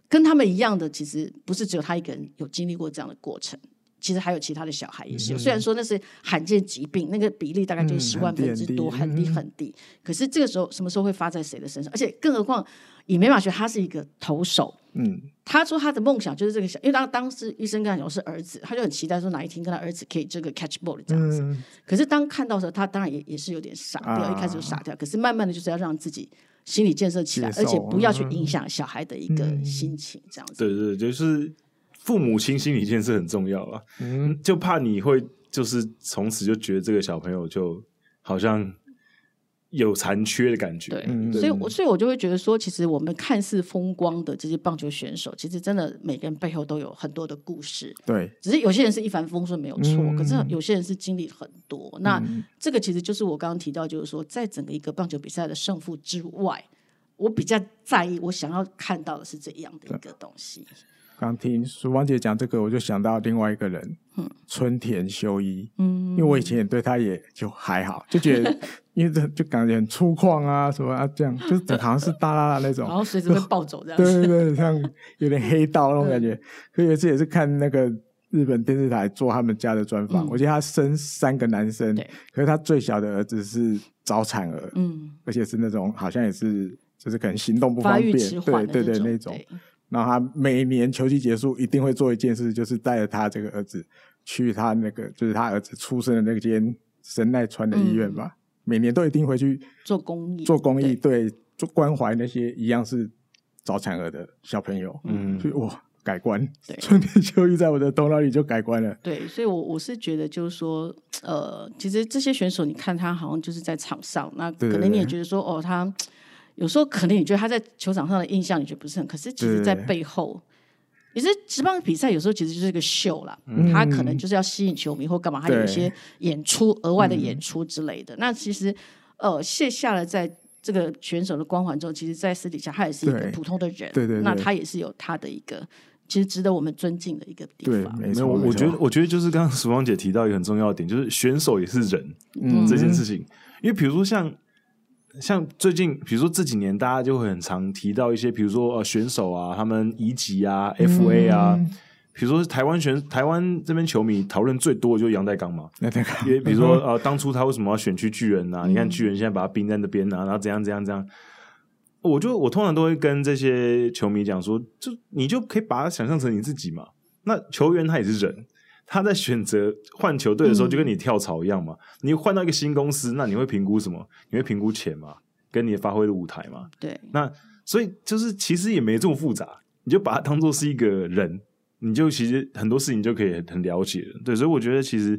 跟他们一样的，其实不是只有他一个人有经历过这样的过程，其实还有其他的小孩也是有。Mm hmm. 虽然说那是罕见疾病，那个比例大概就是十万分之多，很低很低。可是这个时候什么时候会发在谁的身上？而且更何况以美马学，他是一个投手。嗯，他说他的梦想就是这个小，因为当当时医生跟他讲是儿子，他就很期待说哪一天跟他儿子可以这个 catch ball 这样子。嗯、可是当看到的时候，他当然也也是有点傻掉，啊、一开始就傻掉。可是慢慢的就是要让自己心理建设起来，而且不要去影响小孩的一个心情，这样子。嗯、对对，就是父母亲心理建设很重要啊。嗯，就怕你会就是从此就觉得这个小朋友就好像。有残缺的感觉，对，对所以我所以我就会觉得说，其实我们看似风光的这些棒球选手，其实真的每个人背后都有很多的故事。对，只是有些人是一帆风顺没有错，嗯、可是有些人是经历很多。嗯、那这个其实就是我刚刚提到，就是说，在整个一个棒球比赛的胜负之外，我比较在意，我想要看到的是这样的一个东西。刚听淑芳姐讲这个，我就想到另外一个人，嗯、春田修一。嗯，因为我以前也对他也就还好，就觉得 因为这就感觉很粗犷啊，什么啊这样，就是好像是大剌剌那种，然后随时会暴走这样。对 对对，像有点黑道那种感觉。可有一次也是看那个日本电视台做他们家的专访，嗯、我记得他生三个男生，可是他最小的儿子是早产儿，嗯，而且是那种好像也是就是可能行动不方便，对对对那种。然后他每年球季结束一定会做一件事，就是带着他这个儿子去他那个，就是他儿子出生的那间神奈川的医院吧。嗯、每年都一定会去做公益，做公益，对，对，做关怀那些一样是早产儿的小朋友。嗯，所以哇，改观。对，春天秋意在我的头脑里就改观了。对，所以我我是觉得就是说，呃，其实这些选手，你看他好像就是在场上，那可能你也觉得说，对对对哦，他。有时候可能你觉得他在球场上的印象你觉得不是很，可是其实在背后，也是职棒比赛有时候其实就是一个秀啦。嗯、他可能就是要吸引球迷或干嘛，他有一些演出额外的演出之类的。嗯、那其实呃卸下了在这个选手的光环之后，其实，在私底下他也是一个普通的人。对对，对对。那他也是有他的一个其实值得我们尊敬的一个地方。没有，我觉得我觉得就是刚刚淑芳姐提到一个很重要的点，就是选手也是人，嗯，这件事情，因为比如说像。像最近，比如说这几年，大家就会很常提到一些，比如说呃选手啊，他们移籍啊，FA 啊，嗯、比如说台湾选台湾这边球迷讨论最多的就是杨代刚嘛，比如说呃当初他为什么要选去巨人啊？嗯、你看巨人现在把他冰在那边啊，然后怎样怎样怎样，我就我通常都会跟这些球迷讲说，就你就可以把他想象成你自己嘛，那球员他也是人。他在选择换球队的时候，就跟你跳槽一样嘛。嗯、你换到一个新公司，那你会评估什么？你会评估钱嘛？跟你发挥的舞台嘛？对。那所以就是其实也没这么复杂。你就把它当做是一个人，你就其实很多事情就可以很了解了。对，所以我觉得其实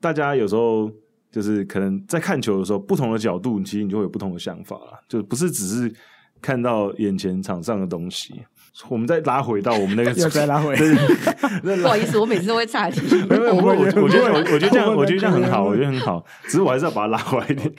大家有时候就是可能在看球的时候，不同的角度，其实你就会有不同的想法了，就不是只是看到眼前场上的东西。我们再拉回到我们那个，要再拉回。不好意思，我每次都会岔题。我我我觉得我觉得这样，我觉得这样很好，我觉得很好。只是我还是要把它拉回来一点，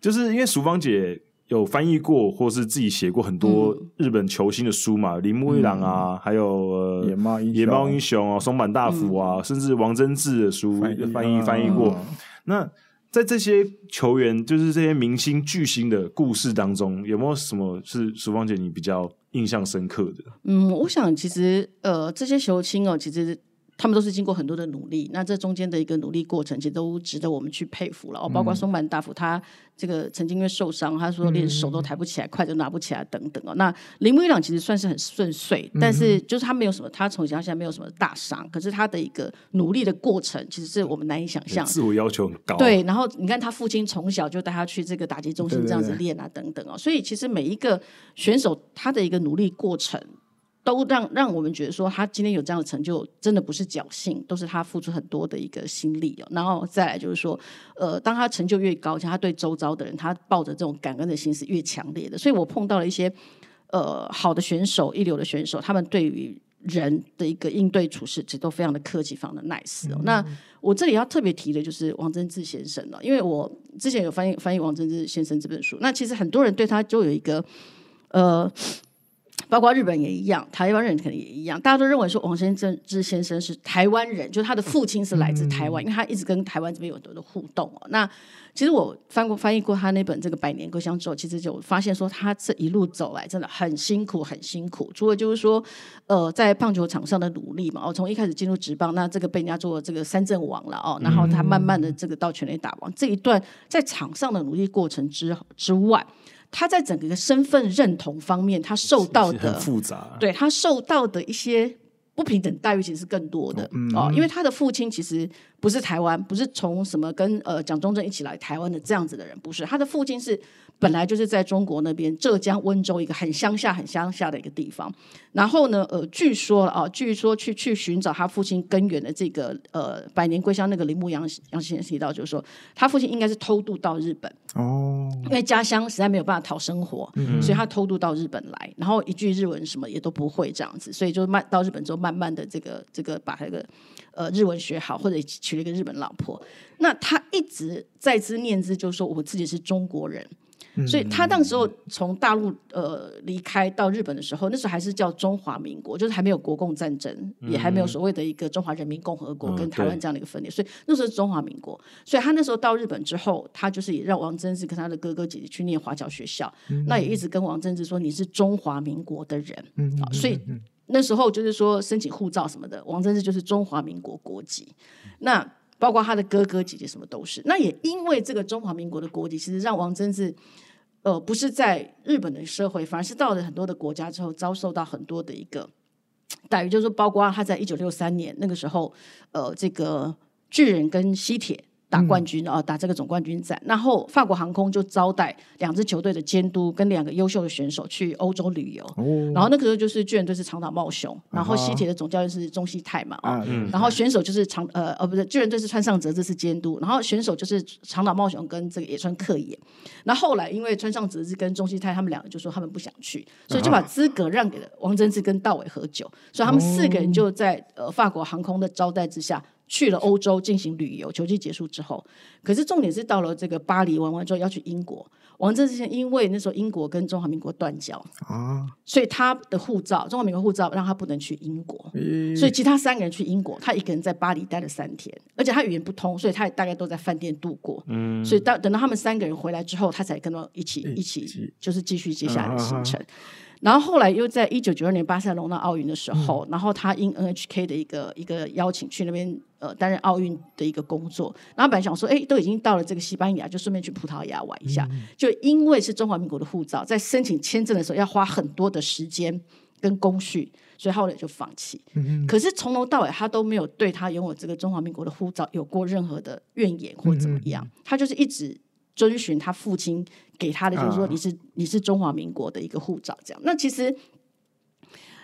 就是因为淑芳姐有翻译过，或是自己写过很多日本球星的书嘛，铃木一朗啊，还有野猫野猫英雄啊，松坂大辅啊，甚至王贞治的书翻译翻译过。那在这些球员，就是这些明星巨星的故事当中，有没有什么是淑芳姐你比较？印象深刻的，嗯，我想其实呃，这些球星哦，其实他们都是经过很多的努力，那这中间的一个努力过程，其实都值得我们去佩服了。哦，包括松坂大辅，他这个曾经因为受伤，他说连手都抬不起来，筷子都拿不起来等等哦。那铃木一朗其实算是很顺遂，但是就是他没有什么，他从小到现在没有什么大伤，可是他的一个努力的过程，其实是我们难以想象，自我要求很高。对，然后你看他父亲从小就带他去这个打击中心这样子练啊，等等哦。所以其实每一个选手他的一个努力过程。都让让我们觉得说，他今天有这样的成就，真的不是侥幸，都是他付出很多的一个心力哦。然后再来就是说，呃，当他成就越高，像他对周遭的人，他抱着这种感恩的心是越强烈的。所以我碰到了一些呃好的选手，一流的选手，他们对于人的一个应对处事，其实都非常的客气，非常的 nice 哦。嗯、那我这里要特别提的就是王贞治先生了，因为我之前有翻译翻译王贞治先生这本书，那其实很多人对他就有一个呃。包括日本也一样，台湾人可能也一样，大家都认为说王先生之先生是台湾人，就是他的父亲是来自台湾，嗯、因为他一直跟台湾这边有很多的互动哦。那其实我翻过翻译过他那本这个《百年归乡》之后，其实就发现说他这一路走来真的很辛苦，很辛苦。除了就是说，呃，在棒球场上的努力嘛，哦，从一开始进入职棒，那这个被人家做这个三振王了哦，然后他慢慢的这个到全垒打王，嗯、这一段在场上的努力过程之之外。他在整个的身份认同方面，他受到的复杂，对他受到的一些不平等待遇其实是更多的哦，嗯、哦，因为他的父亲其实不是台湾，不是从什么跟呃蒋中正一起来台湾的这样子的人，不是，他的父亲是。本来就是在中国那边浙江温州一个很乡下、很乡下的一个地方。然后呢，呃，据说啊，据说去去寻找他父亲根源的这个呃《百年归乡》那个铃木杨杨先生提到，就是说他父亲应该是偷渡到日本哦，因为家乡实在没有办法讨生活，嗯、所以他偷渡到日本来，然后一句日文什么也都不会这样子，所以就慢到日本之后，慢慢的这个这个把那个呃日文学好，或者娶了一个日本老婆。那他一直在之念之，就是说我自己是中国人。所以他那时候从大陆呃离开到日本的时候，那时候还是叫中华民国，就是还没有国共战争，也还没有所谓的一个中华人民共和国跟台湾这样的一个分裂。所以那时候是中华民国。所以他那时候到日本之后，他就是也让王贞治跟他的哥哥姐姐去念华侨学校，那也一直跟王贞治说，你是中华民国的人啊。所以那时候就是说申请护照什么的，王贞治就是中华民国国籍。那包括他的哥哥姐姐什么都是。那也因为这个中华民国的国籍，其实让王贞治。呃，不是在日本的社会，反而是到了很多的国家之后，遭受到很多的一个待遇，就是说，包括他在一九六三年那个时候，呃，这个巨人跟西铁。打冠军啊，打这个总冠军战，然后法国航空就招待两支球队的监督跟两个优秀的选手去欧洲旅游。哦、然后那个时候就是巨人队是长岛茂雄，然后西铁的总教练是中西泰嘛啊，嗯、然后选手就是长呃呃不是巨人队是川上哲这是监督，然后选手就是长岛茂雄跟这个野村克也。那后，后来因为川上哲是跟中西泰他们两个就说他们不想去，所以就把资格让给了王贞治跟道伟和久，所以他们四个人就在呃法国航空的招待之下。去了欧洲进行旅游，球季结束之后，可是重点是到了这个巴黎玩完之后要去英国。王正之前因为那时候英国跟中华民国断交啊，所以他的护照，中华民国护照让他不能去英国，欸、所以其他三个人去英国，他一个人在巴黎待了三天，而且他语言不通，所以他也大概都在饭店度过。嗯，所以到等到他们三个人回来之后，他才跟到一起一起就是继续接下来的行程。然后后来又在一九九二年巴塞隆那奥运的时候，嗯、然后他因 NHK 的一个一个邀请去那边呃担任奥运的一个工作。然后本来想说，哎，都已经到了这个西班牙，就顺便去葡萄牙玩一下。嗯、就因为是中华民国的护照，在申请签证的时候要花很多的时间跟工序，所以后来就放弃。可是从头到尾，他都没有对他拥有这个中华民国的护照有过任何的怨言或怎么样，嗯、他就是一直。遵循他父亲给他的，就是说你是、啊、你是中华民国的一个护照，这样。那其实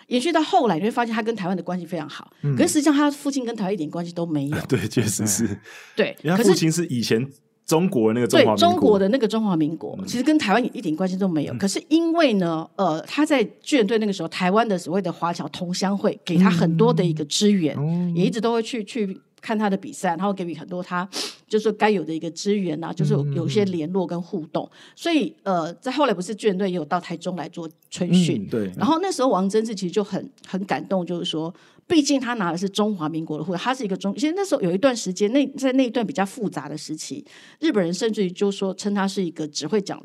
延续到后来，你会发现他跟台湾的关系非常好。嗯、可是实际上，他父亲跟台湾一点关系都没有。对，确实是。对，因为他父亲是以前中国那个中华民国，对中国的那个中华民国，其实跟台湾一点关系都没有。嗯、可是因为呢，呃，他在救援队那个时候，台湾的所谓的华侨同乡会给他很多的一个支援，嗯、也一直都会去去。看他的比赛，他会给予很多他 就是该有的一个资源啊，就是有一些联络跟互动。嗯、所以呃，在后来不是救援队也有到台中来做春训，嗯，对。然后那时候王贞治其实就很很感动，就是说，毕竟他拿的是中华民国的护照，他是一个中。其实那时候有一段时间，那在那一段比较复杂的时期，日本人甚至于就说称他是一个只会讲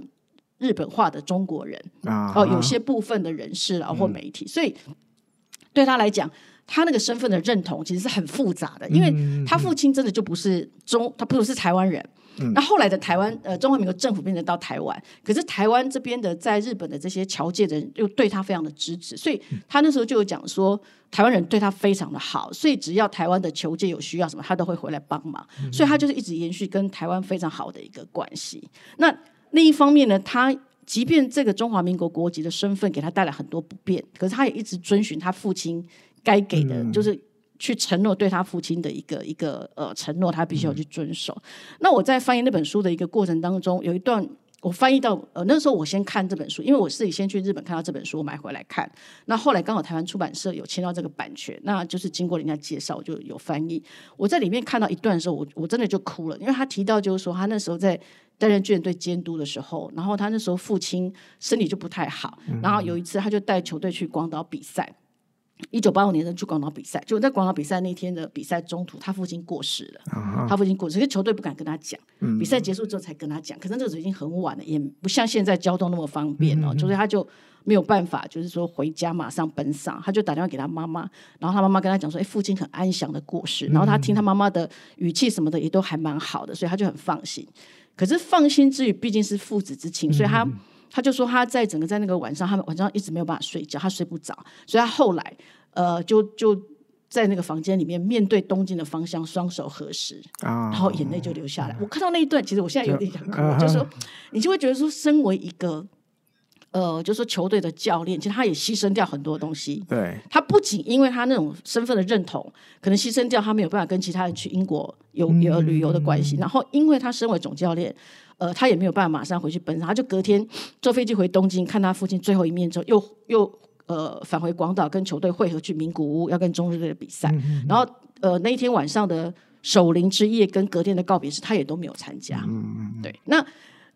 日本话的中国人啊。哦，有些部分的人士啊或媒体，嗯、所以对他来讲。他那个身份的认同其实是很复杂的，因为他父亲真的就不是中，他不是台湾人。嗯、那后来的台湾，呃，中华民国政府变成到台湾，可是台湾这边的在日本的这些侨界的人又对他非常的支持，所以他那时候就有讲说，台湾人对他非常的好，所以只要台湾的侨界有需要什么，他都会回来帮忙，所以他就是一直延续跟台湾非常好的一个关系。那另一方面呢，他即便这个中华民国国籍的身份给他带来很多不便，可是他也一直遵循他父亲。该给的就是去承诺对他父亲的一个一个呃承诺，他必须要去遵守。嗯、那我在翻译那本书的一个过程当中，有一段我翻译到呃那时候我先看这本书，因为我自己先去日本看到这本书，我买回来看。那后来刚好台湾出版社有签到这个版权，那就是经过人家介绍就有翻译。我在里面看到一段的时候，我我真的就哭了，因为他提到就是说他那时候在担任救援队监督的时候，然后他那时候父亲身体就不太好，然后有一次他就带球队去广岛比赛。一九八五年的去广岛比赛，就在广岛比赛那天的比赛中途，他父亲过世了。Uh. 他父亲过世，可是球队不敢跟他讲。Uh. 比赛结束之后才跟他讲，可是那个时候已经很晚了，也不像现在交通那么方便哦。Uh huh. 就是他就没有办法，就是说回家马上奔丧，他就打电话给他妈妈，然后他妈妈跟他讲说：“哎，父亲很安详的过世。”然后他听他妈妈的语气什么的也都还蛮好的，所以他就很放心。可是放心之余，毕竟是父子之情，所以他。Uh. 他就说他在整个在那个晚上，他们晚上一直没有办法睡觉，他睡不着，所以他后来呃就就在那个房间里面面对东京的方向，双手合十，然后眼泪就流下来。我看到那一段，其实我现在有点想哭，就说你就会觉得说，身为一个呃，就说球队的教练，其实他也牺牲掉很多东西。对，他不仅因为他那种身份的认同，可能牺牲掉他没有办法跟其他人去英国有有旅游的关系，然后因为他身为总教练。呃，他也没有办法马上回去奔丧，他就隔天坐飞机回东京看他父亲最后一面之后，又又呃返回广岛跟球队会合去名古屋要跟中日队的比赛，然后呃那一天晚上的守灵之夜跟隔天的告别式他也都没有参加。对，那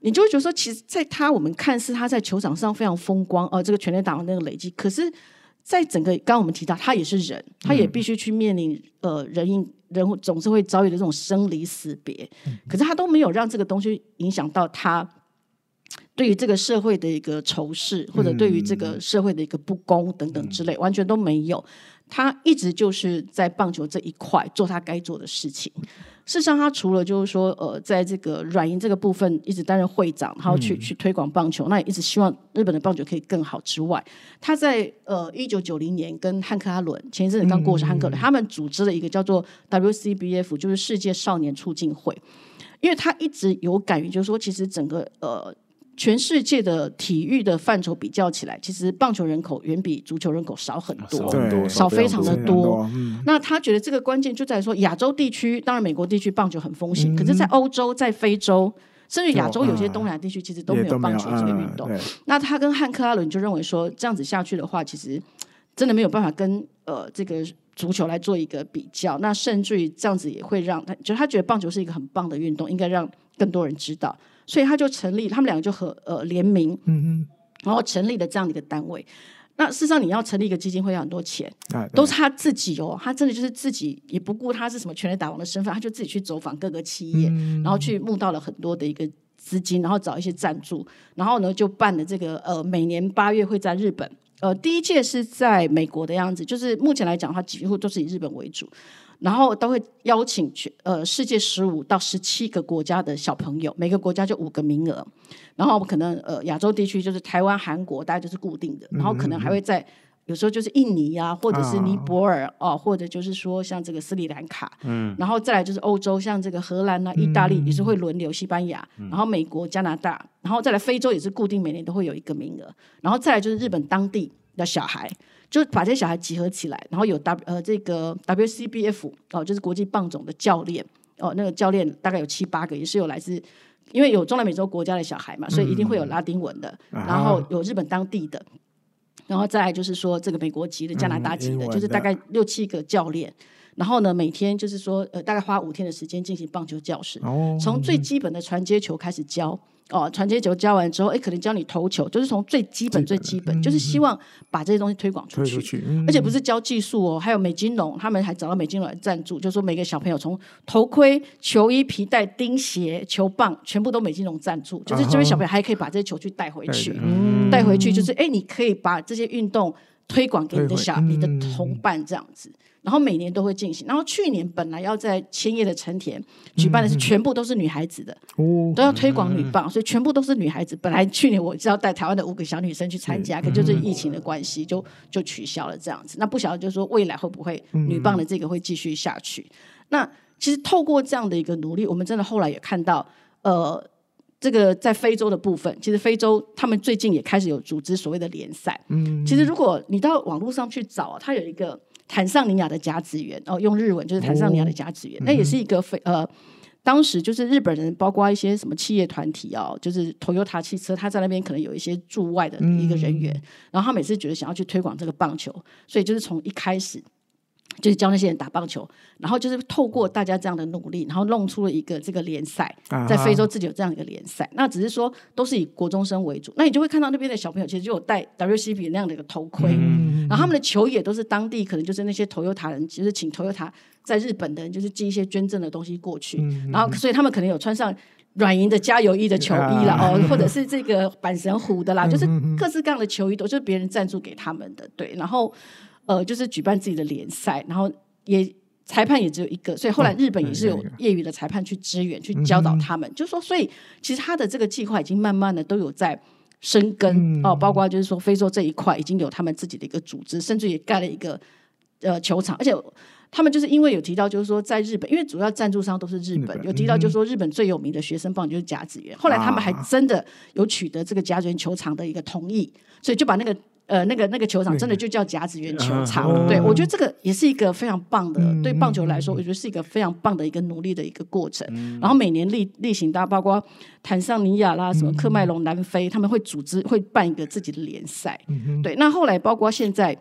你就会觉得说，其实，在他我们看似他在球场上非常风光，呃，这个全垒打的那个累积，可是在整个刚刚我们提到，他也是人，他也必须去面临呃人因。人总是会遭遇的这种生离死别，可是他都没有让这个东西影响到他对于这个社会的一个仇视，或者对于这个社会的一个不公等等之类，完全都没有。他一直就是在棒球这一块做他该做的事情。事实上，他除了就是说，呃，在这个软银这个部分一直担任会长，然后去去推广棒球，那也一直希望日本的棒球可以更好之外，他在呃一九九零年跟汉克阿伦前一阵子刚过世汉克伦，他们组织了一个叫做 WCBF，就是世界少年促进会，因为他一直有感于就是说，其实整个呃。全世界的体育的范畴比较起来，其实棒球人口远比足球人口少很多，少很多，少非常的多。那他觉得这个关键就在说，亚洲地区，当然美国地区棒球很风行，嗯、可是，在欧洲、在非洲，甚至亚洲有些东南亚地区，其实都没有棒球这个运动。那他跟汉克阿伦就认为说，这样子下去的话，其实真的没有办法跟呃这个足球来做一个比较。那甚至于这样子也会让他，就他觉得棒球是一个很棒的运动，应该让更多人知道。所以他就成立，他们两个就和呃联名，嗯嗯，然后成立了这样的一个单位。那事实上，你要成立一个基金会要很多钱，啊、都是他自己哦，他真的就是自己也不顾他是什么全力打王的身份，他就自己去走访各个企业，嗯、然后去募到了很多的一个资金，然后找一些赞助，然后呢就办了这个呃每年八月会在日本，呃第一届是在美国的样子，就是目前来讲的话，几乎都是以日本为主。然后都会邀请去呃世界十五到十七个国家的小朋友，每个国家就五个名额。然后可能呃亚洲地区就是台湾、韩国，大概就是固定的。然后可能还会在有时候就是印尼啊，或者是尼泊尔哦、啊，或者就是说像这个斯里兰卡。嗯。然后再来就是欧洲，像这个荷兰啊、意大利也是会轮流，西班牙，然后美国、加拿大，然后再来非洲也是固定每年都会有一个名额。然后再来就是日本当地的小孩。就把这些小孩集合起来，然后有 W 呃这个 WCBF 哦，就是国际棒总的教练哦，那个教练大概有七八个，也是有来自，因为有中南美洲国家的小孩嘛，所以一定会有拉丁文的，嗯、然后有日本当地的，然后再来就是说这个美国籍的、加拿大籍的，嗯、就是大概六七个教练。然后呢，每天就是说，呃，大概花五天的时间进行棒球教室，哦、从最基本的传接球开始教，哦，传接球教完之后，哎，可能教你投球，就是从最基本最基本，嗯、就是希望把这些东西推广出去，去。嗯、而且不是教技术哦，还有美金龙，他们还找到美金龙来赞助，就是说每个小朋友从头盔、球衣、皮带、钉鞋、球棒，全部都美金龙赞助，就是这位小朋友还可以把这些球去带回去，嗯、带回去就是，哎，你可以把这些运动推广给你的小、嗯、你的同伴这样子。然后每年都会进行。然后去年本来要在千叶的成田举办的是全部都是女孩子的，嗯、都要推广女棒，嗯、所以全部都是女孩子。本来去年我是要带台湾的五个小女生去参加，嗯、可就是疫情的关系，就就取消了这样子。那不晓得就是说未来会不会女棒的这个会继续下去？嗯、那其实透过这样的一个努力，我们真的后来也看到，呃，这个在非洲的部分，其实非洲他们最近也开始有组织所谓的联赛。嗯，其实如果你到网络上去找，它有一个。坦桑尼亚的甲子园哦，用日文就是坦桑尼亚的甲子园，哦、那也是一个非呃，当时就是日本人，包括一些什么企业团体哦，就是 Toyota 汽车，他在那边可能有一些驻外的一个人员，嗯、然后他每次觉得想要去推广这个棒球，所以就是从一开始。就是教那些人打棒球，然后就是透过大家这样的努力，然后弄出了一个这个联赛，在非洲自己有这样一个联赛。那只是说都是以国中生为主，那你就会看到那边的小朋友其实就有戴 WCB 那样的一个头盔，嗯、然后他们的球也都是当地可能就是那些 Toyota 人，就是请 Toyota 在日本的人就是寄一些捐赠的东西过去，嗯、然后所以他们可能有穿上软银的加油衣的球衣了、啊、哦，或者是这个阪神虎的啦，就是各式各样的球衣都是别人赞助给他们的，对，然后。呃，就是举办自己的联赛，然后也裁判也只有一个，所以后来日本也是有业余的裁判去支援、去教导他们。嗯、就是说，所以其实他的这个计划已经慢慢的都有在生根、嗯、哦，包括就是说非洲这一块已经有他们自己的一个组织，甚至也盖了一个呃球场，而且他们就是因为有提到，就是说在日本，因为主要赞助商都是日本，日本有提到就是说日本最有名的学生棒就是甲子园，后来他们还真的有取得这个甲子园球场的一个同意，所以就把那个。呃，那个那个球场真的就叫甲子园球场，嗯、对，我觉得这个也是一个非常棒的，嗯、对棒球来说，我觉得是一个非常棒的一个努力的一个过程。嗯、然后每年例例行，大家包括坦桑尼亚啦、什么科麦隆、南非，他们会组织会办一个自己的联赛，嗯、对。那后来包括现在。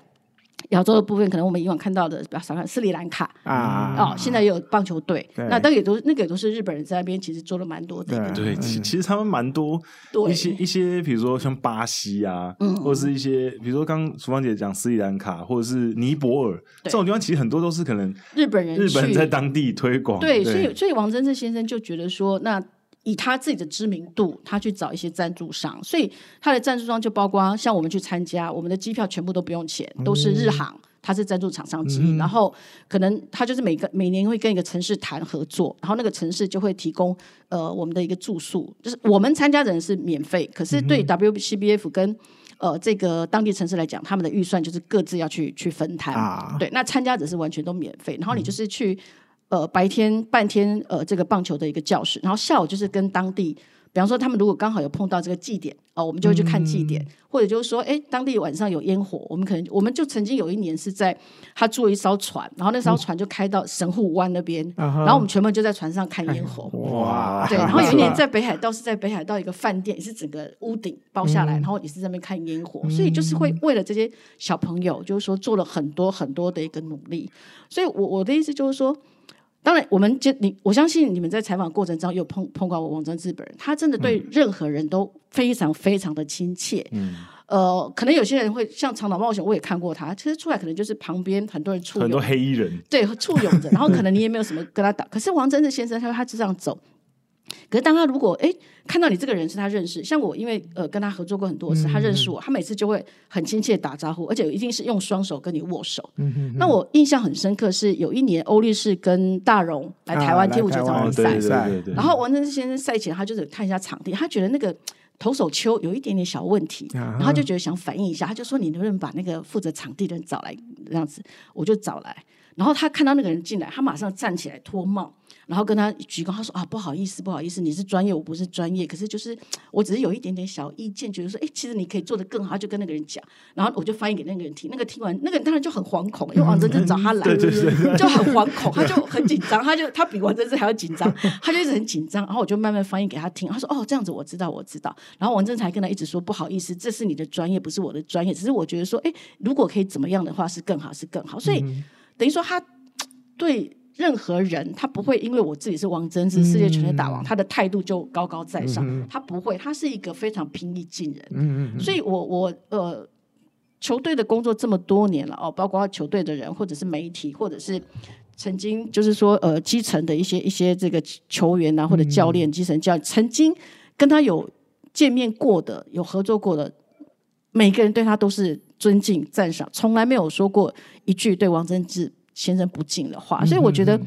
亚洲的部分，可能我们以往看到的比较少看，斯里兰卡啊，哦，现在也有棒球队，那都也都那个也都是日本人在那边，其实做了蛮多的。对，其其实他们蛮多一些一些，比如说像巴西啊，或者是一些，比如说刚厨芳姐讲斯里兰卡，或者是尼泊尔这种地方，其实很多都是可能日本人日本人在当地推广。对，所以所以王贞治先生就觉得说，那。以他自己的知名度，他去找一些赞助商，所以他的赞助商就包括像我们去参加，我们的机票全部都不用钱，都是日航，他是赞助厂商之一。嗯、然后可能他就是每个每年会跟一个城市谈合作，然后那个城市就会提供呃我们的一个住宿，就是我们参加的人是免费，可是对 WCBF 跟呃这个当地城市来讲，他们的预算就是各自要去去分摊。啊、对，那参加者是完全都免费，然后你就是去。呃，白天半天，呃，这个棒球的一个教室，然后下午就是跟当地，比方说他们如果刚好有碰到这个祭典，哦，我们就会去看祭典，嗯、或者就是说，哎，当地晚上有烟火，我们可能我们就曾经有一年是在他坐一艘船，然后那艘船就开到神户湾那边，嗯、然后我们全部就在船上看烟火，哇，对，然后有一年在北海道是在北海道一个饭店，也是整个屋顶包下来，嗯、然后也是在那边看烟火，所以就是会为了这些小朋友，就是说做了很多很多的一个努力，所以我我的意思就是说。当然，我们就你，我相信你们在采访过程中有碰碰过我王贞治本人，他真的对任何人都非常非常的亲切。嗯，呃，可能有些人会像长岛冒险，我也看过他，其实出来可能就是旁边很多人簇拥，很多黑衣人，对，簇拥着，然后可能你也没有什么跟他打。可是王贞治先生，他说他就这样走。可是当他如果哎看到你这个人是他认识，像我因为呃跟他合作过很多次，他认识我，他每次就会很亲切打招呼，而且一定是用双手跟你握手。那我印象很深刻是有一年欧律师跟大荣来台湾天母球场比赛，然后王贞治先生赛。前他就是看一下场地，他觉得那个投手丘有一点点小问题，然后他就觉得想反映一下，他就说你能不能把那个负责场地的人找来这样子，我就找来，然后他看到那个人进来，他马上站起来脱帽。然后跟他鞠躬，他说啊，不好意思，不好意思，你是专业，我不是专业，可是就是我只是有一点点小意见，觉得说，哎，其实你可以做得更好，就跟那个人讲，然后我就翻译给那个人听，那个听完，那个人当然就很惶恐，因为王真真找他来，对对对，就很惶恐，他就很紧张，他就他比王真真还要紧张，他就一直很紧张，然后我就慢慢翻译给他听，他说哦，这样子我知道，我知道，然后王真才跟他一直说不好意思，这是你的专业，不是我的专业，只是我觉得说，哎，如果可以怎么样的话是更好，是更好，所以、嗯、等于说他对。任何人，他不会因为我自己是王贞治世界拳击大王，嗯、他的态度就高高在上。嗯、他不会，他是一个非常平易近人。嗯、所以我我呃，球队的工作这么多年了哦，包括球队的人，或者是媒体，或者是曾经就是说呃基层的一些一些这个球员啊，或者教练、嗯、基层教练，曾经跟他有见面过的、有合作过的，每个人对他都是尊敬赞赏，从来没有说过一句对王贞治先生不敬的话，所以我觉得，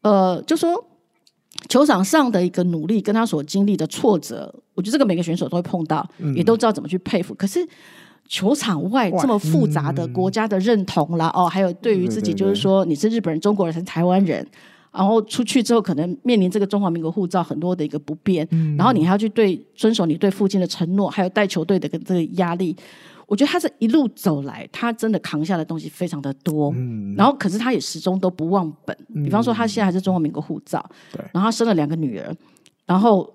呃，就说球场上的一个努力，跟他所经历的挫折，我觉得这个每个选手都会碰到，也都知道怎么去佩服。可是球场外这么复杂的国家的认同啦，哦，还有对于自己，就是说你是日本人、中国人还是台湾人，然后出去之后可能面临这个中华民国护照很多的一个不便，然后你还要去对遵守你对父亲的承诺，还有带球队的这个压力。我觉得他是一路走来，他真的扛下的东西非常的多。嗯，然后可是他也始终都不忘本。比方说，他现在还是中华民国护照，对，然后他生了两个女儿，然后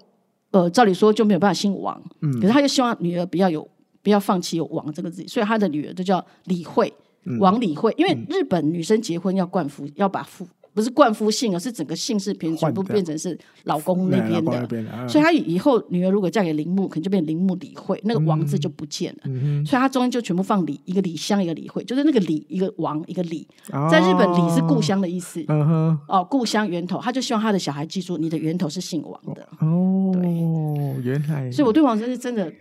呃，照理说就没有办法姓王，嗯，可是他又希望女儿不要有不要放弃有王这个字，所以他的女儿就叫李慧，王李慧，因为日本女生结婚要冠夫，要把夫。不是冠夫姓，而是整个姓氏全全部变成是老公那边的，的所以他以后女儿如果嫁给铃木，可能就变铃木李惠，那个王字就不见了。嗯、所以他中间就全部放李，一个李香，一个李惠，就是那个李一个王一个李，在日本李是故乡的意思。哦，哦，故乡源头，他就希望他的小孩记住你的源头是姓王的。哦，对。原来，所以我对王真是真的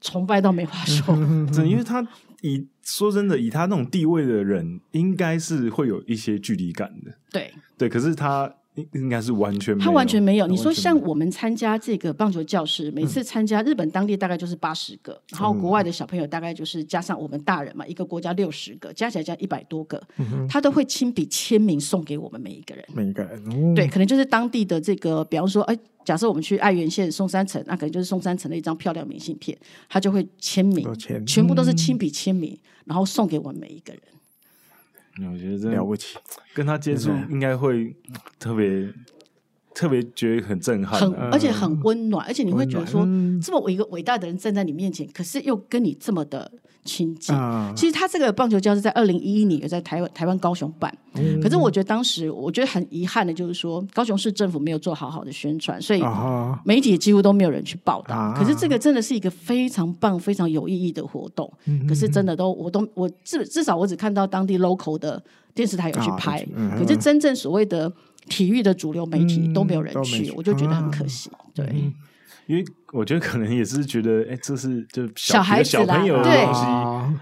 崇拜到没话说，真因为他。以说真的，以他那种地位的人，应该是会有一些距离感的。对对，可是他。应应该是完全没有，他完全没有。你说像我们参加这个棒球教室，每次参加日本当地大概就是八十个，嗯、然后国外的小朋友大概就是加上我们大人嘛，一个国家六十个，加起来加一百多个，嗯、他都会亲笔签名送给我们每一个人。每一个人，哦、对，可能就是当地的这个，比方说，哎，假设我们去爱媛县松山城，那可能就是松山城的一张漂亮明信片，他就会签名，签全部都是亲笔签名，然后送给我们每一个人。我觉得真了不起，跟他接触应该会特别特别觉得很震撼，很而且很温暖，而且你会觉得说，这么一个伟大的人站在你面前，可是又跟你这么的亲近。其实他这个棒球教室在二零一一年有在台湾台湾高雄办，可是我觉得当时我觉得很遗憾的就是说，高雄市政府没有做好好的宣传，所以媒体几乎都没有人去报道。可是这个真的是一个非常棒、非常有意义的活动，可是真的都我都我至至少我只看到当地 local 的。电视台有去拍，啊嗯、可是真正所谓的体育的主流媒体都没有人去，嗯、我就觉得很可惜。啊、对、嗯，因为我觉得可能也是觉得，哎、欸，这是就小，小孩子小朋友的东西，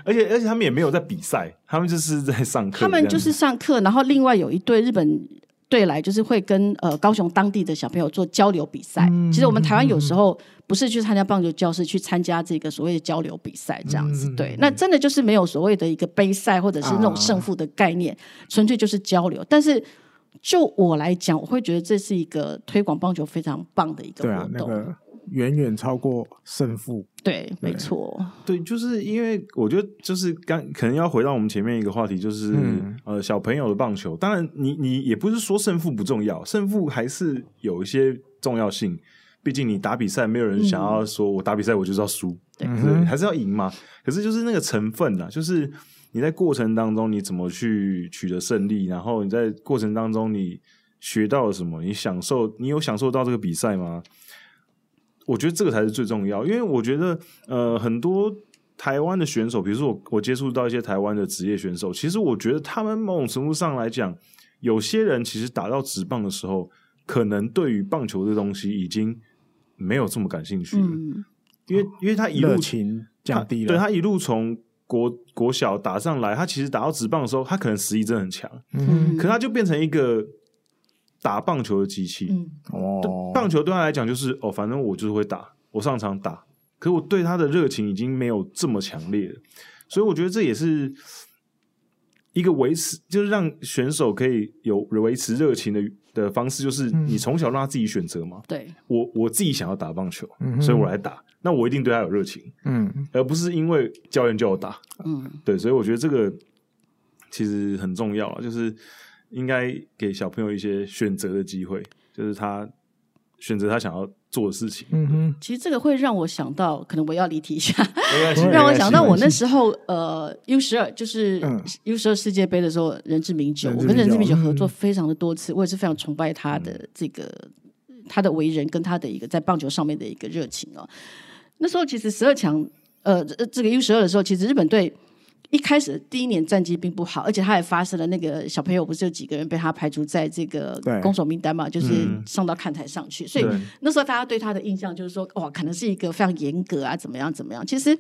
而且而且他们也没有在比赛，他们就是在上课。他们就是上课，然后另外有一对日本。对，来就是会跟呃高雄当地的小朋友做交流比赛。嗯、其实我们台湾有时候不是去参加棒球教室，去参加这个所谓的交流比赛这样子。嗯、对，那真的就是没有所谓的一个杯赛或者是那种胜负的概念，啊、纯粹就是交流。但是就我来讲，我会觉得这是一个推广棒球非常棒的一个活动。远远超过胜负，对，没错，对，就是因为我觉得，就是刚可能要回到我们前面一个话题，就是、嗯、呃，小朋友的棒球。当然你，你你也不是说胜负不重要，胜负还是有一些重要性。毕竟你打比赛，没有人想要说我打比赛我就是要输，嗯、对，还是要赢嘛。可是就是那个成分啊，就是你在过程当中你怎么去取得胜利，然后你在过程当中你学到了什么，你享受，你有享受到这个比赛吗？我觉得这个才是最重要，因为我觉得，呃，很多台湾的选手，比如说我，我接触到一些台湾的职业选手，其实我觉得他们某种程度上来讲，有些人其实打到职棒的时候，可能对于棒球这东西已经没有这么感兴趣了，嗯、因为因为他一路情降低了，对他一路从国国小打上来，他其实打到职棒的时候，他可能实力真的很强，嗯，可他就变成一个。打棒球的机器，嗯，哦，棒球对他来讲就是哦，反正我就是会打，我上场打，可是我对他的热情已经没有这么强烈了，所以我觉得这也是一个维持，就是让选手可以有维持热情的的方式，就是你从小让他自己选择嘛。对，我我自己想要打棒球，所以我来打，那我一定对他有热情，嗯，而不是因为教练叫我打，嗯，对，所以我觉得这个其实很重要啊，就是应该给小朋友一些选择的机会，就是他选择他想要。做的事情，嗯哼，其实这个会让我想到，可能我要离题一下，让我想到我那时候，呃，U 十二就是 U 十二世界杯的时候，任志明酒，我跟任志明酒合作非常的多次，我也是非常崇拜他的这个他的为人跟他的一个在棒球上面的一个热情哦。那时候其实十二强，呃，这个 U 十二的时候，其实日本队。一开始第一年战绩并不好，而且他也发生了那个小朋友不是有几个人被他排除在这个攻守名单嘛，就是上到看台上去，所以那时候大家对他的印象就是说，哇，可能是一个非常严格啊，怎么样怎么样。其实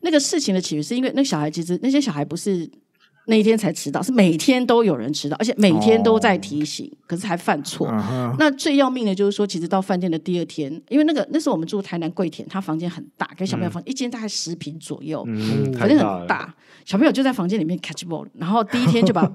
那个事情的起源是因为那小孩其实那些小孩不是。那一天才迟到，是每天都有人迟到，而且每天都在提醒，哦、可是还犯错。Uh. 那最要命的就是说，其实到饭店的第二天，因为那个那时候我们住台南桂田，他房间很大，跟小朋友房、嗯、一间大概十平左右，嗯、房间很大，小朋友就在房间里面 catch ball，然后第一天就把。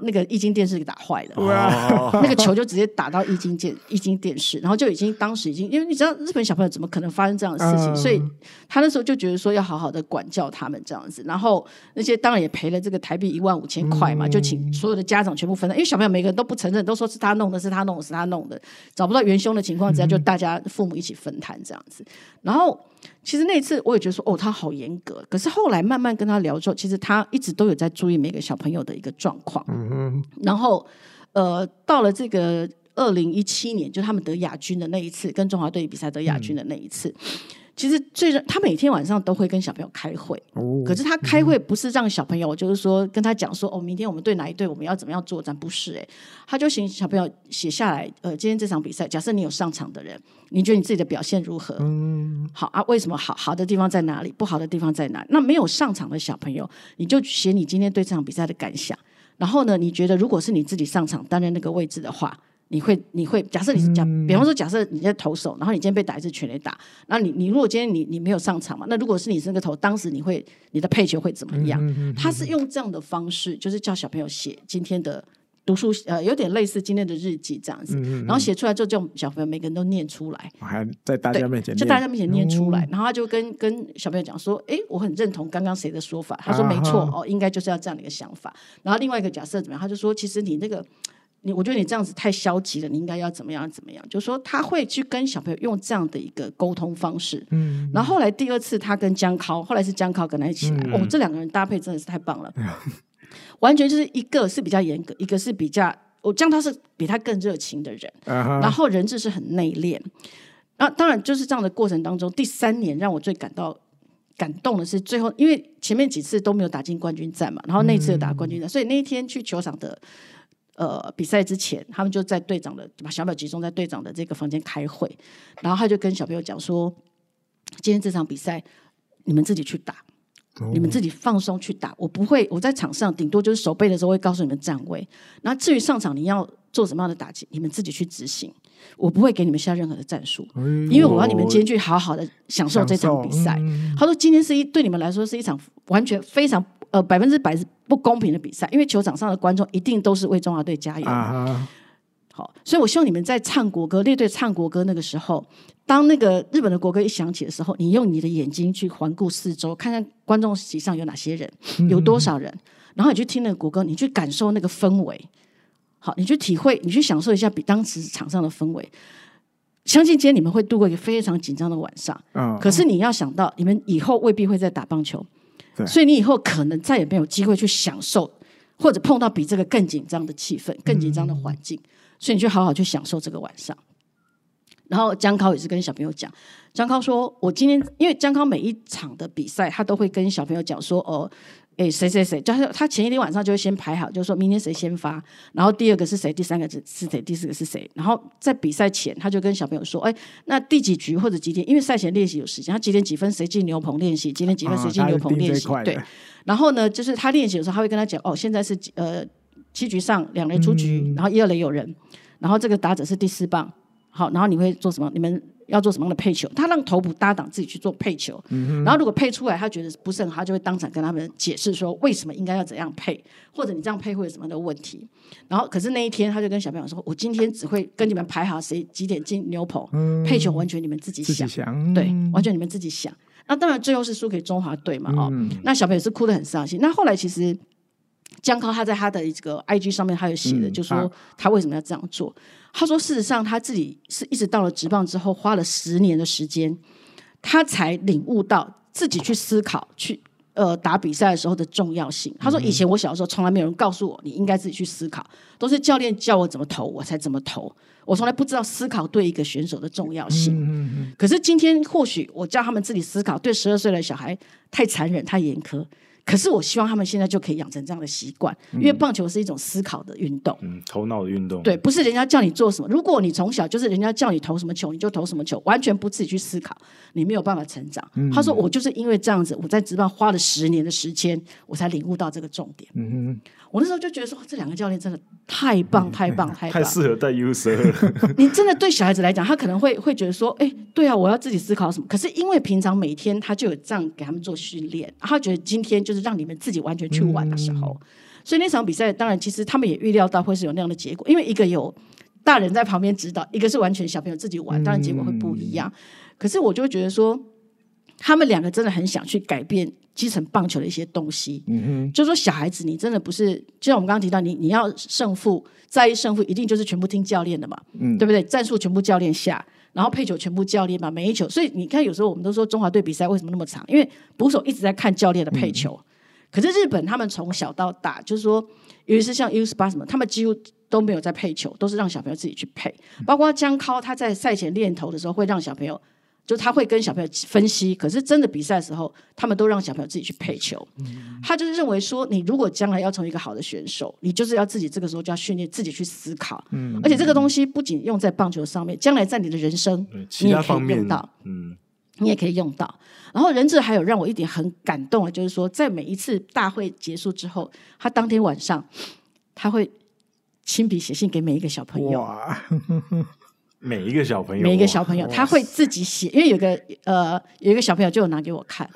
那个液晶电视给打坏了，哇 那个球就直接打到液晶电 液晶电视，然后就已经当时已经，因为你知道日本小朋友怎么可能发生这样的事情，嗯、所以他那时候就觉得说要好好的管教他们这样子，然后那些当然也赔了这个台币一万五千块嘛，嗯、就请所有的家长全部分担，因为小朋友每个人都不承认，都说是他弄的，是他弄的，是他弄的，找不到元凶的情况之下，就大家父母一起分摊这样子，然后。其实那次我也觉得说，哦，他好严格。可是后来慢慢跟他聊之后，其实他一直都有在注意每个小朋友的一个状况。嗯嗯。然后，呃，到了这个二零一七年，就他们得亚军的那一次，跟中华队比赛得亚军的那一次。嗯其实最他每天晚上都会跟小朋友开会，哦、可是他开会不是让小朋友，就是说跟他讲说哦，明天我们对哪一队我们要怎么样作战，不是诶，他就请小朋友写下来，呃，今天这场比赛，假设你有上场的人，你觉得你自己的表现如何？嗯，好啊，为什么好？好的地方在哪里？不好的地方在哪？那没有上场的小朋友，你就写你今天对这场比赛的感想，然后呢，你觉得如果是你自己上场担任那个位置的话。你会，你会假设你是假，比方说假设你在投手，然后你今天被打一次全垒打，那你你如果今天你你没有上场嘛，那如果是你是那个投，当时你会你的配球会怎么样？他是用这样的方式，就是叫小朋友写今天的读书，呃，有点类似今天的日记这样子，然后写出来之后，叫小朋友每个人都念出来，还在大家面前，就大家面前念出来，然后他就跟跟小朋友讲说，哎，我很认同刚刚谁的说法，他说没错哦，应该就是要这样的一个想法。然后另外一个假设怎么样？他就说，其实你那个。你我觉得你这样子太消极了，你应该要怎么样怎么样？就是说他会去跟小朋友用这样的一个沟通方式。嗯，然后后来第二次他跟江涛，后来是江涛跟他一起来，嗯、哦，这两个人搭配真的是太棒了，嗯、完全就是一个是比较严格，一个是比较，我江涛是比他更热情的人，啊、然后人质是很内敛。然后当然就是这样的过程当中，第三年让我最感到感动的是最后，因为前面几次都没有打进冠军战嘛，然后那次有打冠军战，嗯、所以那一天去球场的。呃，比赛之前，他们就在队长的把小朋友集中在队长的这个房间开会，然后他就跟小朋友讲说：“今天这场比赛，你们自己去打，哦、你们自己放松去打。我不会，我在场上顶多就是守备的时候会告诉你们站位。那至于上场你要做什么样的打击，你们自己去执行。我不会给你们下任何的战术，哎、因为我要你们今天去好好的享受这场比赛。嗯、他说，今天是一对你们来说是一场完全非常。”呃，百分之百是不公平的比赛，因为球场上的观众一定都是为中华队加油。Uh. 好，所以我希望你们在唱国歌，列队唱国歌那个时候，当那个日本的国歌一响起的时候，你用你的眼睛去环顾四周，看看观众席上有哪些人，有多少人，嗯、然后你去听那个国歌，你去感受那个氛围。好，你去体会，你去享受一下比当时场上的氛围。相信今天你们会度过一个非常紧张的晚上。Uh. 可是你要想到，你们以后未必会再打棒球。对所以你以后可能再也没有机会去享受，或者碰到比这个更紧张的气氛、更紧张的环境。嗯、所以你就好好去享受这个晚上。然后江涛也是跟小朋友讲，江涛说：“我今天因为江涛每一场的比赛，他都会跟小朋友讲说，哦。”哎，谁谁谁？就是他前一天晚上就会先排好，就是说明天谁先发，然后第二个是谁，第三个是是谁，第四个是谁。然后在比赛前，他就跟小朋友说：“哎，那第几局或者几点？因为赛前练习有时间，他几点几分谁进牛棚练习？几点几分谁进牛棚练习？哦、对。然后呢，就是他练习的时候，他会跟他讲：哦，现在是呃七局上两垒出局，嗯、然后一二垒有人，然后这个打者是第四棒。好，然后你会做什么？你们。”要做什么样的配球，他让头部搭档自己去做配球，嗯、然后如果配出来他觉得不是很好，他就会当场跟他们解释说为什么应该要怎样配，或者你这样配会有什么样的问题。然后可是那一天他就跟小朋友说，我今天只会跟你们排好谁几点进牛棚，嗯、配球完全你们自己想，己想对，完全你们自己想。那当然最后是输给中华队嘛，哦，嗯、那小朋友是哭得很伤心。那后来其实。江涛他在他的这个 IG 上面，他有写的，就说他为什么要这样做。他说，事实上他自己是一直到了职棒之后，花了十年的时间，他才领悟到自己去思考去呃打比赛的时候的重要性。他说，以前我小时候从来没有人告诉我，你应该自己去思考，都是教练教我怎么投，我才怎么投。我从来不知道思考对一个选手的重要性。可是今天或许我叫他们自己思考，对十二岁的小孩太残忍、太严苛。可是我希望他们现在就可以养成这样的习惯，因为棒球是一种思考的运动，嗯，头脑的运动。对，不是人家叫你做什么。如果你从小就是人家叫你投什么球，你就投什么球，完全不自己去思考，你没有办法成长。嗯、他说：“我就是因为这样子，我在职棒花了十年的时间，我才领悟到这个重点。”嗯哼。我那时候就觉得说，这两个教练真的太棒，太棒，太棒，太适合带 U12。你真的对小孩子来讲，他可能会会觉得说，哎，对啊，我要自己思考什么。可是因为平常每天他就有这样给他们做训练，他觉得今天就是让你们自己完全去玩的时候，所以那场比赛当然其实他们也预料到会是有那样的结果，因为一个有大人在旁边指导，一个是完全小朋友自己玩，当然结果会不一样。可是我就会觉得说。他们两个真的很想去改变基层棒球的一些东西，嗯哼，就说小孩子，你真的不是，就像我们刚刚提到，你你要胜负，在意胜负，一定就是全部听教练的嘛，嗯，对不对？战术全部教练下，然后配球全部教练嘛，每一球。所以你看，有时候我们都说中华队比赛为什么那么长？因为捕手一直在看教练的配球。嗯、可是日本他们从小到大，就是说，尤其是像 U 十八什么，他们几乎都没有在配球，都是让小朋友自己去配。包括江涛他在赛前练投的时候，会让小朋友。就他会跟小朋友分析，可是真的比赛的时候，他们都让小朋友自己去配球。嗯、他就是认为说，你如果将来要成为一个好的选手，你就是要自己这个时候就要训练自己去思考。嗯、而且这个东西不仅用在棒球上面，将来在你的人生，你也可以用到。嗯，你也可以用到。然后人质还有让我一点很感动的，就是说，在每一次大会结束之后，他当天晚上他会亲笔写信给每一个小朋友。哇每一个小朋友，每一个小朋友，他会自己写，因为有个呃，有一个小朋友就有拿给我看，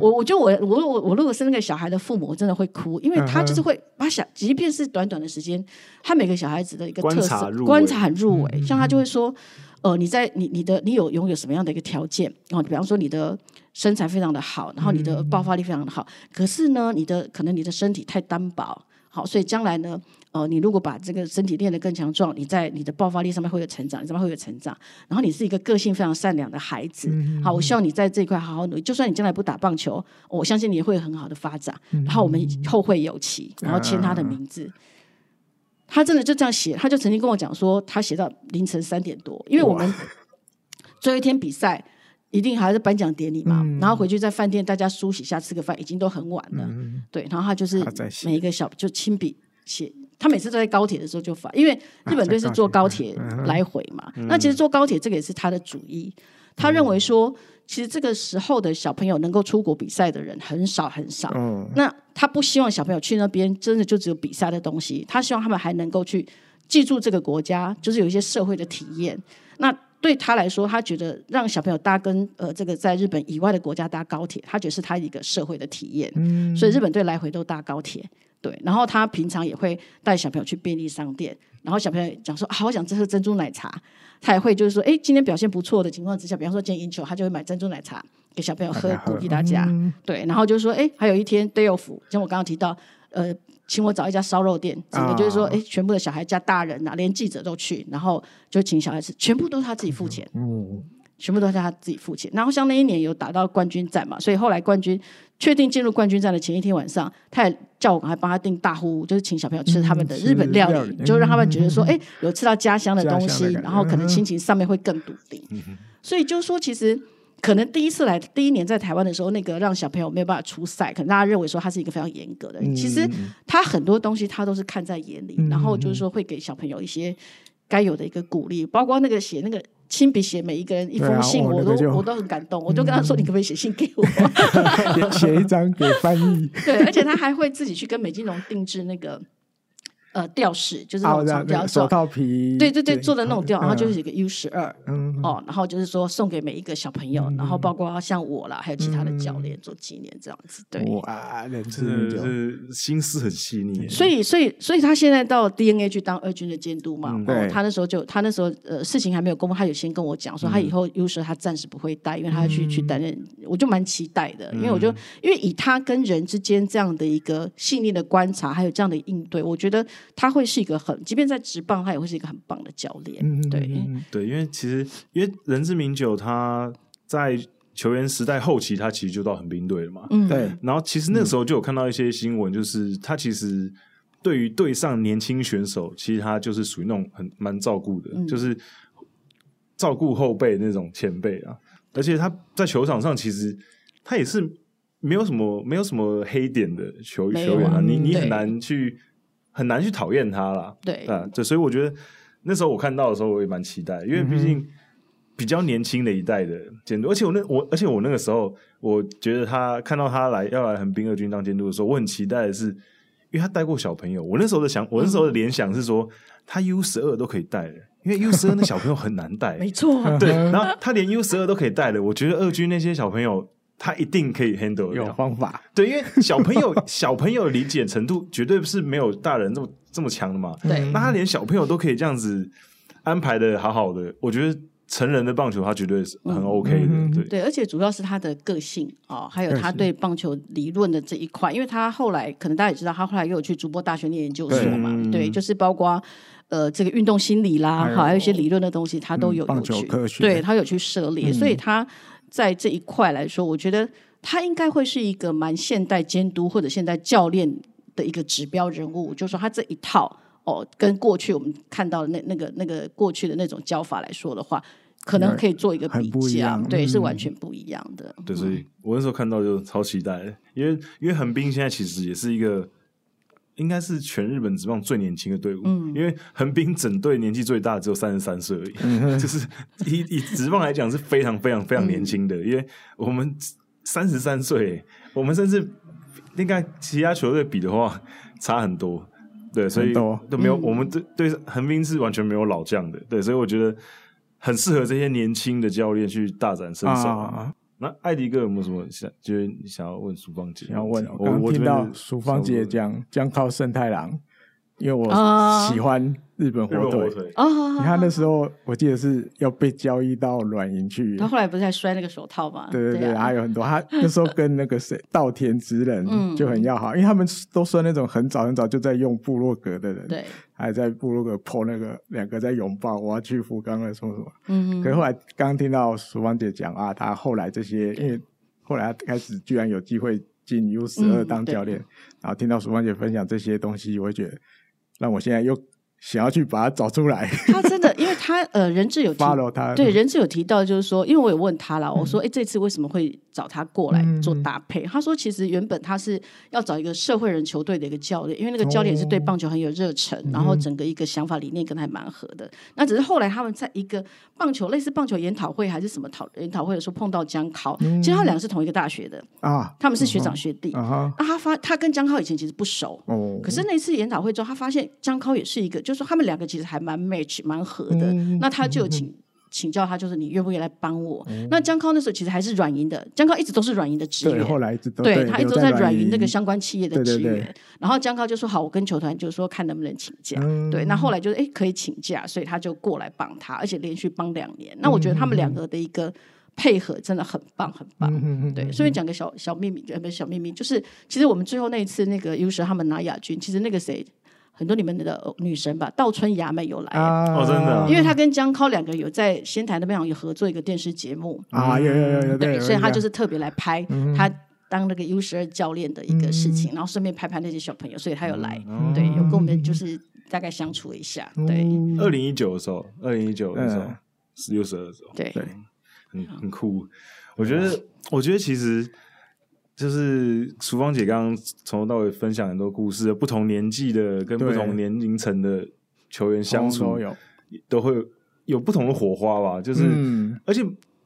我我就我我我我如果是那个小孩的父母，我真的会哭，因为他就是会把小，即便是短短的时间，他每个小孩子的一个特色观察很入微，像他就会说，呃，你在你你的你有拥有什么样的一个条件啊？比方说你的身材非常的好，然后你的爆发力非常的好，可是呢，你的可能你的身体太单薄。好，所以将来呢，呃，你如果把这个身体练得更强壮，你在你的爆发力上面会有成长，你上面会有成长。然后你是一个个性非常善良的孩子，嗯、好，我希望你在这一块好好努力。就算你将来不打棒球，我相信你也会有很好的发展。嗯、然后我们后会有期，然后签他的名字。啊、他真的就这样写，他就曾经跟我讲说，他写到凌晨三点多，因为我们最后一天比赛。一定还是颁奖典礼嘛，嗯、然后回去在饭店大家梳洗一下，吃个饭，已经都很晚了。嗯、对，然后他就是每一个小就亲笔写，他每次都在高铁的时候就发，因为日本队是坐高铁来回嘛。那其实坐高铁这个也是他的主意，他认为说，其实这个时候的小朋友能够出国比赛的人很少很少。嗯、那他不希望小朋友去那边真的就只有比赛的东西，他希望他们还能够去记住这个国家，就是有一些社会的体验。那对他来说，他觉得让小朋友搭跟呃这个在日本以外的国家搭高铁，他觉得是他一个社会的体验。嗯，所以日本队来回都搭高铁。对，然后他平常也会带小朋友去便利商店，然后小朋友讲说好想喝珍珠奶茶，他也会就是说，哎，今天表现不错的情况之下，比方说今天赢球，他就会买珍珠奶茶给小朋友喝，鼓励大家。嗯、对，然后就是说，哎，还有一天 day off，像我刚刚提到，呃。请我找一家烧肉店，整个就是说，哎、哦，全部的小孩加大人呐、啊，连记者都去，然后就请小孩吃，全部都是他自己付钱，嗯，全部都是他自己付钱。然后像那一年有打到冠军战嘛，所以后来冠军确定进入冠军战的前一天晚上，他也叫我赶快帮他订大呼，就是请小朋友吃他们的日本料理，就让他们觉得说，哎、嗯，有吃到家乡的东西，然后可能心情上面会更笃定。嗯、所以就是说，其实。可能第一次来，第一年在台湾的时候，那个让小朋友没有办法出赛，可能大家认为说他是一个非常严格的其实他很多东西他都是看在眼里，嗯、然后就是说会给小朋友一些该有的一个鼓励，包括那个写那个亲笔写每一个人一封信，啊、我，我都我都很感动，嗯、我就跟他说：“你可不可以写信给我？写一张给翻译。”对，而且他还会自己去跟美金龙定制那个呃，吊饰就是那种长吊手套皮，对对对，做的那种吊，然后就是一个 U 十二，嗯，哦，然后就是说送给每一个小朋友，然后包括像我啦，还有其他的教练做纪念这样子，对。哇，人真的是心思很细腻。所以，所以，所以他现在到 DNA 去当二军的监督嘛，哦，他那时候就他那时候呃事情还没有公布，他有先跟我讲说他以后 U 十二他暂时不会带，因为他要去去担任，我就蛮期待的，因为我就因为以他跟人之间这样的一个细腻的观察，还有这样的应对，我觉得他会是一个。很，即便在职棒，他也会是一个很棒的教练。嗯、对对，因为其实，因为人之名酒他在球员时代后期，他其实就到横滨队了嘛。嗯，对。然后其实那时候就有看到一些新闻，就是他其实对于队上年轻选手，其实他就是属于那种很蛮照顾的，嗯、就是照顾后辈那种前辈啊。而且他在球场上，其实他也是没有什么没有什么黑点的球球员啊，你你很难去。很难去讨厌他啦，对。啊，对，所以我觉得那时候我看到的时候，我也蛮期待，因为毕竟比较年轻的一代的监督，而且我那我而且我那个时候，我觉得他看到他来要来横滨二军当监督的时候，我很期待的是，因为他带过小朋友，我那时候的想，我那时候的联想是说，他 U 十二都可以带的，因为 U 十二那小朋友很难带，没错，对，然后他连 U 十二都可以带的，我觉得二军那些小朋友。他一定可以 handle 有方法，对，因为小朋友 小朋友理解程度绝对是没有大人这么这么强的嘛。对，那他连小朋友都可以这样子安排的好好的，我觉得成人的棒球他绝对是很 OK 的。嗯、对。对，而且主要是他的个性哦，还有他对棒球理论的这一块，因为他后来可能大家也知道，他后来又有去筑波大学念研究所嘛，对，对，就是包括呃这个运动心理啦，好，还有一些理论的东西，他都有有去，对他有去涉猎，嗯、所以他。在这一块来说，我觉得他应该会是一个蛮现代监督或者现代教练的一个指标人物。就是说他这一套哦，跟过去我们看到的那那个那个过去的那种教法来说的话，可能可以做一个比较，对，是完全不一样的。对，所以我那时候看到就超期待，因为因为横滨现在其实也是一个。应该是全日本职棒最年轻的队伍，嗯、因为横滨整队年纪最大只有三十三岁而已，嗯、就是以以职棒来讲是非常非常非常年轻的。嗯、因为我们三十三岁，我们甚至应该其他球队比的话差很多，对，所以都没有、嗯、我们对对横滨是完全没有老将的，对，所以我觉得很适合这些年轻的教练去大展身手。啊那艾迪哥有没有什么想，就是你想要问淑芳姐？想要问，我刚听到淑芳姐讲江靠胜太郎，因为我喜欢。日本火腿哦，你看那时候，我记得是要被交易到软银去。他后来不是还摔那个手套吗？对对对，还有很多。他那时候跟那个谁稻田直人 就很要好，因为他们都算那种很早很早就在用部落格的人，对，还在部落格 po 那个两个在拥抱，我要去福冈了，什么什么。嗯，可是后来刚听到淑芳姐讲啊，他后来这些，因为后来开始居然有机会进 U 十二当教练，然后听到淑芳姐分享这些东西，我会觉得让我现在又。想要去把它找出来，他真的，因为他呃，人质有提 他，对，人质有提到，就是说，因为我有问他了，我说，哎，这次为什么会找他过来做搭配？他说，其实原本他是要找一个社会人球队的一个教练，因为那个教练也是对棒球很有热忱，然后整个一个想法理念跟他还蛮合的。那只是后来他们在一个棒球类似棒球研讨会还是什么讨研讨会的时候碰到江涛，其实他两个是同一个大学的。啊，他们是学长学弟。啊。他发他跟江涛以前其实不熟，可是那次研讨会之后，他发现江涛也是一个。就是说他们两个其实还蛮 match 蛮合的，嗯、那他就请、嗯、请教他，就是你愿不愿意来帮我？嗯、那江康那时候其实还是软银的，江康一直都是软银的职员，后来一直都对，他一直都在软银那个相关企业的职员。然后江康就说好，我跟球团就是说看能不能请假。嗯、对，那后来就是哎可以请假，所以他就过来帮他，而且连续帮两年。那我觉得他们两个的一个配合真的很棒，很棒。嗯、对，顺便讲个小小秘密，不是小秘密，就是其实我们最后那一次那个 U 十他们拿亚军，其实那个谁。很多你们的女神吧，稻春雅美有来。哦，真的，因为她跟江涛两个有在仙台那边有合作一个电视节目。啊，有有有有，对，所以她就是特别来拍她当那个 U 十二教练的一个事情，然后顺便拍拍那些小朋友，所以她有来，对，有跟我们就是大概相处一下，对。二零一九的时候，二零一九的时候是 U 十二的时候，对，很很酷，我觉得，我觉得其实。就是淑芳姐刚刚从头到尾分享很多故事，不同年纪的跟不同年龄层的球员相处，都会有不同的火花吧。就是，嗯、而且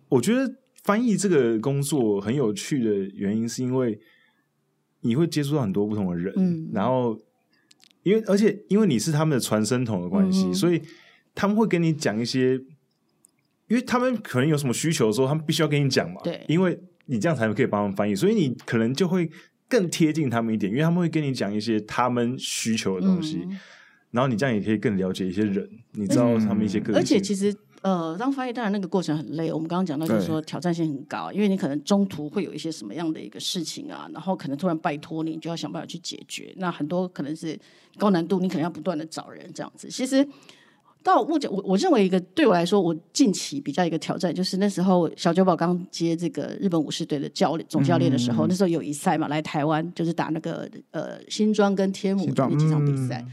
我觉得翻译这个工作很有趣的原因，是因为你会接触到很多不同的人，嗯、然后因为而且因为你是他们的传声筒的关系，嗯、所以他们会跟你讲一些，因为他们可能有什么需求的时候，他们必须要跟你讲嘛。对，因为你这样才可以帮他们翻译，所以你可能就会更贴近他们一点，因为他们会跟你讲一些他们需求的东西，嗯、然后你这样也可以更了解一些人，你知道他们一些个性。而且其实。呃，当翻译当然那个过程很累。我们刚刚讲到就是说挑战性很高，因为你可能中途会有一些什么样的一个事情啊，然后可能突然拜托你，你就要想办法去解决。那很多可能是高难度，你可能要不断的找人这样子。其实到目前，我我认为一个对我来说，我近期比较一个挑战，就是那时候小酒保刚接这个日本武士队的教练总教练的时候，嗯、那时候友谊赛嘛，来台湾就是打那个呃新庄跟天母的几场比赛。嗯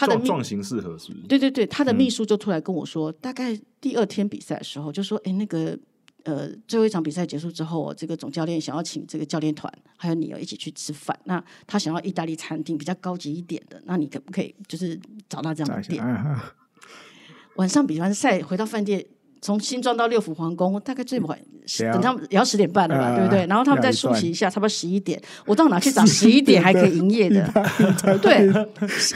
他的状形适合是不是？对对对，他的秘书就突然跟我说，嗯、大概第二天比赛的时候，就说：“哎，那个呃，最后一场比赛结束之后，这个总教练想要请这个教练团还有你要一起去吃饭。那他想要意大利餐厅比较高级一点的，那你可不可以就是找到这样的店？晚上比完赛回到饭店。”从新庄到六府皇宫，大概最晚等他们也要十点半了吧，对不对？然后他们再梳洗一下，差不多十一点。我到哪去找十一点还可以营业的？对，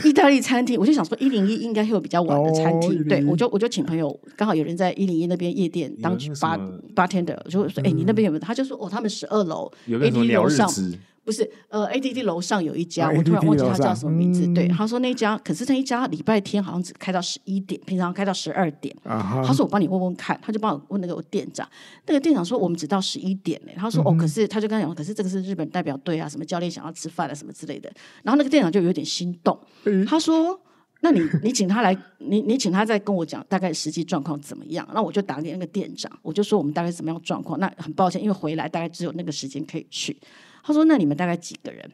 意大利餐厅，我就想说一零一应该会有比较晚的餐厅。对，我就我就请朋友，刚好有人在一零一那边夜店当八八天的，我就说，哎，你那边有没有？他就说，哦，他们十二楼 A D 楼上。不是，呃，A D D 楼上有一家，我突然忘记他叫什么名字。对，他说那家，可是那一家礼拜天好像只开到十一点，平常开到十二点。他说我帮你问问看，他就帮我问那个店长，那个店长说我们只到十一点嘞。他说哦，可是他就跟他讲，可是这个是日本代表队啊，什么教练想要吃饭啊，什么之类的。然后那个店长就有点心动，他说，那你 你请他来，你你请他再跟我讲大概实际状况怎么样？那我就打给那个店长，我就说我们大概什么样状况。那很抱歉，因为回来大概只有那个时间可以去。他说：“那你们大概几个人？”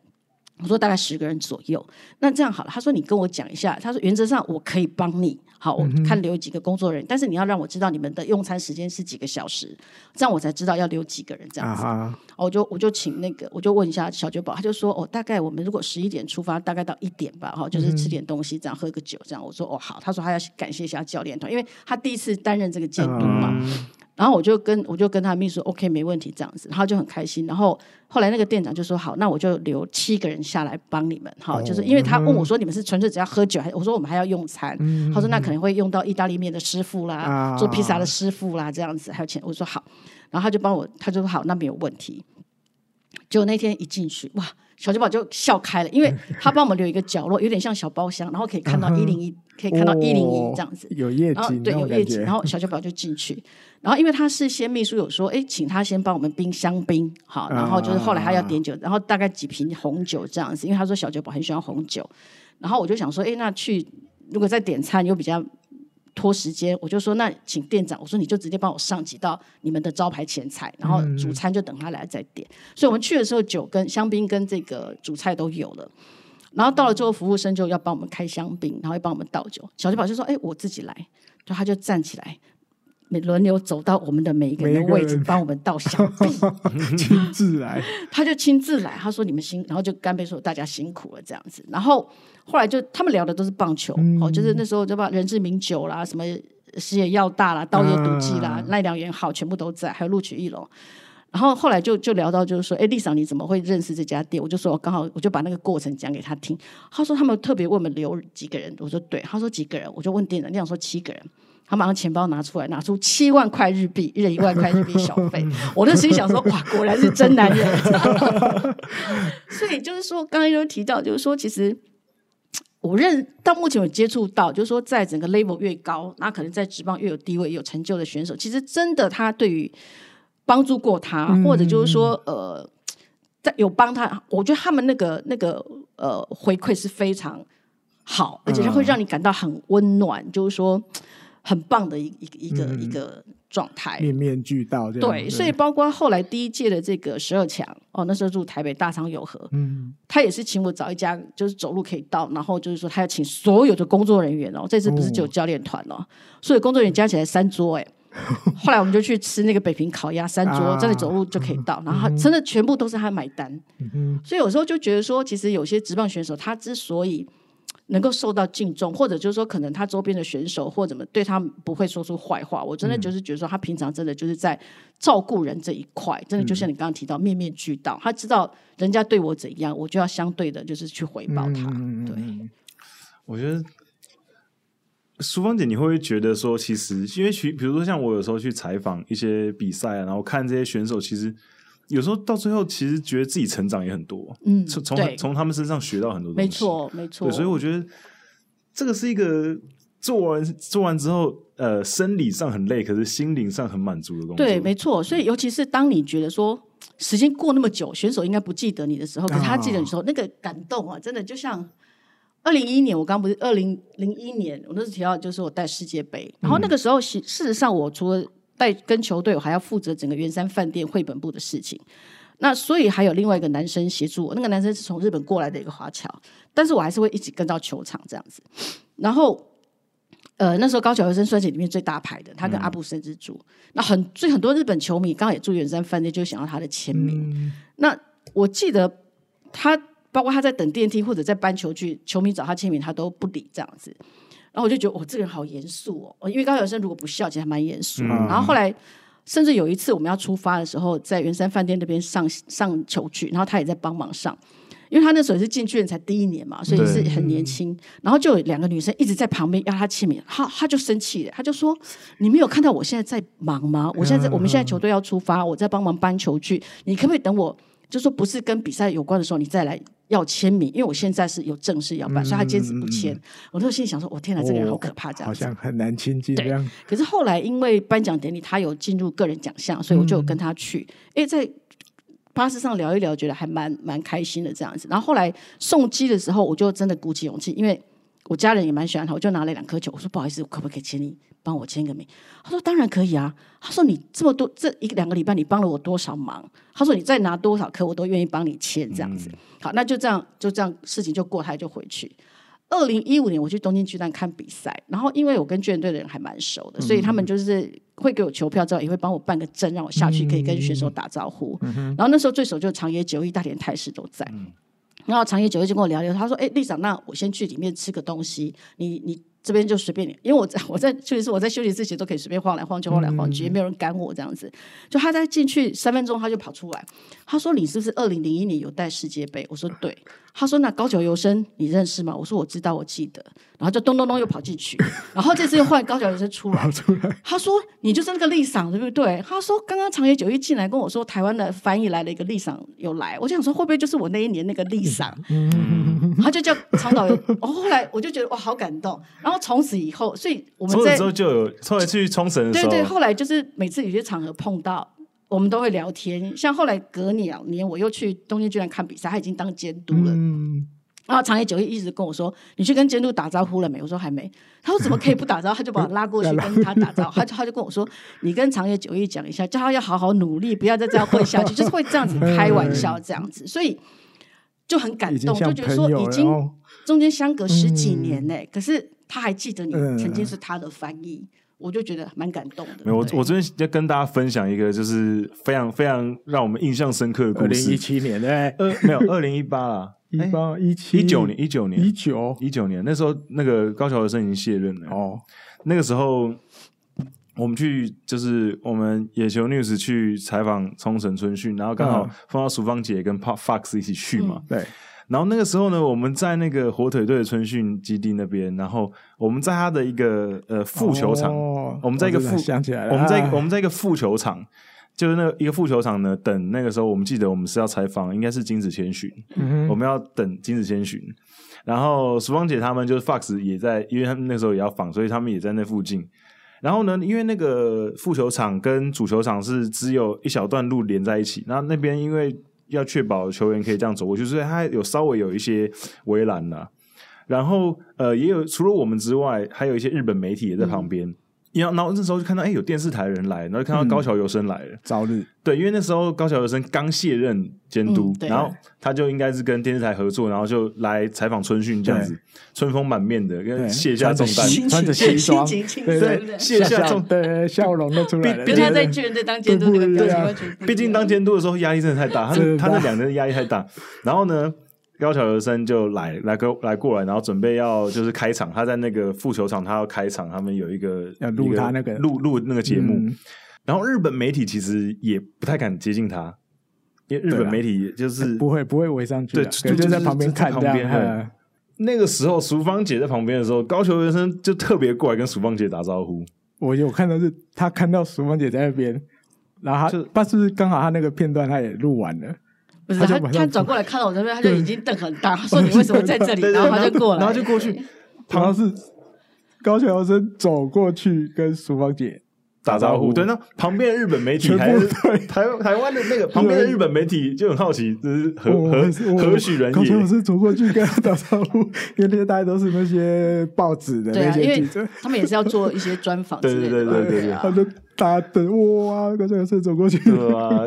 我说：“大概十个人左右。”那这样好了。他说：“你跟我讲一下。”他说：“原则上我可以帮你，好，我看留几个工作人员，嗯、但是你要让我知道你们的用餐时间是几个小时，这样我才知道要留几个人这样子。啊”我就我就请那个，我就问一下小酒保，他就说：“哦，大概我们如果十一点出发，大概到一点吧，哈，就是吃点东西，这样喝个酒，这样。”我说：“哦，好。”他说：“他要感谢一下教练团，因为他第一次担任这个监督嘛。嗯”然后我就跟我就跟他秘书 OK 没问题这样子，然后就很开心。然后后来那个店长就说好，那我就留七个人下来帮你们，好，就是因为他问我说你们是纯粹只要喝酒，还我说我们还要用餐。他说那可能会用到意大利面的师傅啦，做披萨的师傅啦这样子，还有钱。我说好，然后他就帮我，他就说好，那没有问题。结果那天一进去，哇！小酒保就笑开了，因为他帮我们留一个角落，有点像小包厢，然后可以看到一零一，可以看到一零一这样子，有夜景，对，有夜景。然后小酒保就进去，然后因为他事先秘书有说，哎，请他先帮我们冰香槟，好，然后就是后来他要点酒，然后大概几瓶红酒这样子，因为他说小酒保很喜欢红酒，然后我就想说，哎，那去如果再点餐又比较。拖时间，我就说那请店长，我说你就直接帮我上几道你们的招牌前菜，然后主餐就等他来再点。所以我们去的时候，酒跟香槟跟这个主菜都有了。然后到了之后，服务生就要帮我们开香槟，然后又帮我们倒酒。小酒保就说：“哎，我自己来。”就他就站起来。每轮流走到我们的每一个人的位置，帮我们倒香槟，亲自来，他就亲自来。他说：“你们辛，然后就干杯说大家辛苦了这样子。”然后后来就他们聊的都是棒球，嗯、哦，就是那时候就把人志名酒啦，什么石野耀大啦，稻叶笃纪啦，奈良元好全部都在，还有录取一龙。然后后来就就聊到就是说，哎，丽嫂你怎么会认识这家店？我就说我刚好我就把那个过程讲给他听。他说他们特别为我们留几个人，我说对。他说几个人，我就问店长，店长说七个人。他马上钱包拿出来，拿出七万块日币，一人一万块日币小费。我那时候想说，哇，果然是真男人。所以就是说，刚刚又提到，就是说，其实我认到目前我接触到，就是说，在整个 level 越高，那可能在职棒越有地位、有成就的选手，其实真的他对于帮助过他，或者就是说，呃，在有帮他，我觉得他们那个那个呃回馈是非常好，而且是会让你感到很温暖，就是说。很棒的一一个一个一个状态，面面俱到。对，所以包括后来第一届的这个十二强哦，那时候住台北大昌有和，嗯，他也是请我找一家，就是走路可以到，然后就是说他要请所有的工作人员哦，这次不是只有教练团哦，所以工作人员加起来三桌哎，后来我们就去吃那个北平烤鸭，三桌在那走路就可以到，然后他真的全部都是他买单，所以有时候就觉得说，其实有些职棒选手他之所以。能够受到敬重，或者就是说，可能他周边的选手或怎么对他不会说出坏话。我真的就是觉得说，他平常真的就是在照顾人这一块，真的就像你刚刚提到，面面俱到。他知道人家对我怎样，我就要相对的，就是去回报他。对。我觉得淑芳姐，你会不会觉得说，其实因为其，比如说像我有时候去采访一些比赛啊，然后看这些选手，其实有时候到最后，其实觉得自己成长也很多。嗯，从从从他们身上学到很多东西。没错，没错。对，所以我觉得这个是一个做完做完之后，呃，生理上很累，可是心灵上很满足的东西。对，没错。所以尤其是当你觉得说时间过那么久，选手应该不记得你的时候，可是他记得你的时候，哦、那个感动啊，真的就像。二零一一年，我刚不是二零零一年，我那时提到就是我带世界杯，然后那个时候，事实上我除了带跟球队，我还要负责整个圆山饭店绘本部的事情。那所以还有另外一个男生协助我，那个男生是从日本过来的一个华侨，但是我还是会一起跟到球场这样子。然后，呃，那时候高桥和生算是里面最大牌的，他跟阿布森之助，那很所以很多日本球迷刚刚也住圆山饭店，就想要他的签名。嗯、那我记得他。包括他在等电梯或者在搬球具，球迷找他签名，他都不理这样子。然后我就觉得，哦，这个人好严肃哦。因为高晓生如果不笑，其实还蛮严肃。嗯、然后后来，甚至有一次我们要出发的时候，在圆山饭店那边上上球具，然后他也在帮忙上。因为他那时候也是进去才第一年嘛，所以是很年轻。然后就有两个女生一直在旁边要他签名，他他就生气了，他就说：“你没有看到我现在在忙吗？我现在在，我们现在球队要出发，我在帮忙搬球具，你可不可以等我？就说不是跟比赛有关的时候，你再来。”要签名，因为我现在是有正事要办，嗯、所以他坚持不签。嗯、我那时候心里想说：“我天哪，这个人好可怕，这样子好像很难亲近。”对。可是后来因为颁奖典礼，他有进入个人奖项，所以我就有跟他去。哎、嗯，在巴士上聊一聊，觉得还蛮蛮开心的这样子。然后后来送机的时候，我就真的鼓起勇气，因为我家人也蛮喜欢他，我就拿了两颗球，我说：“不好意思，我可不可以请你帮我签个名？”他说：“当然可以啊。”他说：“你这么多这一两个礼拜，你帮了我多少忙？”他说：“你再拿多少颗，我都愿意帮你签这样子。嗯”好，那就这样，就这样，事情就过他就回去。二零一五年我去东京巨蛋看比赛，然后因为我跟巨人队的人还蛮熟的，嗯、所以他们就是会给我球票之后，也会帮我办个证，让我下去可以跟选手打招呼。嗯、然后那时候最熟就长野久一、大田泰示都在。嗯、然后长野久义就跟我聊聊，他说：“哎，丽莎，那我先去里面吃个东西，你你。”这边就随便你，因为我在我在休息室，我在休息室其实都可以随便晃来晃去，晃来晃去，也没有人赶我这样子。就他在进去三分钟，他就跑出来，他说：“你是不是二零零一年有带世界杯？”我说：“对。”他说：“那高桥由生你认识吗？”我说：“我知道，我记得。”然后就咚咚咚又跑进去，然后这次又换高桥由生出来，出来他说：“你就是那个丽桑，对不对？”他说：“刚刚长野久一进来跟我说，台湾的翻译来了一个丽桑有来，我就想说会不会就是我那一年那个丽桑？”他就叫长岛由，哦，后来我就觉得哇，好感动。然后从此以后，所以我们在之后就有后来去冲绳的时候，对对，后来就是每次有些场合碰到，我们都会聊天。像后来隔两年，我又去东京巨蛋看比赛，他已经当监督了。嗯然后长野久一一直跟我说：“你去跟监督打招呼了没？”我说：“还没。”他说：“怎么可以不打招呼？”他就把我 拉过去跟他打招呼。他就他就跟我说：“你跟长野久一讲一下，叫他要好好努力，不要再这样混下去。”就是会这样子开玩笑这样子，所以就很感动，就觉得说已经中间相隔十几年呢，可是他还记得你曾经是他的翻译，我就觉得蛮感动的。没有，我我这边要跟大家分享一个就是非常非常让我们印象深刻的故事。二零一七年对，呃，没有，二零一八啦。一八一七一九年，一九年，一九一九年，那时候那个高桥和生已经卸任了。哦，那个时候我们去就是我们野球 news 去采访冲绳春训，然后刚好碰到淑芳姐跟 Pop Fox 一起去嘛。对。然后那个时候呢，我们在那个火腿队的春训基地那边，然后我们在他的一个呃副球场，我们在一个副想起来了，我们在我们在一个副球场。就是那一个副球场呢，等那个时候，我们记得我们是要采访，应该是金子千寻，嗯、我们要等金子千寻。然后淑芳姐他们就是 Fox 也在，因为他们那时候也要访，所以他们也在那附近。然后呢，因为那个副球场跟主球场是只有一小段路连在一起，然后那边因为要确保球员可以这样走过去，所以他有稍微有一些围栏了。然后呃，也有除了我们之外，还有一些日本媒体也在旁边。然后那时候就看到，哎，有电视台的人来，然后就看到高桥由生来了。早日。对，因为那时候高桥由生刚卸任监督，然后他就应该是跟电视台合作，然后就来采访春训这样子，春风满面的，跟卸下重担，穿着西装，对，卸下重担，笑容都出来了。跟他在巨人队当监督那个表情完全不一样。毕竟当监督的时候压力真的太大，他他那两年的压力太大。然后呢？高桥由生就来来过来过来，然后准备要就是开场，他在那个副球场，他要开场，他们有一个要录他那个录录那个节目。嗯、然后日本媒体其实也不太敢接近他，因为日本媒体就是、啊、不会不会围上去，对，就在旁边看这样。那个时候淑芳姐在旁边的时候，高桥原生就特别过来跟淑芳姐打招呼。我有看到是他看到淑芳姐在那边，然后他就他是不是刚好他那个片段他也录完了？不是他他转过来。看到我这边，他就已经瞪很大，说你为什么在这里？然后他就过来，然后就过去，好像是高桥生走过去跟淑芳姐。打招呼，对，那旁边的日本媒体还是台台湾的那个旁边的日本媒体就很好奇，就是何何何许人也？高桥是走过去跟他打招呼，因为那些大家都是那些报纸的那些记者，他们也是要做一些专访，对对对对对，他就大家等哇，高桥是走过去，对啊，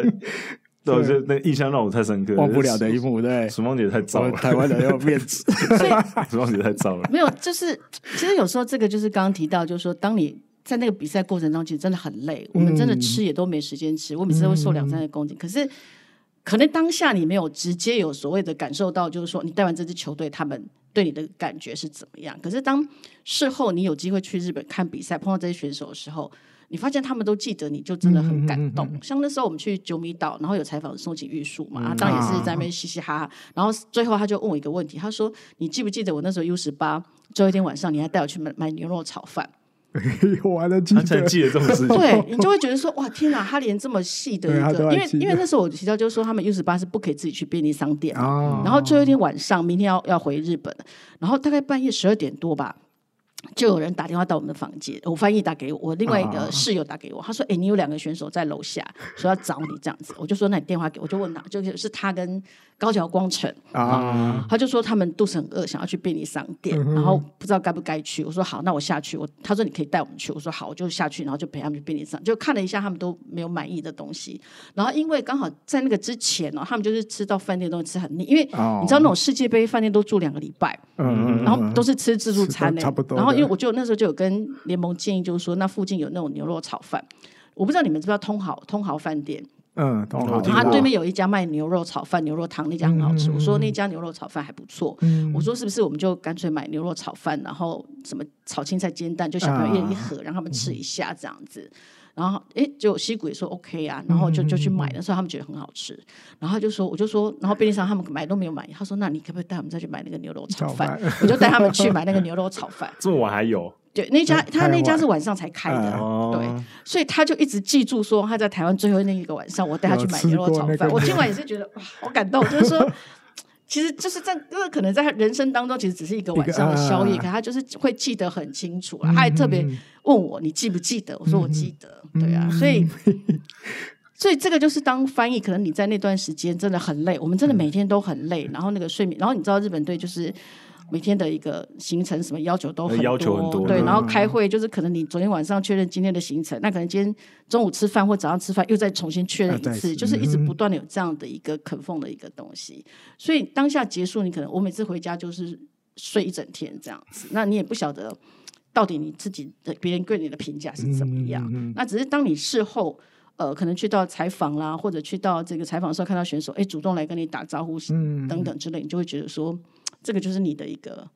对，就那印象让我太深刻，忘不了的一幕，对，淑芳姐太糟了，台湾人要面子，淑芳姐太糟了，没有，就是其实有时候这个就是刚刚提到，就是说当你。在那个比赛过程中，其实真的很累。我们真的吃也都没时间吃，嗯、我每次都会瘦两三个公斤。嗯、可是，可能当下你没有直接有所谓的感受到，就是说你带完这支球队，他们对你的感觉是怎么样。可是当事后你有机会去日本看比赛，碰到这些选手的时候，你发现他们都记得你，就真的很感动。嗯嗯嗯、像那时候我们去九米岛，然后有采访松井玉树嘛，当然也是在那边嘻嘻哈哈。然后最后他就问我一个问题，他说：“你记不记得我那时候 U 十八最后一天晚上，你还带我去买买牛肉炒饭？” 我还能记得，记得这种事情。对，你就会觉得说，哇，天哪，他连这么细的一个，因为因为那时候我提到就是说，他们 U 十八是不可以自己去便利商店，哦、然后最后一天晚上，明天要要回日本，然后大概半夜十二点多吧。就有人打电话到我们的房间，我翻译打给我，我另外一个室友打给我，他说：“哎、欸，你有两个选手在楼下，说要找你这样子。”我就说：“那你电话给我。”就问他，就是他跟高桥光成啊，他就说他们肚子很饿，想要去便利商店，嗯、然后不知道该不该去。我说：“好，那我下去。”我他说：“你可以带我们去。”我说：“好，我就下去，然后就陪他们去便利商，就看了一下他们都没有满意的东西。然后因为刚好在那个之前哦，他们就是吃到饭店东西吃很腻，因为你知道那种世界杯饭店都住两个礼拜，嗯，然后都是吃自助餐呢，差不多。然后因为我就那时候就有。跟联盟建议就是说，那附近有那种牛肉炒饭，我不知道你们知不知道通豪通豪饭店？嗯，通豪，他对面有一家卖牛肉炒饭、牛肉汤，那家很好吃。嗯、我说那家牛肉炒饭还不错。嗯、我说是不是我们就干脆买牛肉炒饭，然后什么炒青菜煎蛋，就小朋友一人一盒，让他们吃一下这样子。然后哎，就西谷也说 OK 啊，然后就就去买的时候，他们觉得很好吃。然后他就说，我就说，然后便利商他们买都没有买。他说，那你可不可以带我们再去买那个牛肉炒饭？炒 我就带他们去买那个牛肉炒饭。这么晚还有？对，那家他那家是晚上才开的，嗯、对，所以他就一直记住说他在台湾最后那一个晚上，我带他去买牛肉炒饭。我今晚也是觉得哇，好感动，就是说，其实就是在，因为可能在他人生当中，其实只是一个晚上的宵夜，啊、可他就是会记得很清楚。他还特别问我，你记不记得？我说我记得，嗯、对啊，所以，所以这个就是当翻译，可能你在那段时间真的很累，我们真的每天都很累，然后那个睡眠，然后你知道日本队就是。每天的一个行程什么要求都很多，要求很多，对，然后开会就是可能你昨天晚上确认今天的行程，那可能今天中午吃饭或早上吃饭又再重新确认一次，就是一直不断的有这样的一个啃缝的一个东西。所以当下结束，你可能我每次回家就是睡一整天这样子，那你也不晓得到底你自己的别人对你的评价是怎么样。那只是当你事后呃，可能去到采访啦，或者去到这个采访的时候看到选手哎主动来跟你打招呼等等之类，你就会觉得说。这个就是你的一个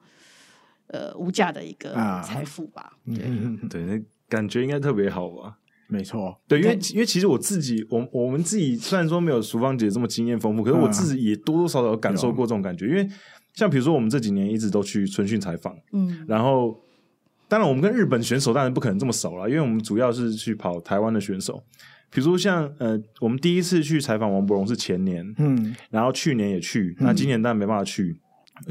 呃无价的一个财富吧？啊、对，嗯、对，那感觉应该特别好吧？没错，对，因为因为其实我自己，我我们自己虽然说没有淑芳姐这么经验丰富，可是我自己也多多少少有感受过这种感觉。啊、因为像比如说，我们这几年一直都去春训采访，嗯，然后当然我们跟日本选手当然不可能这么熟了，因为我们主要是去跑台湾的选手。比如说像呃，我们第一次去采访王博荣是前年，嗯，然后去年也去，那今年当然没办法去。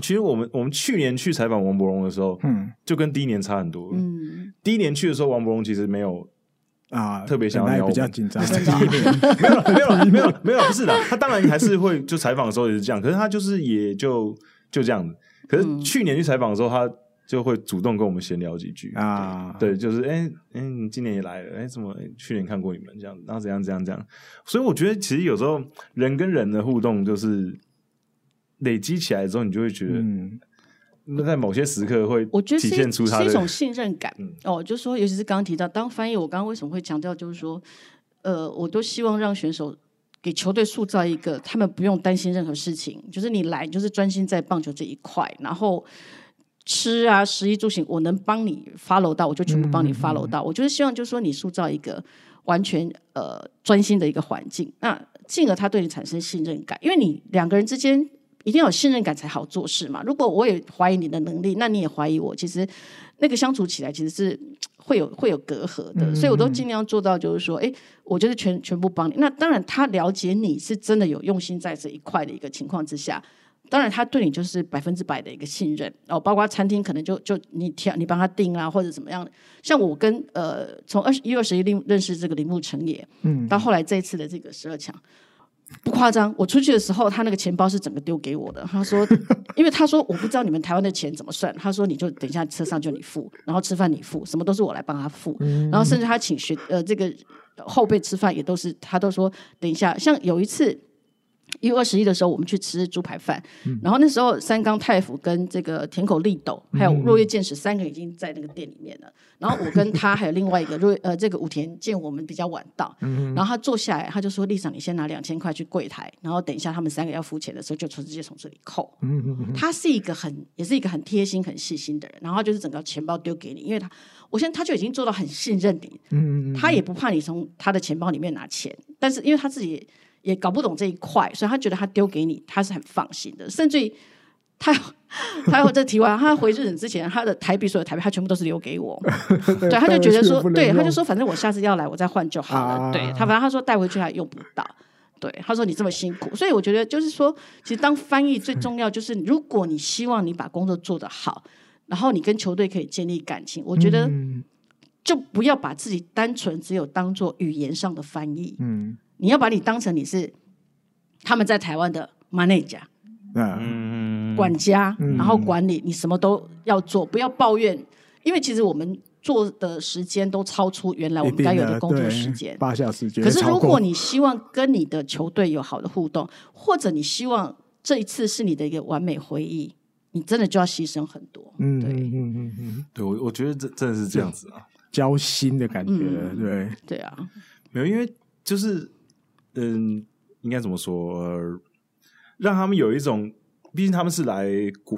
其实我们我们去年去采访王伯荣的时候，嗯，就跟第一年差很多。嗯，第一年去的时候，王伯荣其实没有啊特别想要，比较紧张。第一年没有没有没有没有不是的，他当然还是会就采访的时候也是这样，可是他就是也就就这样子。可是去年去采访的时候，他就会主动跟我们闲聊几句啊，对，就是哎哎，你今年也来了，哎，怎么去年看过你们这样子，然后怎样怎样怎样。所以我觉得其实有时候人跟人的互动就是。累积起来之后，你就会觉得，那在某些时刻会，体现出是一种信任感。嗯、哦，就是说，尤其是刚刚提到当翻译，我刚刚为什么会强调，就是说，呃，我都希望让选手给球队塑造一个，他们不用担心任何事情，就是你来就是专心在棒球这一块，然后吃啊、食衣住行，我能帮你 follow 到，我就全部帮你 follow 到。嗯嗯嗯，我就是希望，就是说，你塑造一个完全呃专心的一个环境，那进而他对你产生信任感，因为你两个人之间。一定要有信任感才好做事嘛。如果我也怀疑你的能力，那你也怀疑我，其实那个相处起来其实是会有会有隔阂的。嗯、所以我都尽量做到，就是说，哎，我就是全全部帮你。那当然，他了解你是真的有用心在这一块的一个情况之下，当然他对你就是百分之百的一个信任哦。包括餐厅可能就就你挑你帮他订啊，或者怎么样。像我跟呃从二十一月二十一认识这个铃木成也，嗯，到后来这一次的这个十二强。不夸张，我出去的时候，他那个钱包是整个丢给我的。他说，因为他说我不知道你们台湾的钱怎么算。他说你就等一下车上就你付，然后吃饭你付，什么都是我来帮他付。然后甚至他请学呃这个后辈吃饭也都是他都说等一下。像有一次。一月二十一的时候，我们去吃猪排饭，嗯、然后那时候三冈太辅跟这个田口利斗还有若叶健史三个已经在那个店里面了。嗯、然后我跟他还有另外一个若 呃这个武田健我们比较晚到，嗯、然后他坐下来，他就说：“丽莎，你先拿两千块去柜台，然后等一下他们三个要付钱的时候，就从直接从这里扣。嗯”他是一个很也是一个很贴心很细心的人，然后就是整个钱包丢给你，因为他我现在他就已经做到很信任你，嗯、他也不怕你从他的钱包里面拿钱，但是因为他自己。也搞不懂这一块，所以他觉得他丢给你，他是很放心的。甚至于他，他有这提完，他回日本之前，他的台币所有台币，他全部都是留给我。对，他就觉得说，对，他就说，反正我下次要来，我再换就好了。啊、对他，反正他说带回去还用不到。对，他说你这么辛苦，所以我觉得就是说，其实当翻译最重要就是，如果你希望你把工作做得好，然后你跟球队可以建立感情，我觉得就不要把自己单纯只有当做语言上的翻译。嗯。你要把你当成你是他们在台湾的 manager，嗯，管家，然后管理，你什么都要做，不要抱怨，因为其实我们做的时间都超出原来我们该有的工作时间，八小时。可是如果你希望跟你的球队有好的互动，或者你希望这一次是你的一个完美回忆，你真的就要牺牲很多。嗯，对，嗯嗯嗯，对我我觉得这真的是这样子啊，交心的感觉，对，对啊，没有，因为就是。嗯，应该怎么说？呃，让他们有一种，毕竟他们是来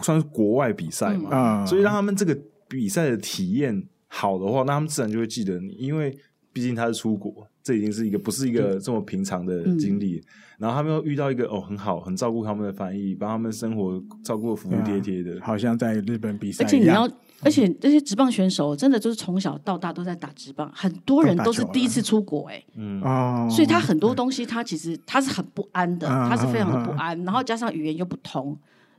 算是国外比赛嘛，嗯、所以让他们这个比赛的体验好的话，那他们自然就会记得你，因为毕竟他是出国，这已经是一个不是一个这么平常的经历。嗯、然后他们又遇到一个哦很好、很照顾他们的翻译，帮他们生活照顾的服服帖帖的，好像在日本比赛。而且你要。而且这些职棒选手真的就是从小到大都在打职棒，很多人都是第一次出国哎、欸，嗯，所以他很多东西他其实他是很不安的，他是非常的不安，然后加上语言又不通，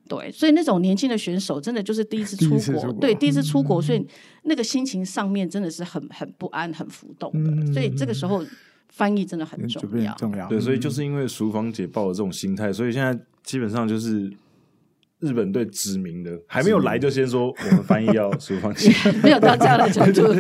对，所以那种年轻的选手真的就是第一次 出国，对，第一次出国，所以那个心情上面真的是很很不安、很浮动的，所以这个时候翻译真的很重要，重要。对，所以就是因为淑芳姐抱的这种心态，所以现在基本上就是。日本队指名的还没有来，就先说我们翻译要淑芳姐，没有到这样的程度。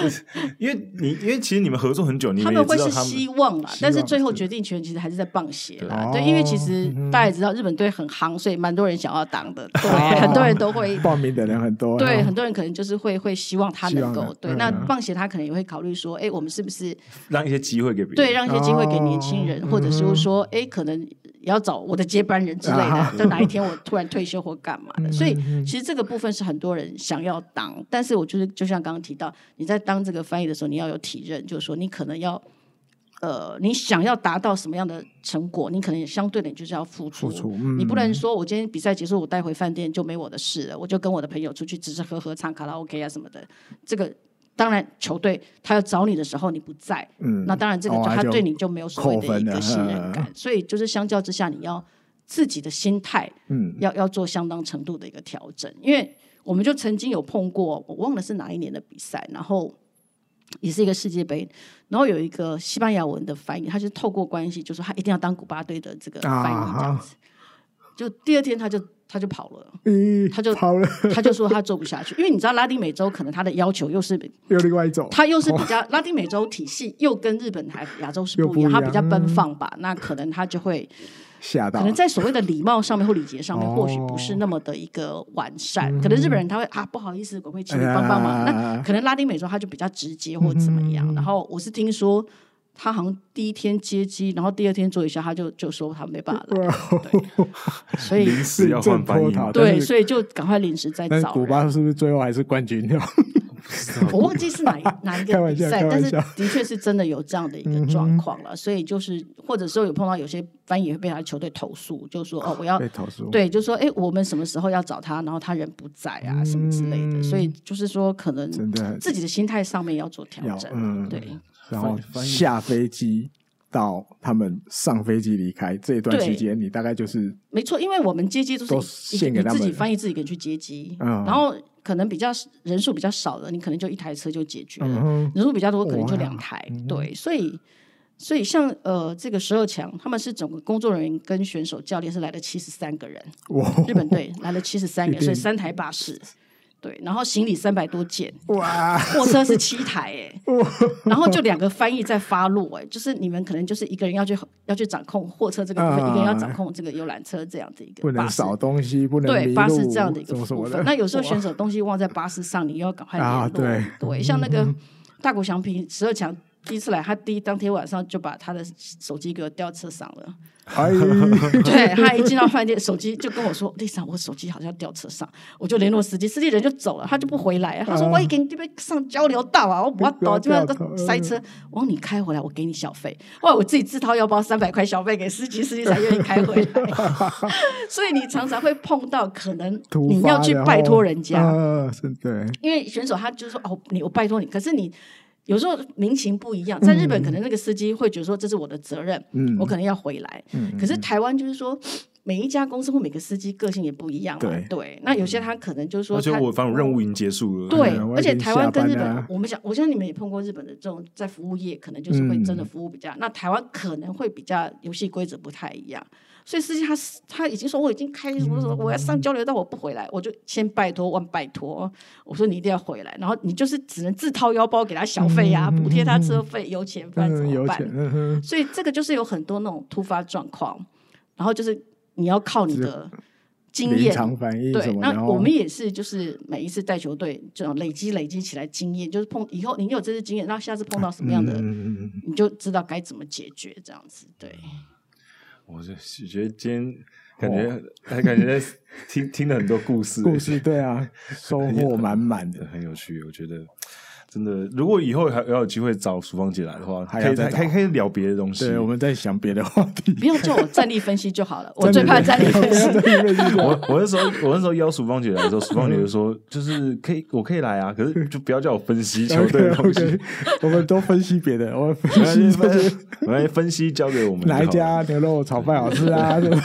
因为你因为其实你们合作很久，你们他们会是希望啦，但是最后决定权其实还是在棒协啦。对，因为其实大家也知道日本队很夯，所以蛮多人想要当的。对，很多人都会报名的人很多。对，很多人可能就是会会希望他能够对。那棒协他可能也会考虑说，哎，我们是不是让一些机会给别人？对，让一些机会给年轻人，或者是说，哎，可能。也要找我的接班人之类的，就哪一天我突然退休或干嘛的，所以其实这个部分是很多人想要当，但是我就是就像刚刚提到，你在当这个翻译的时候，你要有体认，就是说你可能要，呃，你想要达到什么样的成果，你可能也相对的就是要付出，付出你不能说我今天比赛结束，我带回饭店就没我的事了，我就跟我的朋友出去只是喝喝唱卡拉 OK 啊什么的，这个。当然，球队他要找你的时候你不在，嗯，那当然这个就他对你就没有所谓的一个信任感，所以就是相较之下，你要自己的心态，嗯，要要做相当程度的一个调整。因为我们就曾经有碰过，我忘了是哪一年的比赛，然后也是一个世界杯，然后有一个西班牙文的翻译，他就透过关系，就说他一定要当古巴队的这个翻译这样子，就第二天他就。他就跑了，他就跑了，他就说他做不下去，因为你知道拉丁美洲可能他的要求又是又另外一种，他又是比较拉丁美洲体系又跟日本还亚洲是不一样，他比较奔放吧，那可能他就会吓到，可能在所谓的礼貌上面或礼节上面或许不是那么的一个完善，可能日本人他会啊不好意思，我会请你帮帮忙，那可能拉丁美洲他就比较直接或怎么样，然后我是听说。他好像第一天接机，然后第二天做一下，他就就说他没办法了，对，所以临时要换翻译，对，所以就赶快临时再找。古巴是不是最后还是冠军？掉？我忘记是哪 哪一个比赛，但是的确是真的有这样的一个状况了。所以就是或者说有碰到有些翻译会被他球队投诉，就说哦，我要被投诉，对，就说哎，我们什么时候要找他，然后他人不在啊，什么之类的。所以就是说，可能自己的心态上面要做调整，对。然后下飞机到他们上飞机离开这一段期间，你大概就是没错，因为我们接机都是献给他们，自己翻译自己给去接机，然后。可能比较人数比较少的，你可能就一台车就解决了；嗯、人数比较多，可能就两台。嗯、对，所以所以像呃这个十二强，他们是整个工作人员跟选手、教练是来了七十三个人。日本队来了七十三个，所以三台巴士。对，然后行李三百多件，哇，货车是七台哎，然后就两个翻译在发落哎，就是你们可能就是一个人要去要去掌控货车这个部分，一个人要掌控这个游览车这样的一个，不能少东西，不能对巴士这样的一个部分。那有时候选手东西忘在巴士上，你要赶快联络。对对，像那个大谷翔平十二强第一次来，他第一当天晚上就把他的手机给我掉车上了。哎，对，他一进到饭店，手机就跟我说：“丽莎，我手机好像掉车上。”我就联络司机，司机人就走了，他就不回来。他说：“我已经这边上交流道啊，我不要倒，这边个塞车，我说你开回来，我给你小费。后来我自己自掏腰包三百块小费给司机，司机才愿意开回来。所以你常常会碰到，可能你要去拜托人家，对，因为选手他就说：“哦，你我拜托你。”可是你。有时候民情不一样，在日本可能那个司机会觉得说，这是我的责任，嗯、我可能要回来。嗯、可是台湾就是说，每一家公司或每个司机个性也不一样嘛。对，对，那有些他可能就是说，而且我反正任务已经结束了。对，而且台湾跟日本，我们想，我相信你们也碰过日本的这种在服务业，可能就是会真的服务比较。嗯、那台湾可能会比较游戏规则不太一样。所以司机他他已经说，我已经开什么什么，我要上交流道，我不回来，我就先拜托万拜托，我说你一定要回来，然后你就是只能自掏腰包给他小费呀、啊，补贴他车费、油钱，不然怎么办？所以这个就是有很多那种突发状况，然后就是你要靠你的经验，对，那我们也是，就是每一次带球队这种累积累积起来经验，就是碰以后你有这些经验，然后下次碰到什么样的，你就知道该怎么解决这样子，对。我就觉得今天感觉还感觉在听听了很多故事，故事对啊，收获满满的，很有趣，我觉得。真的，如果以后还要有机会找淑芳姐来的话，还可以还可以聊别的东西。对，我们在想别的话题。不用叫我战力分析就好了，我最怕战力分析。我我那时候我那时候邀淑芳姐来的时候，淑芳姐就说，就是可以我可以来啊，可是 就不要叫我分析球队的东西。我们都分析别的，我们分析分析，我们分析交给我们。哪一家牛肉炒饭好吃啊？对吧？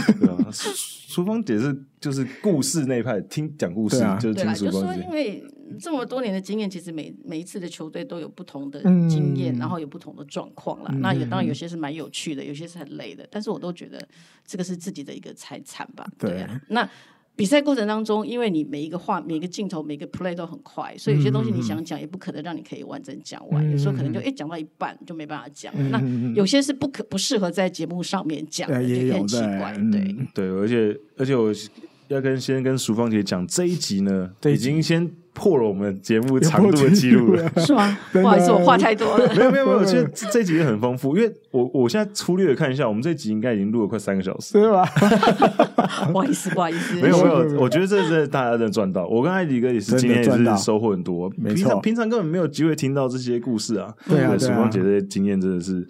淑芳姐是就是故事那一派，听讲故事就是听淑芳姐，因为。这么多年的经验，其实每每一次的球队都有不同的经验，嗯、然后有不同的状况啦。嗯、那也当然有些是蛮有趣的，有些是很累的。但是我都觉得这个是自己的一个财产吧。对啊。那比赛过程当中，因为你每一个画、每个镜头、每个 play 都很快，所以有些东西你想讲也不可能让你可以完整讲完。嗯、有时候可能就一讲到一半就没办法讲。嗯、那有些是不可不适合在节目上面讲的，也很奇怪。对对，而且而且我要跟先跟淑芳姐讲这一集呢，已经先。破了我们节目长度的记录了，是吗？不好意思，我话太多了。没有没有没有，其实这集也很丰富，因为我我现在粗略的看一下，我们这集应该已经录了快三个小时，对吧？不好意思，不好意思。没有没有，我觉得这是大家真的赚到。我跟艾迪哥也是今天也是收获很多，平常平常根本没有机会听到这些故事啊。对啊，时光姐这些经验真的是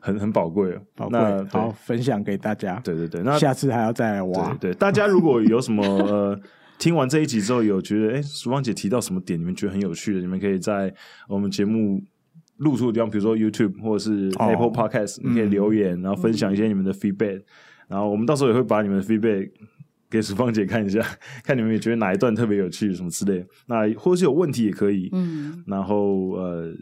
很很宝贵，宝贵。好，分享给大家。对对对，那下次还要再来挖。对，大家如果有什么呃。听完这一集之后，有觉得哎，淑芳姐提到什么点，你们觉得很有趣的，你们可以在我们节目露出的地方，比如说 YouTube 或者是 Apple Podcast，、哦、你可以留言，然后分享一些你们的 feedback，、嗯、然后我们到时候也会把你们的 feedback 给淑芳姐看一下，看你们也觉得哪一段特别有趣，什么之类。那或者是有问题也可以，嗯，然后呃。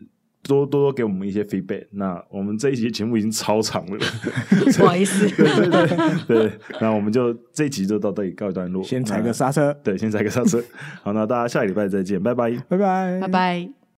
多多多给我们一些 feedback。那我们这一集节目已经超长了，不好意思。对对对对，那我们就这一集就到这里告一段落，先踩个刹车。对，先踩个刹车。好，那大家下个礼拜再见，拜拜，拜拜，拜拜。